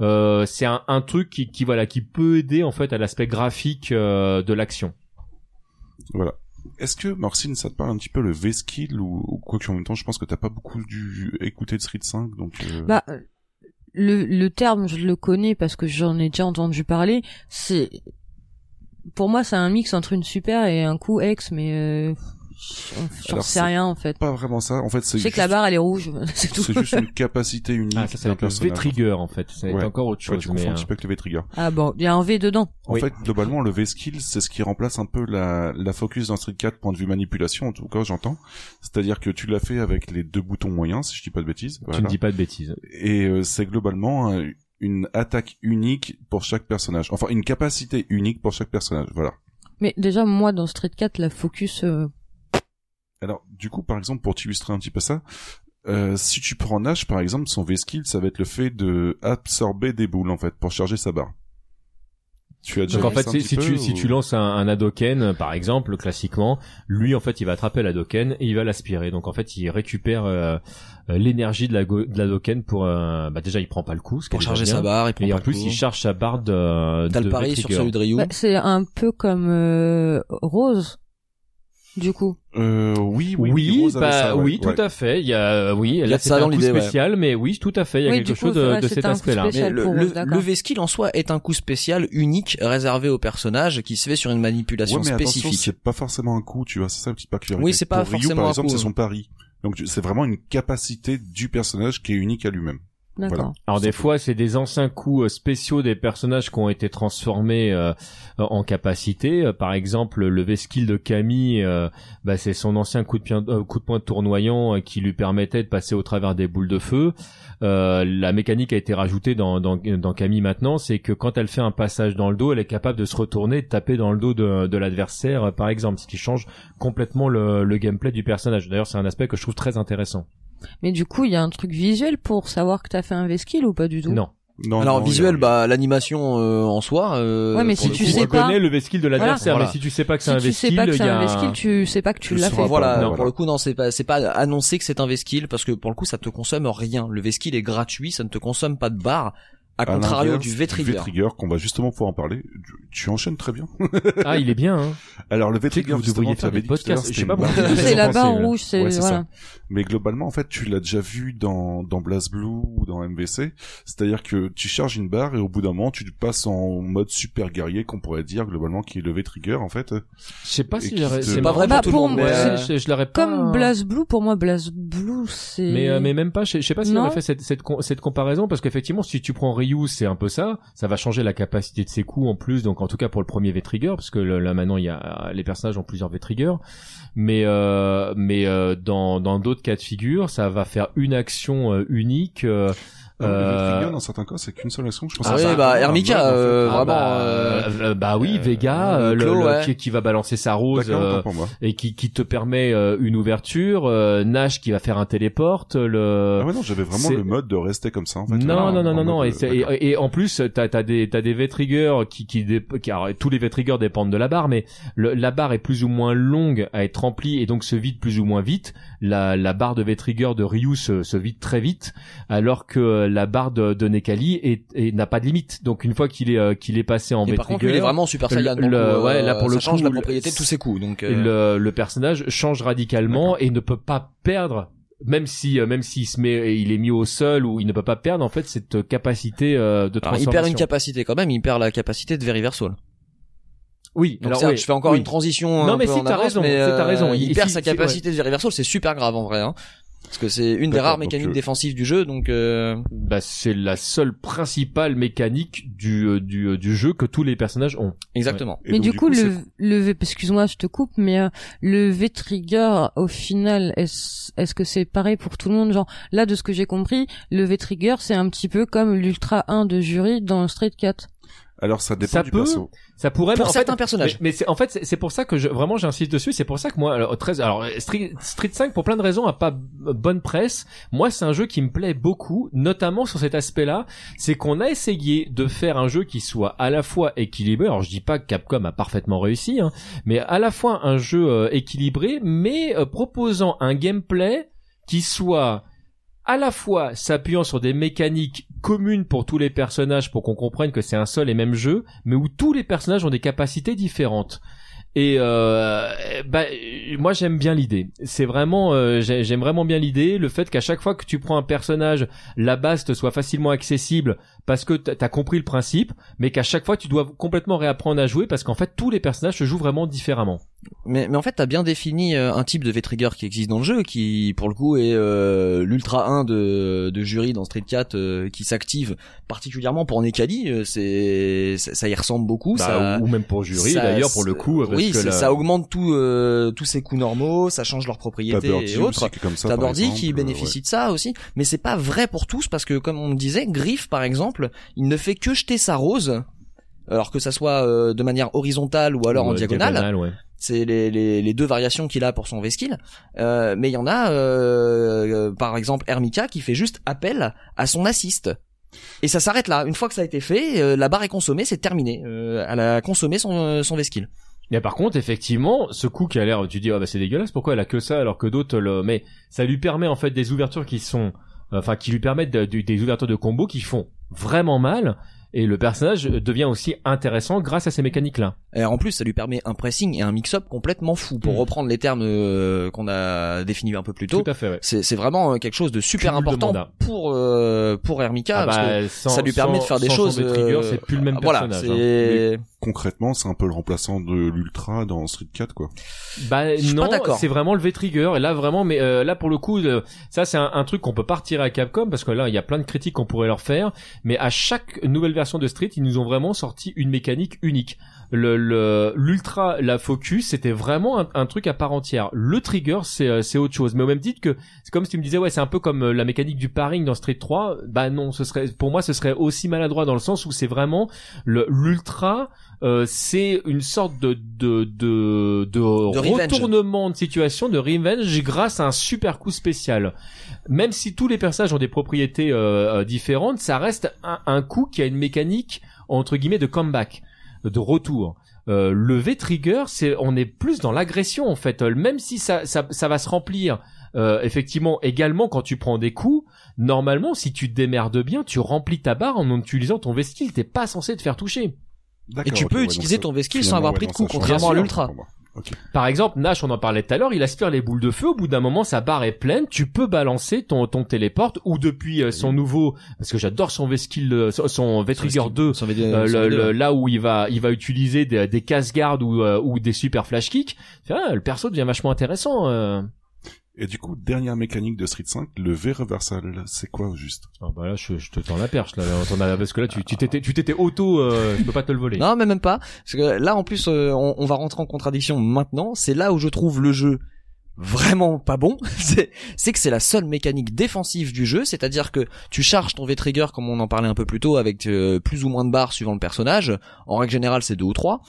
Euh, c'est un, un truc qui, qui voilà qui peut aider en fait à l'aspect graphique euh, de l'action.
Voilà. Est-ce que Marcine, ça te parle un petit peu le V-Skill ou, ou quoi que en même temps, je pense que t'as pas beaucoup dû écouter de Street 5, donc. euh,
Bah, euh, le, le terme, je le connais parce que j'en ai déjà entendu parler. C'est, pour moi, c'est un mix entre une super et un coup ex, mais euh, j'en sais
c'est
rien en fait.
Pas vraiment ça. En fait, c'est
Je sais
juste,
que la barre elle est rouge, c'est tout.
c'est juste une capacité unique
Ah, ça c'est le
personnage.
V-Trigger en fait. Ça va être
Ouais.
encore autre
Ouais,
chose.
tu confonds un
euh,
petit peu avec le V-Trigger.
Ah bon, il y a un V dedans.
En
Oui.
fait, globalement, le V-Skill, c'est ce qui remplace un peu la, la focus dans Street 4 point de vue manipulation, en tout cas, j'entends. C'est-à-dire que tu l'as fait avec les deux boutons moyens, si je dis pas de bêtises.
tu ne dis pas de bêtises.
Et euh, c'est globalement euh, une attaque unique pour chaque personnage. Enfin, une capacité unique pour chaque personnage. Voilà.
Mais déjà, moi, dans Street 4, la focus, euh,
Alors, du coup, par exemple, pour t'illustrer un petit peu ça, euh, si tu prends Nash, par exemple, son V-Skill, ça va être le fait de absorber des boules, en fait, pour charger sa barre. Tu as déjà
Donc en fait, si,
petit
si
peu,
tu
ou-
si tu lances un, un Hadoken, euh, par exemple, classiquement, lui en fait, il va attraper l'Hadoken et il va l'aspirer. Donc en fait, il récupère euh, l'énergie de la go- de l'Hadoken pour euh, bah déjà il prend pas le coup, ce qui
Pour charger
bien.
sa barre, il prend
Et
pas
en
le
plus,
coup.
il charge sa barre de.
T'as le pari sur celui de Ryu.
bah, c'est un peu comme euh, Rose, du coup.
Euh, oui, oui,
Oui,
Rose
bah
ça, ouais.
oui,
Ouais.
tout à fait. Il y a, oui,
y a
là
ça
un
dans
coup
l'idée, ouais.
spécial, mais oui, tout à fait. Il y a
Oui,
quelque chose
coup,
de, cet
un coup
aspect-là.
spécial.
Mais le, V-Skill en soi est un coup spécial unique réservé au personnage qui se fait sur une manipulation
Ouais, mais
spécifique.
c'est pas forcément un coup, tu vois, c'est ça la petite particularité.
Oui, c'est pas
Pour Ryu,
forcément
par
un
exemple,
coup,
c'est
hein.
son pari. Donc, c'est vraiment une capacité du personnage qui est unique à lui-même. Voilà.
Alors des fois, c'est des anciens coups euh, spéciaux des personnages qui ont été transformés euh, en capacité. Euh, Par exemple, le V-Skill de Camille, euh, bah, c'est son ancien coup de, pien- euh, coup de poing tournoyant euh, qui lui permettait de passer au travers des boules de feu. Euh, la mécanique a été rajoutée dans, dans, dans Camille maintenant, c'est que quand elle fait un passage dans le dos, elle est capable de se retourner et de taper dans le dos de, de l'adversaire, euh, par exemple, ce qui change complètement le, le gameplay du personnage. D'ailleurs, c'est un aspect que je trouve très intéressant.
Mais du coup, il y a un truc visuel pour savoir que t'as fait un V-Skill ou pas du tout?
Non.
Non,
Alors
non,
visuel,
a-
bah l'animation euh, en soi. euh,
Ouais, mais si tu
coup,
sais pas-
reconnais le V-Skill de l'adversaire,
Voilà.
mais si tu sais pas que c'est
Si
un
tu sais
V-Skill,
pas que
il
c'est
y a
un V-Skill, tu sais pas que tu l'as fait.
Voilà,
Non.
pour le coup, non, c'est pas, c'est pas annoncé que c'est un V-Skill parce que pour le coup, ça te consomme rien. Le V-Skill est gratuit, ça ne te consomme pas de barre. À contrario du V-Trigger.
V-Trigger, qu'on va justement pouvoir en parler. Tu, tu enchaînes très bien.
Ah, il est bien, hein.
Alors, le V-Trigger,
vous devriez faire des podcasts. Je sais pas.
C'est barre
ouais.
rouge, c'est
Ouais, c'est
voilà.
ça. Mais globalement, en fait, tu l'as déjà vu dans, dans BlazBlue ou dans MVC. C'est-à-dire que tu charges une barre et au bout d'un moment, tu passes en mode super guerrier, qu'on pourrait dire, globalement, qui est le V-Trigger, en fait.
Je sais pas si
te-
c'est
Pas
vrai
Bah,
pour tout le monde,
je, je l'aurais pas.
Comme BlazBlue, pour moi, BlazBlue, c'est...
Mais, euh, mais même pas, je, sais pas si on a fait cette, cette, com- cette comparaison, parce qu'effectivement, si tu prends Ryu, c'est un peu ça, ça va changer la capacité de ses coups en plus, donc en tout cas pour le premier V-Trigger, parce que là maintenant, il y a, les personnages ont plusieurs V-Trigger, mais, euh, mais euh, dans dans d'autres cas de figure, ça va faire une action euh, unique, euh,
dans certains cas, c'est qu'une seule action. Je pense
Ah
que
oui, bah, Hermika,
mode, en fait.
euh,
ah
vraiment,
bah,
euh,
euh, bah oui,
euh,
Vega, euh, le-
Claw,
le-
ouais.
qui, qui va balancer sa rose, euh, et qui, qui te permet euh, une ouverture, euh, Nash qui va faire un téléporte, le
Ah ouais, non, j'avais vraiment le mode de rester comme ça, en fait.
non, non, non, non, non, et, et, et en plus, t'as as des t'as des V-triggers qui qui, dé- qui alors, tous les V-triggers dépendent de la barre, mais le- la barre est plus ou moins longue à être remplie et donc se vide plus ou moins vite. La la barre de V-trigger de Ryu se, se vide très vite, alors que la barre de, de Nekali est, est- n'a pas de limite. Donc une fois qu'il est euh, qu'il est passé en
Et par contre, lui, il est
V-trigger,
vraiment Super Saiyan.
le- le-
euh,
ouais, là, pour le
ça change
coup,
la
le-
propriété de tous ses coups. Donc, euh,
le, le personnage change radicalement et ne peut pas perdre même si euh, même s'il se met il est mis au sol ou il ne peut pas perdre en fait cette capacité euh, de
alors, il
transformation.
perd une capacité quand même. Il perd la capacité de Veriversal.
Oui,
Donc
alors
certes,
oui,
je fais encore
oui.
une transition
Non,
un
mais
peu
si, t'as raison,
mais euh,
raison.
il
Il-
perd
si-
sa
si,
capacité de reversal, c'est super grave en vrai. Hein. Parce que c'est une des rares mécaniques
euh,
défensives du jeu, donc euh,
Bah, c'est la seule principale mécanique du, euh, du, euh, du jeu que tous les personnages ont.
exactement.
Mais
donc,
du coup, le, le V, excuse-moi, je te coupe, mais euh, le V-Trigger, au final, est-ce est-ce que c'est pareil pour tout le monde? Genre, là, de ce que j'ai compris, le V-Trigger, c'est un petit peu comme l'Ultra 1 de jury dans Street 4.
Alors ça dépend
Ça
du
peut,
perso.
Ça pourrait
Pour
en
certains
fait,
personnages.
Mais, mais c'est en fait c'est- pour ça que je, vraiment j'insiste dessus. C'est pour ça que moi alors, 13 alors Street, Street 5 pour plein de raisons a pas bonne presse. Moi c'est un jeu qui me plaît beaucoup, notamment sur cet aspect-là, c'est qu'on a essayé de faire un jeu qui soit à la fois équilibré. Alors je dis pas que Capcom a parfaitement réussi, hein, mais à la fois un jeu euh, équilibré, mais euh, proposant un gameplay qui soit à la fois s'appuyant sur des mécaniques communes pour tous les personnages pour qu'on comprenne que c'est un seul et même jeu, mais où tous les personnages ont des capacités différentes. Et euh, bah, moi j'aime bien l'idée. C'est vraiment, euh, j'ai- j'aime vraiment bien l'idée, le fait qu'à chaque fois que tu prends un personnage, la base te soit facilement accessible parce que t'as t'as compris le principe, mais qu'à chaque fois tu dois complètement réapprendre à jouer parce qu'en fait tous les personnages se jouent vraiment différemment.
Mais, mais en fait, t'as bien défini euh, un type de V-Trigger qui existe dans le jeu, qui pour le coup est euh, l'Ultra 1 de, de jury dans Street 4, euh, qui s'active particulièrement pour Nekali. euh, c'est ça, y ressemble beaucoup.
Bah,
ça,
ou même pour jury d'ailleurs pour le coup. parce
oui,
que
c'est-
la-
ça augmente tout, euh, tous ces coups normaux, ça change leurs propriétés et autres. T'as
exemple,
qui
euh,
bénéficie de ça aussi, mais c'est pas vrai pour tous parce que comme on me disait, Griff par exemple, il ne fait que jeter sa rose, alors que ça soit euh, de manière horizontale ou alors
ou,
en diagonale.
ouais.
C'est les, les, les deux variations qu'il a pour son V-Skill. Euh, mais il y en a, euh, par exemple, Hermika qui fait juste appel à son assist. Et ça s'arrête là. Une fois que ça a été fait, la barre est consommée, c'est terminé. Elle a consommé son, son V-Skill.
Mais par contre, effectivement, ce coup qui a l'air, tu dis, ah bah c'est dégueulasse, pourquoi elle a que ça alors que d'autres le, mais ça lui permet en fait des ouvertures qui sont, enfin qui lui permettent de- de- des ouvertures de combo qui font vraiment mal et le personnage devient aussi intéressant grâce à ces mécaniques-là.
Et en plus, ça lui permet un pressing et un mix-up complètement fou. Pour
Mm.
reprendre les termes euh, qu'on a définis un peu plus tôt,
Tout à fait, ouais.
c'est c'est vraiment euh, quelque chose de super important pour euh, pour Hermika
Ah
parce que
bah, sans-
ça lui permet de faire des
sans
choses.
trigger,
euh,
c'est plus le même
voilà,
personnage. hein.
Concrètement, c'est un peu le remplaçant de l'Ultra dans Street 4, quoi.
Bah non,
d'accord.
c'est vraiment le V-Trigger. Et là vraiment, mais euh, là pour le coup, euh, ça c'est un, un truc qu'on peut pas retirer à Capcom parce que là il y a plein de critiques qu'on pourrait leur faire. Mais à chaque nouvelle version de Street, ils nous ont vraiment sorti une mécanique unique. Le le- l'ultra, la focus, c'était vraiment un, un truc à part entière. Le trigger, c'est euh, c'est autre chose. Mais au même titre que c'est comme si tu me disais ouais, c'est un peu comme euh, la mécanique du paring dans Street 3. Bah non, ce serait pour moi ce serait aussi maladroit dans le sens où c'est vraiment le l'ultra. euh, c'est une sorte de de de, de, retournement de situation de revenge grâce à un super coup spécial. Même si tous les personnages ont des propriétés euh, euh, différentes, ça reste un, un coup qui a une mécanique entre guillemets de comeback, de retour. Euh, le V-trigger, c'est on est plus dans l'agression en fait. Même si ça ça, ça va se remplir euh, effectivement également quand tu prends des coups. Normalement, si tu te démerdes bien, tu remplis ta barre en utilisant ton V-skill. T'es pas censé te faire toucher.
D'accord,
tu peux
ouais,
utiliser
donc
ton V-Skill sans avoir
ouais,
pris de
non,
coup,
ça change.
contrairement à l'Ultra.
Par exemple, Nash, on en parlait tout à l'heure, il aspire les boules de feu. Au bout d'un moment, sa barre est pleine. Tu peux balancer ton ton téléporte ou depuis euh, son nouveau, parce que j'adore son V-skill, euh, son- son V-trigger 2.
Son V-
euh,
son
le-
V2,
le-
ouais.
là où il va il va utiliser des, des casse-gardes ou, euh, ou des super flash kicks, ah, le perso devient vachement intéressant.
Et du coup, dernière mécanique de Street 5, le V reversal, c'est quoi au juste?
Ah bah là, je, je te tends la perche là, parce que là, tu t'étais tu t'étais auto, euh, je peux pas te le voler.
Non, mais même pas. Parce que là, en plus, euh, on, on va rentrer en contradiction maintenant. C'est là où je trouve le jeu vraiment pas bon. c'est c'est que c'est la seule mécanique défensive du jeu. C'est-à-dire que tu charges ton V-Trigger, comme on en parlait un peu plus tôt, avec euh, plus ou moins de barres suivant le personnage. En règle générale, c'est deux ou trois.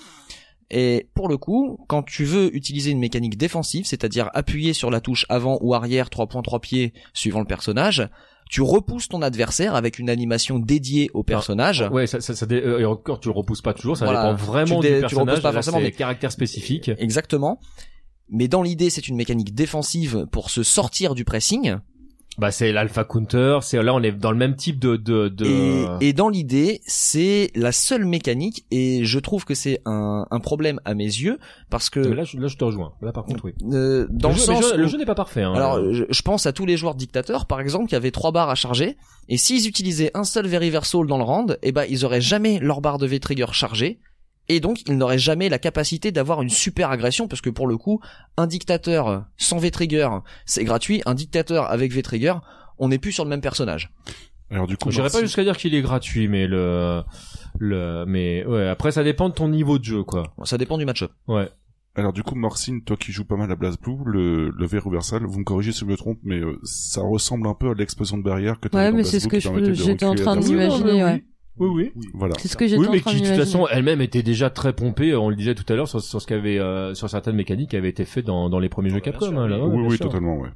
Et pour le coup, quand tu veux utiliser une mécanique défensive, c'est-à-dire appuyer sur la touche avant ou arrière, trois points, trois pieds, suivant le personnage, tu repousses ton adversaire avec une animation dédiée au personnage.
Ouais, ça, ça, ça dé- euh, et encore, tu le repousses pas toujours, ça
Voilà.
dépend vraiment
Tu dé-
du
tu le repousses
personnage,
pas
là,
forcément, mais-
caractère spécifique.
Exactement. Mais dans l'idée, c'est une mécanique défensive pour se sortir du pressing.
Bah c'est l'alpha counter, c'est là on est dans le même type de de, de...
Et, et dans l'idée, c'est la seule mécanique. Et je trouve que c'est un, un problème à mes yeux parce que
là, je, là je te rejoins. Là par contre oui.
euh, dans le,
le, jeu,
sens
le jeu n'est pas parfait. Hein.
alors je, je pense à tous les joueurs dictateurs, par exemple, qui avaient trois barres à charger. Et s'ils utilisaient un seul Veriversal dans le round, eh ben ils auraient jamais leur barre de V-Trigger chargée. Et donc, il n'aurait jamais la capacité d'avoir une super agression, parce que pour le coup, un dictateur sans V-Trigger, c'est gratuit. Un dictateur avec V-Trigger, on n'est plus sur le même personnage.
Alors du coup,
J'irais pas jusqu'à dire qu'il est gratuit, mais le, le, mais ouais. Après, ça dépend de ton niveau de jeu, quoi.
Ça dépend du match-up.
Ouais.
Alors du coup, Morcine, toi qui joues pas mal à BlazBlue, le, le verre universal, vous me corrigez si je me trompe, mais euh, ça ressemble un peu à l'explosion de barrière que t'avais
Ouais,
dans
mais c'est ce que j'étais en train m'imaginer, ouais.
Oui, oui.
Voilà.
C'est ce que j'étais
Oui,
en
mais
train
qui de toute façon elle-même était déjà très pompée. On le disait tout à l'heure sur, sur ce qu'avait, euh, sur certaines mécaniques qui avaient été faites dans, dans les premiers
Ah,
jeux
bien
Capcom.
sûr,
hein, là,
oui, oui,
sûr.
totalement, ouais.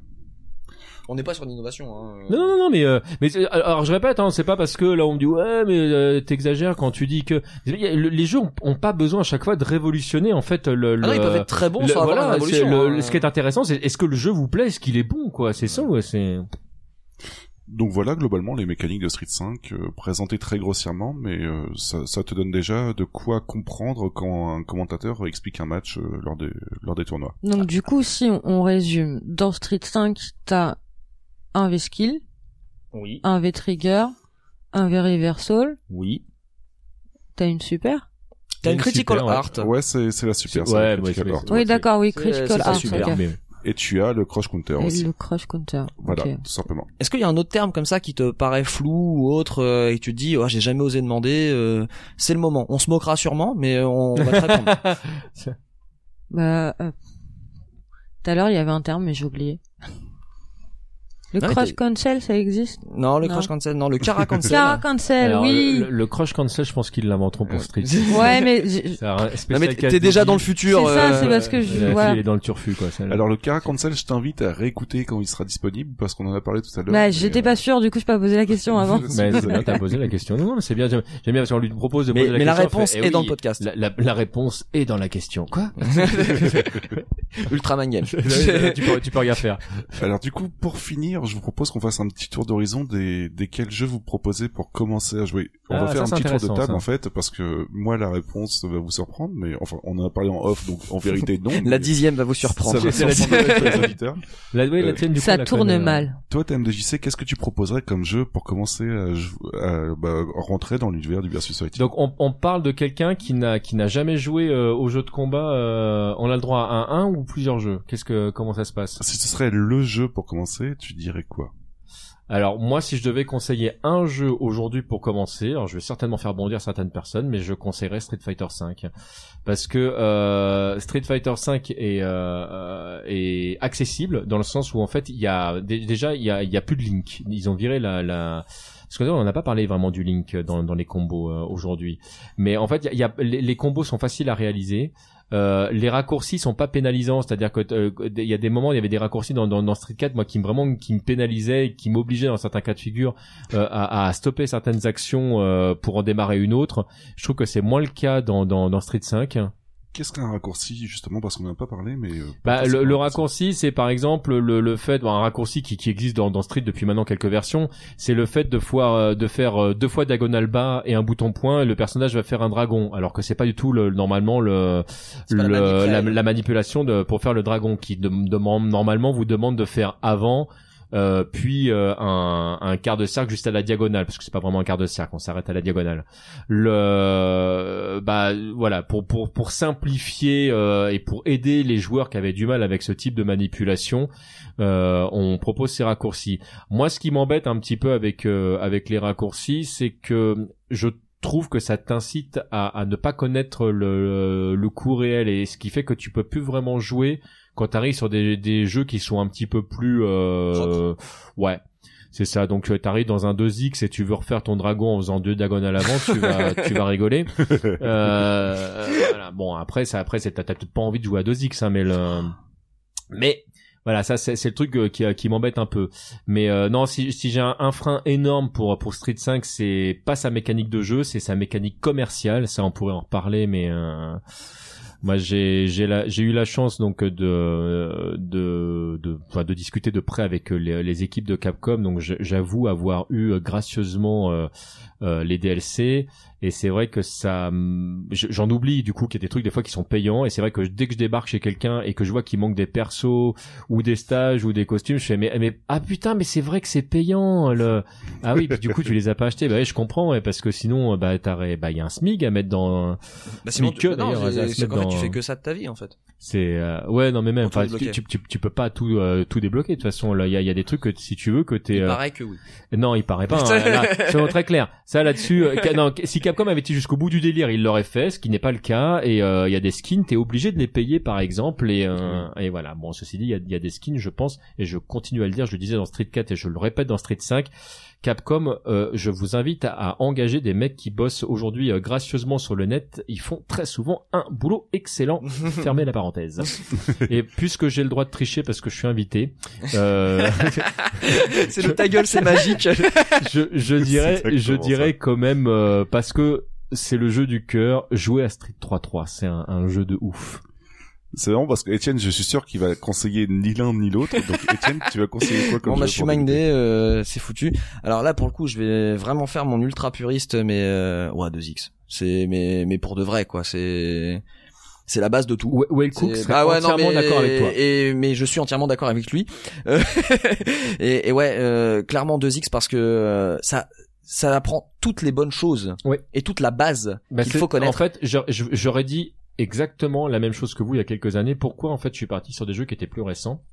On n'est pas sur l'innovation. Hein.
Non, non, non, mais euh, mais c'est- alors je répète, hein, c'est pas parce que là on me dit ouais, mais euh, t'exagères quand tu dis que les jeux ont, ont pas besoin à chaque fois de révolutionner en fait le. le
Ah non, ils peuvent être très bons
le-
sans avoir
voilà,
une révolution.
le-
hein.
ce qui est intéressant, c'est est-ce que le jeu vous plaît, est-ce qu'il est bon, quoi. C'est ça, ouais, c'est.
Donc voilà, globalement, les mécaniques de Street 5, euh, présentées très grossièrement, mais euh, ça, ça te donne déjà de quoi comprendre quand un commentateur explique un match euh, lors, des, lors des tournois.
Donc du coup, si on, résume, dans Street 5, t'as un V-Skill,
Oui.
un V-Trigger, un V-Reversal,
Oui.
t'as une super
T'as une
Une
critical
super,
art.
Ouais, c'est c'est la super,
ouais,
Critical Art.
Oui, d'accord, oui, Critical Art.
super,
ok.
mais
Et tu as le Crush Counter
Et
aussi.
le Crush Counter.
Voilà, tout simplement.
Est-ce qu'il y a un autre terme comme ça qui te paraît flou ou autre euh, et tu te dis oh j'ai jamais osé demander euh, c'est le moment on se moquera sûrement mais on va te répondre
Bah, euh, tout à l'heure, il y avait un terme, mais j'ai oublié. Le
mais
Crush Cancel, ça existe
non le
Non.
crash cancel non le cara cancel
Cara Cancel,
Alors,
oui
Le, le crush cancel, je pense qu'ils l'inventeront pour Street.
Ouais, mais
non mais t'es déjà dans le futur
C'est ça,
euh,
c'est parce que je-
La
voilà.
elle est dans le turfu, quoi. celle-là.
Alors le Cara Cancel, je t'invite à réécouter quand il sera disponible, parce qu'on en a parlé tout à l'heure.
bah,
mais,
j'étais
euh,
pas sûr, du coup, je peux pas poser la question avant.
Mais c'est bien, t'as posé la question. Non, non, mais c'est bien. J'aime bien parce qu'on lui propose de
mais,
poser la
mais la
question.
réponse
elle fait,
est
eh
dans le podcast
La, la, la réponse est dans la question. Quoi
Ultraman Game
tu, peux, tu peux rien faire.
Alors du coup, pour finir, je vous propose qu'on fasse un petit tour d'horizon des, des quels jeux vous proposez pour commencer à jouer. On
Ah,
va faire
ça,
un petit tour de table
ça.
en fait, parce que moi la réponse va vous surprendre, mais enfin on en a parlé en off, donc en vérité non.
la dixième va vous
Ça
surprendre
va.
La, la
Euh,
tienne, du
Ça
la
tourne
connaît,
mal.
Toi, TMDJC, qu'est-ce que tu proposerais comme jeu pour commencer à, bah, rentrer dans l'univers du versus fighting
Donc on, on parle de quelqu'un qui n'a qui n'a jamais joué euh, au jeu de combat. euh, on a le droit à un, un ou plusieurs jeux? Qu'est-ce que comment ça se passe?
Si ce serait le jeu pour commencer, tu dirais quoi?
Alors moi, si je devais conseiller un jeu aujourd'hui pour commencer, alors je vais certainement faire bondir certaines personnes, mais je conseillerais Street Fighter V parce que euh, Street Fighter V est, euh, est accessible dans le sens où en fait il y a dé- déjà il y a, plus de Link. Ils ont viré la, parce que on n'a pas parlé vraiment du Link dans, les combos euh, aujourd'hui, mais en fait les combos sont faciles à réaliser. Euh, les raccourcis sont pas pénalisants, c'est-à-dire que euh, il y a des moments, il y avait des raccourcis dans, dans, dans Street 4, moi qui me vraiment qui me pénalisaient, qui m'obligeaient dans certains cas de figure euh, à, à stopper certaines actions euh, pour en démarrer une autre. Je trouve que c'est moins le cas dans, dans, dans Street 5.
Qu'est-ce qu'un raccourci, justement, parce qu'on n'en a pas parlé, mais... euh,
Bah, le,
c'est
le raccourci, c'est par exemple le, le fait, bon, un raccourci qui, qui existe dans, dans Street depuis maintenant quelques versions, c'est le fait de, fois, euh, de faire euh, deux fois diagonale bas et un bouton point, et le personnage va faire un dragon, alors que c'est pas du tout le, normalement le,
la
la, manipulation de, pour faire le dragon, qui de- demande normalement vous demande de faire avant. Euh, puis euh, un, quart de cercle juste à la diagonale parce que c'est pas vraiment un quart de cercle on s'arrête à la diagonale. Le bah voilà pour pour pour simplifier euh, et pour aider les joueurs qui avaient du mal avec ce type de manipulation on propose ces raccourcis. Moi ce qui m'embête un petit peu avec avec les raccourcis c'est que je trouve que ça t'incite à, à ne pas connaître le, le coup réel et ce qui fait que tu peux plus vraiment jouer quand tu arrives sur des, des jeux qui sont un petit peu plus euh, ouais c'est ça. Donc tu arrives dans un 2x et tu veux refaire ton dragon en faisant deux diagonales avant tu vas tu vas rigoler. Euh, voilà. bon après ça après c'est t'as peut-être pas envie de jouer à 2x hein, mais le mais voilà ça c'est c'est le truc euh, qui qui m'embête un peu. Mais euh, non si si j'ai un, un frein énorme pour pour Street 5 c'est pas sa mécanique de jeu c'est sa mécanique commerciale. Ça on pourrait en reparler mais euh, Moi, j'ai j'ai eu la chance donc de discuter de près avec les, les équipes de Capcom. Donc j'avoue avoir eu euh, gracieusement euh, euh, les DLC et c'est vrai que ça hum, je- j'en oublie du coup qu'il y a des trucs des fois qui sont payants et c'est vrai que dès que je débarque chez quelqu'un et que je vois qu'il manque des persos ou des stages ou des costumes, je fais mais mais ah putain mais c'est vrai que c'est payant le ah oui puis du coup tu les as pas achetés bah oui je comprends ouais, parce que sinon bah t'aurais bah il y a un smig à mettre dans
Bah, sinon,
que,
non, c'est- qu'en fait, tu fais que ça de ta vie, en fait.
c'est euh, ouais non mais même enfin tu, tu, tu, tu peux pas tout euh, tout débloquer de toute façon là il y a, il y a des trucs que si tu veux que t'es
Il
euh,
paraît que oui.
non il paraît pas hein, là, soyons très clair ça là-dessus non, si Capcom avait été jusqu'au bout du délire il l'aurait fait ce qui n'est pas le cas et euh, il y a des skins t'es obligé de les payer par exemple et euh, et voilà. Bon ceci dit il y a, il y a des skins je pense et je continue à le dire je le disais dans Street 4 et je le répète dans Street 5 Capcom, euh, je vous invite à, à engager des mecs qui bossent aujourd'hui euh, gracieusement sur le net. Ils font très souvent un boulot excellent. Fermez la parenthèse. Et puisque j'ai le droit de tricher parce que je suis invité, euh,
c'est le ta gueule, c'est magique.
je, je dirais, je dirais quand même euh, parce que c'est le jeu du cœur. Jouer à Street 3-3, c'est un, un jeu de ouf.
C'est vraiment parce que Étienne, je suis sûr qu'il va conseiller ni l'un ni l'autre. Donc Étienne, tu vas conseiller quoi comme
Bon, bah, je suis mindé, euh, c'est foutu. Alors là, pour le coup, je vais vraiment faire mon ultra puriste, mais euh, ouais, 2x. C'est mais mais pour de vrai, quoi. C'est c'est la base de tout.
Well Well Cook serait
bah ouais, non,
entièrement
mais-
d'accord avec toi.
Et mais je suis entièrement d'accord avec lui. Euh, et, et ouais, euh, clairement 2x parce que euh, ça ça apprend toutes les bonnes choses
Ouais.
et toute la base
Bah,
qu'il faut connaître.
En fait, j'aurais dit exactement la même chose que vous il y a quelques années. Pourquoi en fait je suis parti sur des jeux qui étaient plus récents?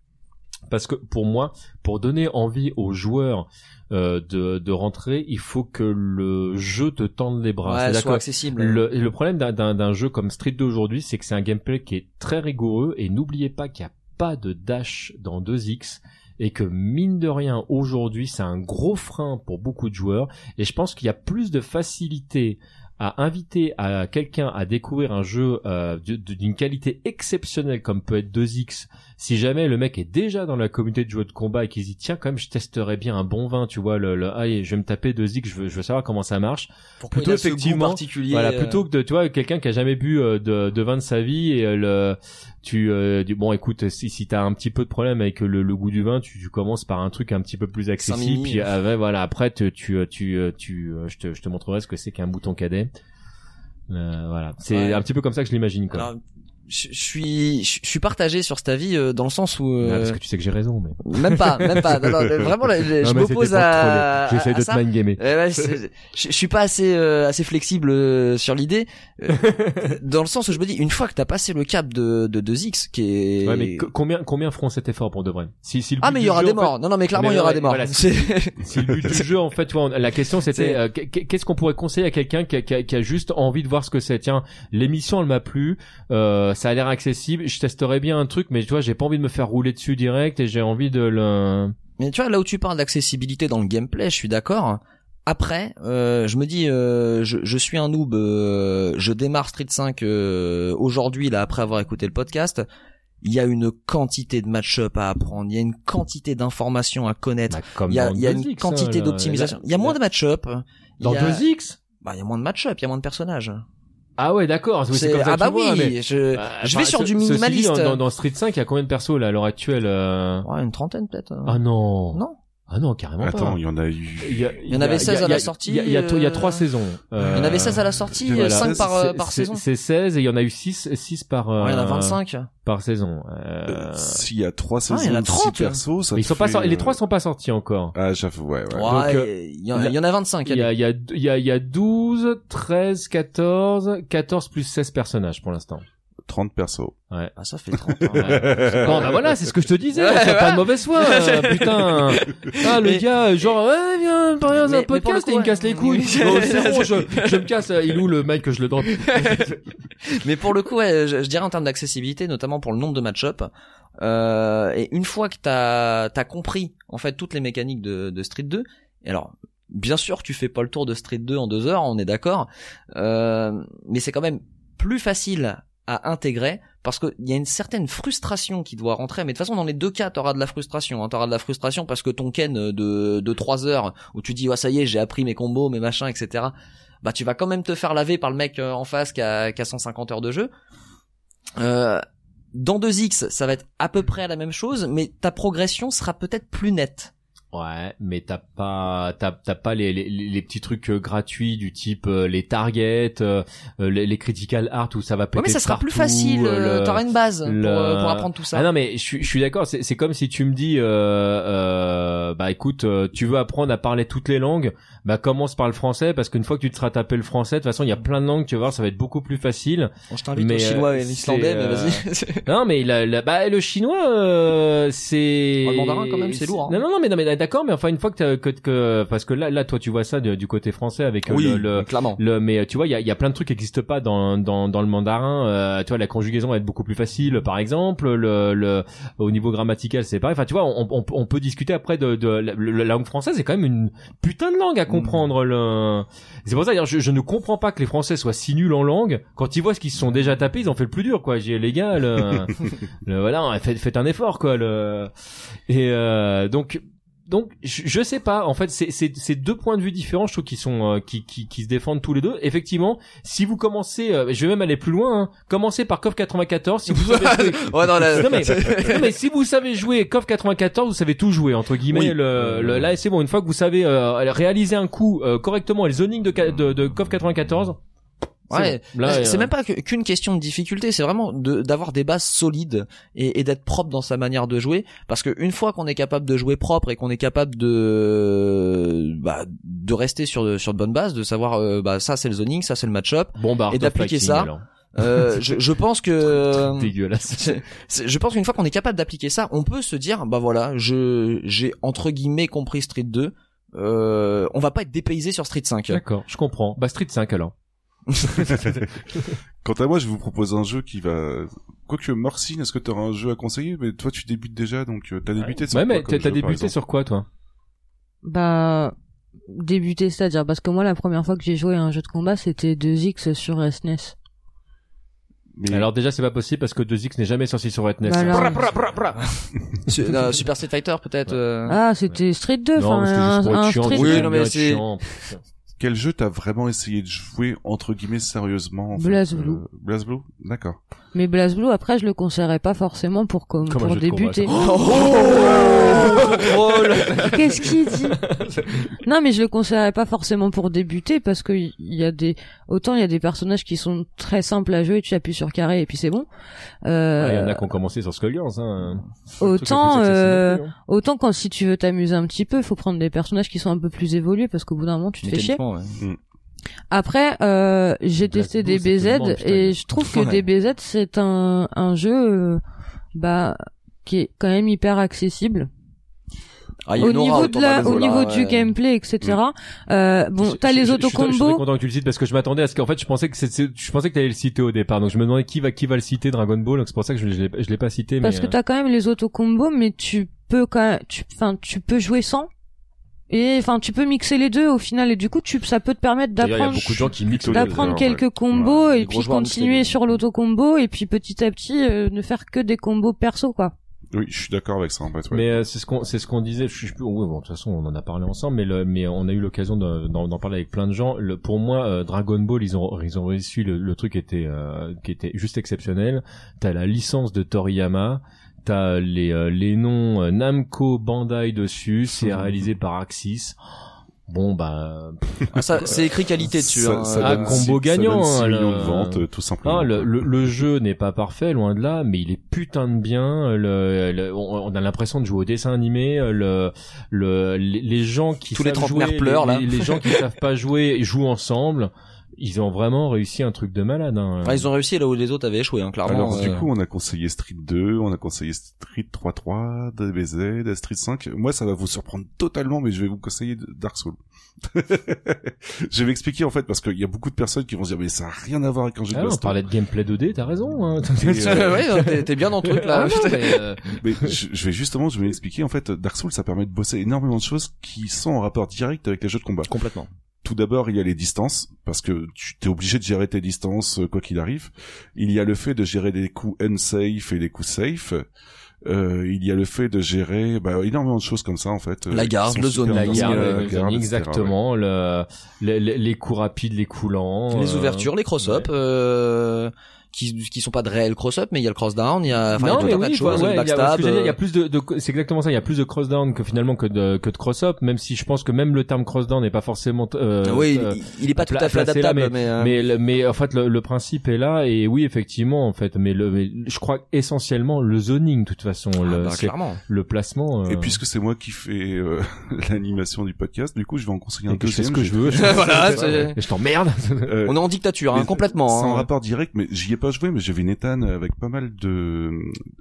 Parce que pour moi, pour donner envie aux joueurs euh, de, de rentrer, il faut que le jeu te tende les bras.
ouais, soit accessible.
Le, le problème d'un jeu comme Street 2 aujourd'hui, c'est que c'est un gameplay qui est très rigoureux et n'oubliez pas qu'il n'y a pas de dash dans 2X et que mine de rien aujourd'hui c'est un gros frein pour beaucoup de joueurs et je pense qu'il y a plus de facilité à inviter à quelqu'un à découvrir un jeu euh, d'une qualité exceptionnelle comme peut être 2X si jamais le mec est déjà dans la communauté de joueurs de combat et qu'il dit tiens quand même je testerais bien un bon vin tu vois le, le ah, je vais me taper 2X je veux, je veux savoir comment ça marche
Pourquoi
plutôt effectivement,
particulier.
voilà,
euh,
plutôt que de, tu vois, quelqu'un qui a jamais bu euh, de, de vin de sa vie et euh, le, tu, euh, dis, bon, écoute, si, si t'as un petit peu de problème avec le, le goût du vin, tu, tu commences par un truc un petit peu plus accessible, puis euh, ouais, voilà, après, tu, tu, euh, tu, tu, euh, je te, je te montrerai ce que c'est qu'un bouton cadet. Euh, voilà, c'est
Ouais.
un petit peu comme ça que je l'imagine, quoi.
Alors, je je suis je suis partagé sur cet avis euh, dans le sens où
Ah,
euh,
parce que tu sais que j'ai raison, mais.
même pas même pas non, non, vraiment là, je, m'oppose à, à
de te.
Ouais, ouais, c'est- je, je suis pas assez euh, assez flexible euh, sur l'idée euh, dans le sens où je me dis une fois que t'as passé le cap de de 2x qui est
Ouais, mais co- combien, combien feront cet effort pour de vrai? Si, si le
ah mais il y aura
jeu,
des
en fait,
morts non non mais clairement il y aura
ouais,
des morts
voilà, Si le but du jeu, en fait, tu vois, la question c'était euh, qu'est-ce qu'on pourrait conseiller à quelqu'un qui, a- qui a- qui a juste envie de voir ce que c'est? Tiens, l'émission elle m'a plu, euh, ça a l'air accessible, je testerais bien un truc, mais tu vois, j'ai pas envie de me faire rouler dessus direct et j'ai envie de le.
Mais tu vois, là où tu parles d'accessibilité dans le gameplay, je suis d'accord. Après, euh, je me dis, euh, je, je suis un noob, euh, je démarre Street 5 euh, aujourd'hui, là, après avoir écouté le podcast. Il y a une quantité de match-up à apprendre, il y a une quantité d'informations à connaître,
Bah, comme
il y a, il y a
2X,
une
hein,
quantité
là,
d'optimisation. Il y a moins de match-up.
Dans
y a-
2X
Bah, il y a moins de match-up, il y a moins de personnages.
Ah ouais, d'accord. oui, C'est comme ça
ah bah
vois,
oui,
mais-
je,
Bah,
je vais sur du
ceci dit,
minimaliste.
dans, Street 5, il y a combien de persos là à l'heure actuelle euh...
Ouais, une trentaine peut-être.
Ah non.
Non.
Ah non, carrément
Attends,
pas.
il y en a eu.
Il y, a-
Il y en avait
a-
16
il y a-
à la sortie,
Il y a, il y a, il y a
euh,
trois saisons.
Il y en avait 16 à la sortie,
voilà.
5 par, euh, par saison.
C'est 16 et il y en a eu 6, 6 par, euh,
Ouais, il y en a 25.
par saison.
Euh,
Euh...
S'il y a trois
Ah, il y en a
saisons,
30.
six persos, ça
mais ils sont pas
fait,
sortis, les
euh,
trois sont pas sortis encore.
Ah, j'avoue, ouais, ouais.
Ouais,
Donc, euh,
il y, en il y en a 25.
Il y a, il y a, il y a, il y a 12, 13, 14, 14 plus 16 personnages pour l'instant.
30 persos.
Ouais.
Ah, ça fait 30. hein.
Ouais. Bah voilà, c'est ce que je te disais,
Ouais,
c'est
ouais.
pas de mauvaise foi, euh, putain. Ah, le
Mais-
gars, genre, ouais, viens, par exemple, un podcast
coup,
et il me casse les couilles. Bon, c'est bon, je, je me casse, il où le mec que je le drop?
Mais pour le coup, ouais, je, je dirais en termes d'accessibilité, notamment pour le nombre de match-up, euh, et une fois que t'as as compris en fait toutes les mécaniques de, de Street 2, et alors bien sûr tu fais pas le tour de Street 2 en deux heures, on est d'accord, euh, mais c'est quand même plus facile à intégrer parce qu'il y a une certaine frustration qui doit rentrer mais de toute façon dans les deux cas t'auras de la frustration hein. t'auras de la frustration parce que ton ken de de trois heures où tu dis ouais ça y est j'ai appris mes combos mes machins etc bah tu vas quand même te faire laver par le mec euh, en face qui a, qui a 150 heures de jeu Euh, dans 2X, ça va être à peu près la même chose, mais ta progression sera peut-être plus nette.
Ouais, mais t'as pas t'as t'as pas les, les les petits trucs euh, gratuits du type euh, les targets, euh, euh, les, les critical art où ça va péter
Ouais, mais ça sera plus facile.
euh,
le- T'auras une base
le-
pour, euh, pour apprendre tout ça.
Ah non mais je suis je suis d'accord, c'est c'est comme si tu me dis euh, euh, bah écoute, euh, tu veux apprendre à parler toutes les langues, bah commence par le français parce qu'une fois que tu te seras tapé le français, de toute façon, il y a plein de langues, tu vas voir, ça va être beaucoup plus facile.
Bon, je t'invite au chinois
euh,
et l'islandais, mais vas-y.
Non mais la, la- bah le chinois euh, c'est
Le mandarin, quand même, c'est lourd, hein.
Non non non mais non mais d'accord mais enfin une fois que, que que parce que là là toi tu vois ça de- du côté français avec euh,
oui,
le, le
clairement.
le mais tu vois il y a, il y a plein de trucs qui n'existent pas dans dans dans le mandarin euh, tu vois la conjugaison va être beaucoup plus facile par exemple le le au niveau grammatical c'est pareil. Enfin tu vois on, on, on peut discuter après de, de la, la langue française c'est quand même une putain de langue à comprendre le c'est pour ça je, je ne comprends pas que les français soient si nuls en langue. Quand ils voient ce qu'ils se sont déjà tapés ils ont fait le plus dur quoi. J'ai les gars le, le voilà faites faites un effort quoi le et euh, donc donc je, je sais pas. En fait c'est deux points de vue différents je trouve qui sont euh, qui, qui qui se défendent tous les deux. Effectivement si vous commencez euh, je vais même aller plus loin hein, commencez par KOF 94 si vous savez jouer.
Ouais, non,
mais, non, mais si vous savez jouer KOF 94 vous savez tout jouer entre guillemets
Oui.
le, le- là c'est bon. Une fois que vous savez euh, réaliser un coup euh, correctement les zonings de, ca- de de KOF 94 c'est
Ouais,
bon.
C'est
euh,
même pas qu'une question de difficulté, c'est vraiment de- d'avoir des bases solides et, et d'être propre dans sa manière de jouer. Parce que une fois qu'on est capable de jouer propre et qu'on est capable de bah, de rester sur de, sur de bonnes bases, de savoir euh, bah ça c'est le zoning, ça c'est le match-up.
bon bah
et d'appliquer ça.
alors.
Euh, je, je pense que
dégueulasse
je pense qu'une fois qu'on est capable d'appliquer ça, on peut se dire bah voilà, je j'ai entre guillemets compris Street 2. Euh, on va pas être dépaysé sur Street 5.
d'accord je comprends bah Street 5 alors
Quant à moi, je vous propose un jeu qui va... Quoique, Morcine, est-ce que tu auras un jeu à conseiller? Mais toi, tu débutes déjà, donc euh, t'as débuté sur
ouais
quoi
mais t'as débuté sur quoi toi?
Bah, débuter, c'est-à-dire, parce que moi, la première fois que j'ai joué à un jeu de combat, c'était 2X sur E SNES.
Mais-
Alors déjà c'est pas possible parce que 2X n'est jamais sorti sur Etnes.
Bah alors-
Su- euh, Super Street Fighter peut-être. euh.
Ah, c'était Street 2,
non,
enfin,
mais c'était
un, un
chiant.
Street
Oui,
c'était
non, mais c'est-
chiant.
Quel jeu t'as vraiment essayé de jouer, entre guillemets, sérieusement en fait,
BlazBlue.
euh, BlazBlue D'accord.
Mais BlazBlue, après, je le conseillerais pas forcément pour, comme, pour débuter.
ça.
Qu'est-ce qu'il dit Non, mais je le conseillerais pas forcément pour débuter parce que il y a des autant il y a des personnages qui sont très simples à jouer, tu appuies sur carré et puis c'est bon. Euh,
Ah, Il y en a qui ont commencé sur Skullgirls. Hein.
autant euh,
hein.
autant quand si tu veux t'amuser un petit peu, il faut prendre des personnages qui sont un peu plus évolués parce qu'au bout d'un moment tu te fais chier.
Ouais.
Après, euh, j'ai testé
Blue,
DBZ et je trouve que
Ouais.
DBZ c'est un un jeu euh, bah qui est quand même hyper accessible.
Ah, il y a
au niveau de la, au
là,
niveau du
ouais.
gameplay, etc. Euh, bon, t'as les
je- je suis très- Je suis très
autocombos.
content que tu le cites parce que je m'attendais à ce qu'en fait je pensais que c'est je pensais que t'allais le citer au départ donc je me demandais qui va qui va le citer Dragon Ball donc c'est pour ça que je, je l'ai je l'ai pas cité
Parce
mais
que
euh,
t'as quand même les autocombos, mais tu peux quand même, tu, enfin, tu peux jouer sans. Et enfin, tu peux mixer les deux au final, et du coup, tu, ça peut te permettre d'apprendre, d'apprendre quelques combos
Ouais,
et puis continuer sur l'autocombo et puis petit à petit euh, ne faire que des combos perso quoi.
Oui, je suis d'accord avec ça, en fait. ouais.
Mais euh, c'est ce qu'on c'est ce qu'on disait. Je suis plus. Oui, bon, de toute façon, on en a parlé ensemble, mais le, mais on a eu l'occasion de- d'en d'en parler avec plein de gens. Le, pour moi, euh, Dragon Ball, ils ont ils ont réussi le, le truc était euh, qui était juste exceptionnel. T'as la licence de Toriyama. T'as les euh, les noms euh, Namco Bandai dessus. C'est réalisé par Axis. Bon bah
Ah, ça, c'est écrit qualité dessus.
Ça-
hein.
Ah, combo
six- ça
gagnant,
donne
hein,
millions de ventes, euh, tout simplement.
Ah, le, le, le jeu n'est pas parfait, loin de là, mais il est putain de bien. Le, le- on, a l'impression de jouer au dessin animé. Le, le, les, les gens qui
Tous les
savent
trentenaires pleurent,
les,
là.
les, les gens qui savent pas jouer jouent ensemble. Ils ont vraiment réussi un truc de malade. Hein.
Ah, ils ont réussi là où les autres avaient échoué, hein, clairement.
Alors, du
euh.
coup, on a conseillé Street 2, on a conseillé Street 3.3, DBZ, Street 5. Moi, ça va vous surprendre totalement, mais je vais vous conseiller Dark Souls. je vais expliquer, en fait, parce qu'il y a beaucoup de personnes qui vont se dire, mais ça a rien à voir avec un jeu
Ah,
de
on
baston.
parlait de gameplay 2D, t'as raison. Hein.
Euh,
ouais, t'es- bien dans le truc là.
Ah, non, mais, euh,
Mais je, je vais justement, je vais expliquer, en fait, Dark Souls, ça permet de bosser énormément de choses qui sont en rapport direct avec les jeux de combat.
Complètement.
Tout d'abord, il y a les distances, parce que tu t'es obligé de gérer tes distances, euh, quoi qu'il arrive. Il y a le fait de gérer des coups unsafe et des coups safe. Euh, il y a le fait de gérer bah, énormément de choses comme ça, en fait. euh,
La garde, le zoning,
la garde,
la garde,
zoning,
etc., ouais.
exactement. Le, le- le- les coups rapides, les coups lents.
Les
euh,
ouvertures, les cross-ups.
ouais.
euh, qui qui sont pas de réels cross-up, mais il y a le cross-down, il y a enfin il y a
non,
tout
mais
un tas de
oui,
choses,
ouais,
le
il y a-
backstab.
il y a
euh,
plus de, de c'est exactement ça. Il y a plus de cross-down que finalement que de que de cross-up, même si je pense que même le terme cross-down n'est pas forcément. Euh,
oui,
euh,
il, est pas tout à fait
là,
adaptable, mais, euh,
mais le- mais en fait le, le principe est là et oui effectivement en fait mais le mais je crois essentiellement le zoning de toute façon
ah,
le
bah,
c'est
clairement.
le placement euh,
Et puisque c'est moi qui fais euh, l'animation du podcast, du coup, je vais en conseiller un
je fais ce
deuxième.
que je veux je,
Voilà, c'est-
je t'emmerde
Euh,
On est en dictature, hein, complètement.
Sans
hein.
rapport direct, mais j'y ai pas joué, mais j'ai vu Nathan avec pas mal de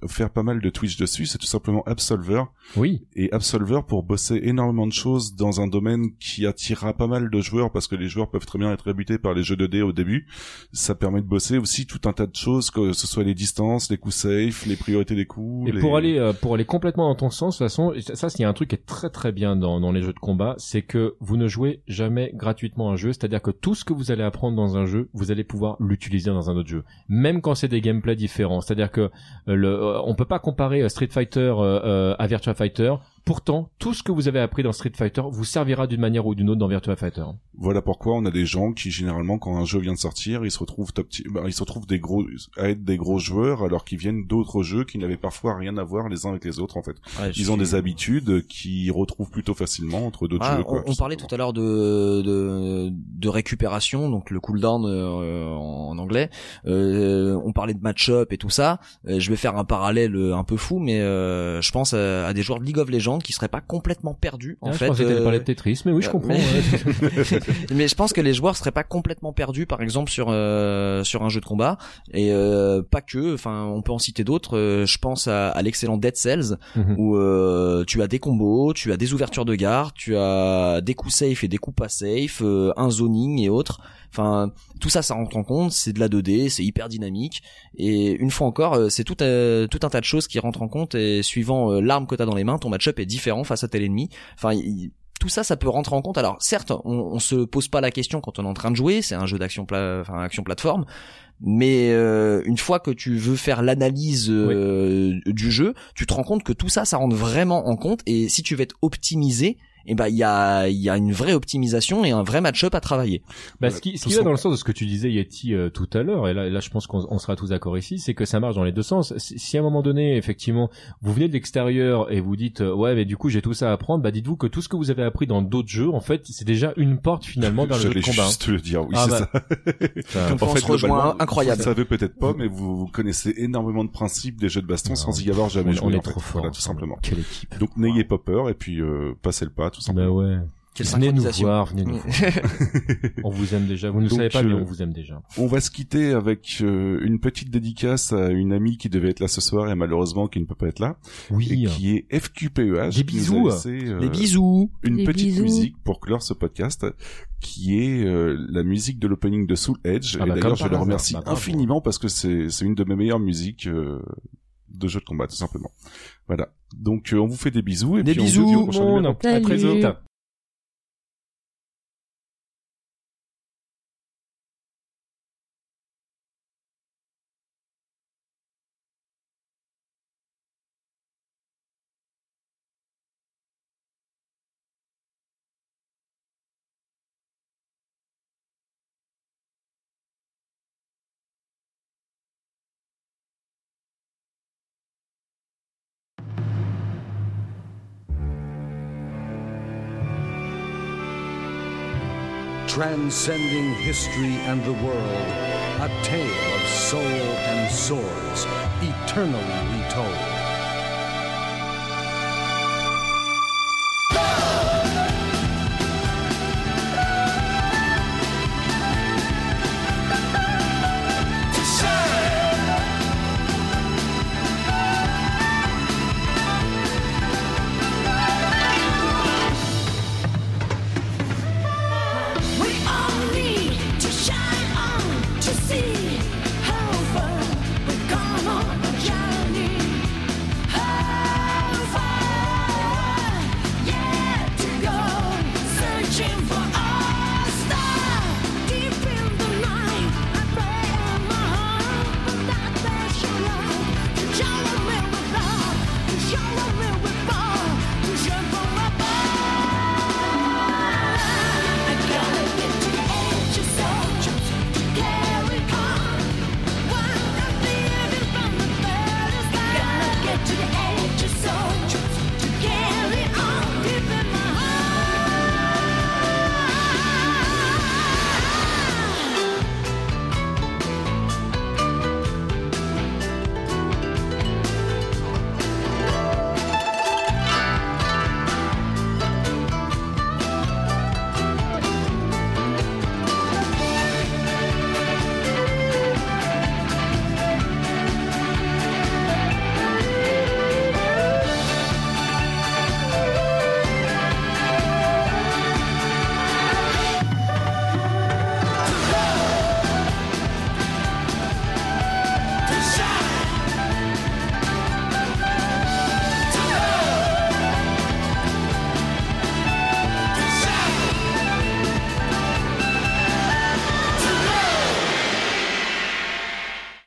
faire pas mal de Twitch dessus. C'est tout simplement Absolver
oui
et Absolver pour bosser énormément de choses dans un domaine qui attirera pas mal de joueurs parce que les joueurs peuvent très bien être habités par les jeux de dés au début. Ça permet de bosser aussi tout un tas de choses, que ce soit les distances, les coups safe, les priorités des coups.
Et
les-
pour aller euh, pour aller complètement dans ton sens, de toute façon, ça, ça, c'est un truc qui est très très bien dans, dans les jeux de combat, c'est que vous ne jouez jamais gratuitement un jeu, c'est-à-dire que tout ce que vous allez apprendre dans un jeu, vous allez pouvoir l'utiliser dans un autre jeu, même quand c'est des gameplays différents. C'est-à-dire que euh, le, euh, on peut pas comparer euh, Street Fighter à Virtua Fighter. Pourtant, tout ce que vous avez appris dans Street Fighter vous servira d'une manière ou d'une autre dans Virtua Fighter.
Voilà pourquoi on a des gens qui généralement quand un jeu vient de sortir, ils se retrouvent top ti- bah, ils se retrouvent des gros à être des gros joueurs alors qu'ils viennent d'autres jeux qui n'avaient parfois rien à voir les uns avec les autres en fait.
Ouais,
Ils ont des habitudes qui retrouvent plutôt facilement entre d'autres
Ah,
jeux. Quoi,
on, on parlait tout à l'heure de, de de récupération, donc le cooldown euh, en, en anglais. Euh, on parlait de match-up et tout ça. Euh, je vais faire un parallèle euh, un peu fou, mais euh, je pense à, à des joueurs de League of Legends qui seraient pas complètement perdus en
Ah, je
fait.
pensais que t'allais
euh,
parler de Tetris, mais oui, je
euh,
comprends.
mais- je pense que les joueurs seraient pas complètement perdus, par exemple sur euh, sur un jeu de combat, et euh, pas que. Enfin, on peut en citer d'autres. Euh, je pense à, à l'excellent Dead Cells,
Mhm.
où euh, tu as des combos, tu as des ouvertures de gare, tu as des coups safe et des coups pas safe, euh, un zoning et autres. Enfin, tout ça, ça rentre en compte. C'est de la 2D, c'est hyper dynamique. Et une fois encore, euh, c'est tout, euh, tout un tas de choses qui rentrent en compte. Et suivant euh, l'arme que t'as dans les mains, ton match-up est différent face à tel ennemi. Enfin, il- tout ça, ça peut rentrer en compte. Alors, certes, on, on se pose pas la question quand on est en train de jouer. C'est un jeu d'action, pla- enfin, action plateforme. Mais euh, une fois que tu veux faire l'analyse euh, du jeu, tu te rends compte que tout ça, ça rentre vraiment en compte. Et si tu veux être optimisé, eh ben il y a, il y a une vraie optimisation et un vrai match-up à travailler.
Bah, ce qui, ce qui va
ça-
dans le sens de ce que tu disais Yeti euh, tout à l'heure, et là, et là je pense qu'on on sera tous d'accord ici, c'est que ça marche dans les deux sens. Si, si à un moment donné, effectivement, vous venez de l'extérieur et vous dites euh, ouais mais du coup j'ai tout ça à apprendre, bah dites-vous que tout ce que vous avez appris dans d'autres jeux, en fait, c'est déjà une porte finalement vers le jeu de combat.
juste le dire, oui,
Ah,
c'est
bah.
ça.
Donc, on se rejoint, incroyable.
Vous le savez peut-être pas, mais vous, vous connaissez énormément de principes des jeux de baston
Non.
sans y avoir jamais
on,
joué.
on est
en fait.
trop fort.
Voilà, tout simplement.
Quelle équipe.
Donc n'ayez pas peur et puis euh, passez le pas, tout
Bah
simplement.
ouais.
Quelle
venez nous voir, venez nous voir. On vous aime déjà. Vous ne le savez pas, mais
euh,
on vous aime déjà.
On va se quitter avec euh, une petite dédicace à une amie qui devait être là ce soir et malheureusement qui ne peut pas être là, et
Oui.
qui est FQPEH.
Des
qui nous
bisous.
a laissé, euh,
Les bisous.
Une
Des
petite
bisous.
musique pour clore ce podcast, qui est euh, la musique de l'opening de Soul Edge.
Ah
et
bah,
d'ailleurs,
comme
je le remercie
Bah,
infiniment parce que c'est c'est une de mes meilleures musiques euh, de jeu de combat, tout simplement. Voilà. Donc, euh, on vous fait des bisous et
Des
puis on vous dit au
bisous,
prochain numéro.
à très vite.
Transcending history and the world, a tale of soul and swords, eternally retold.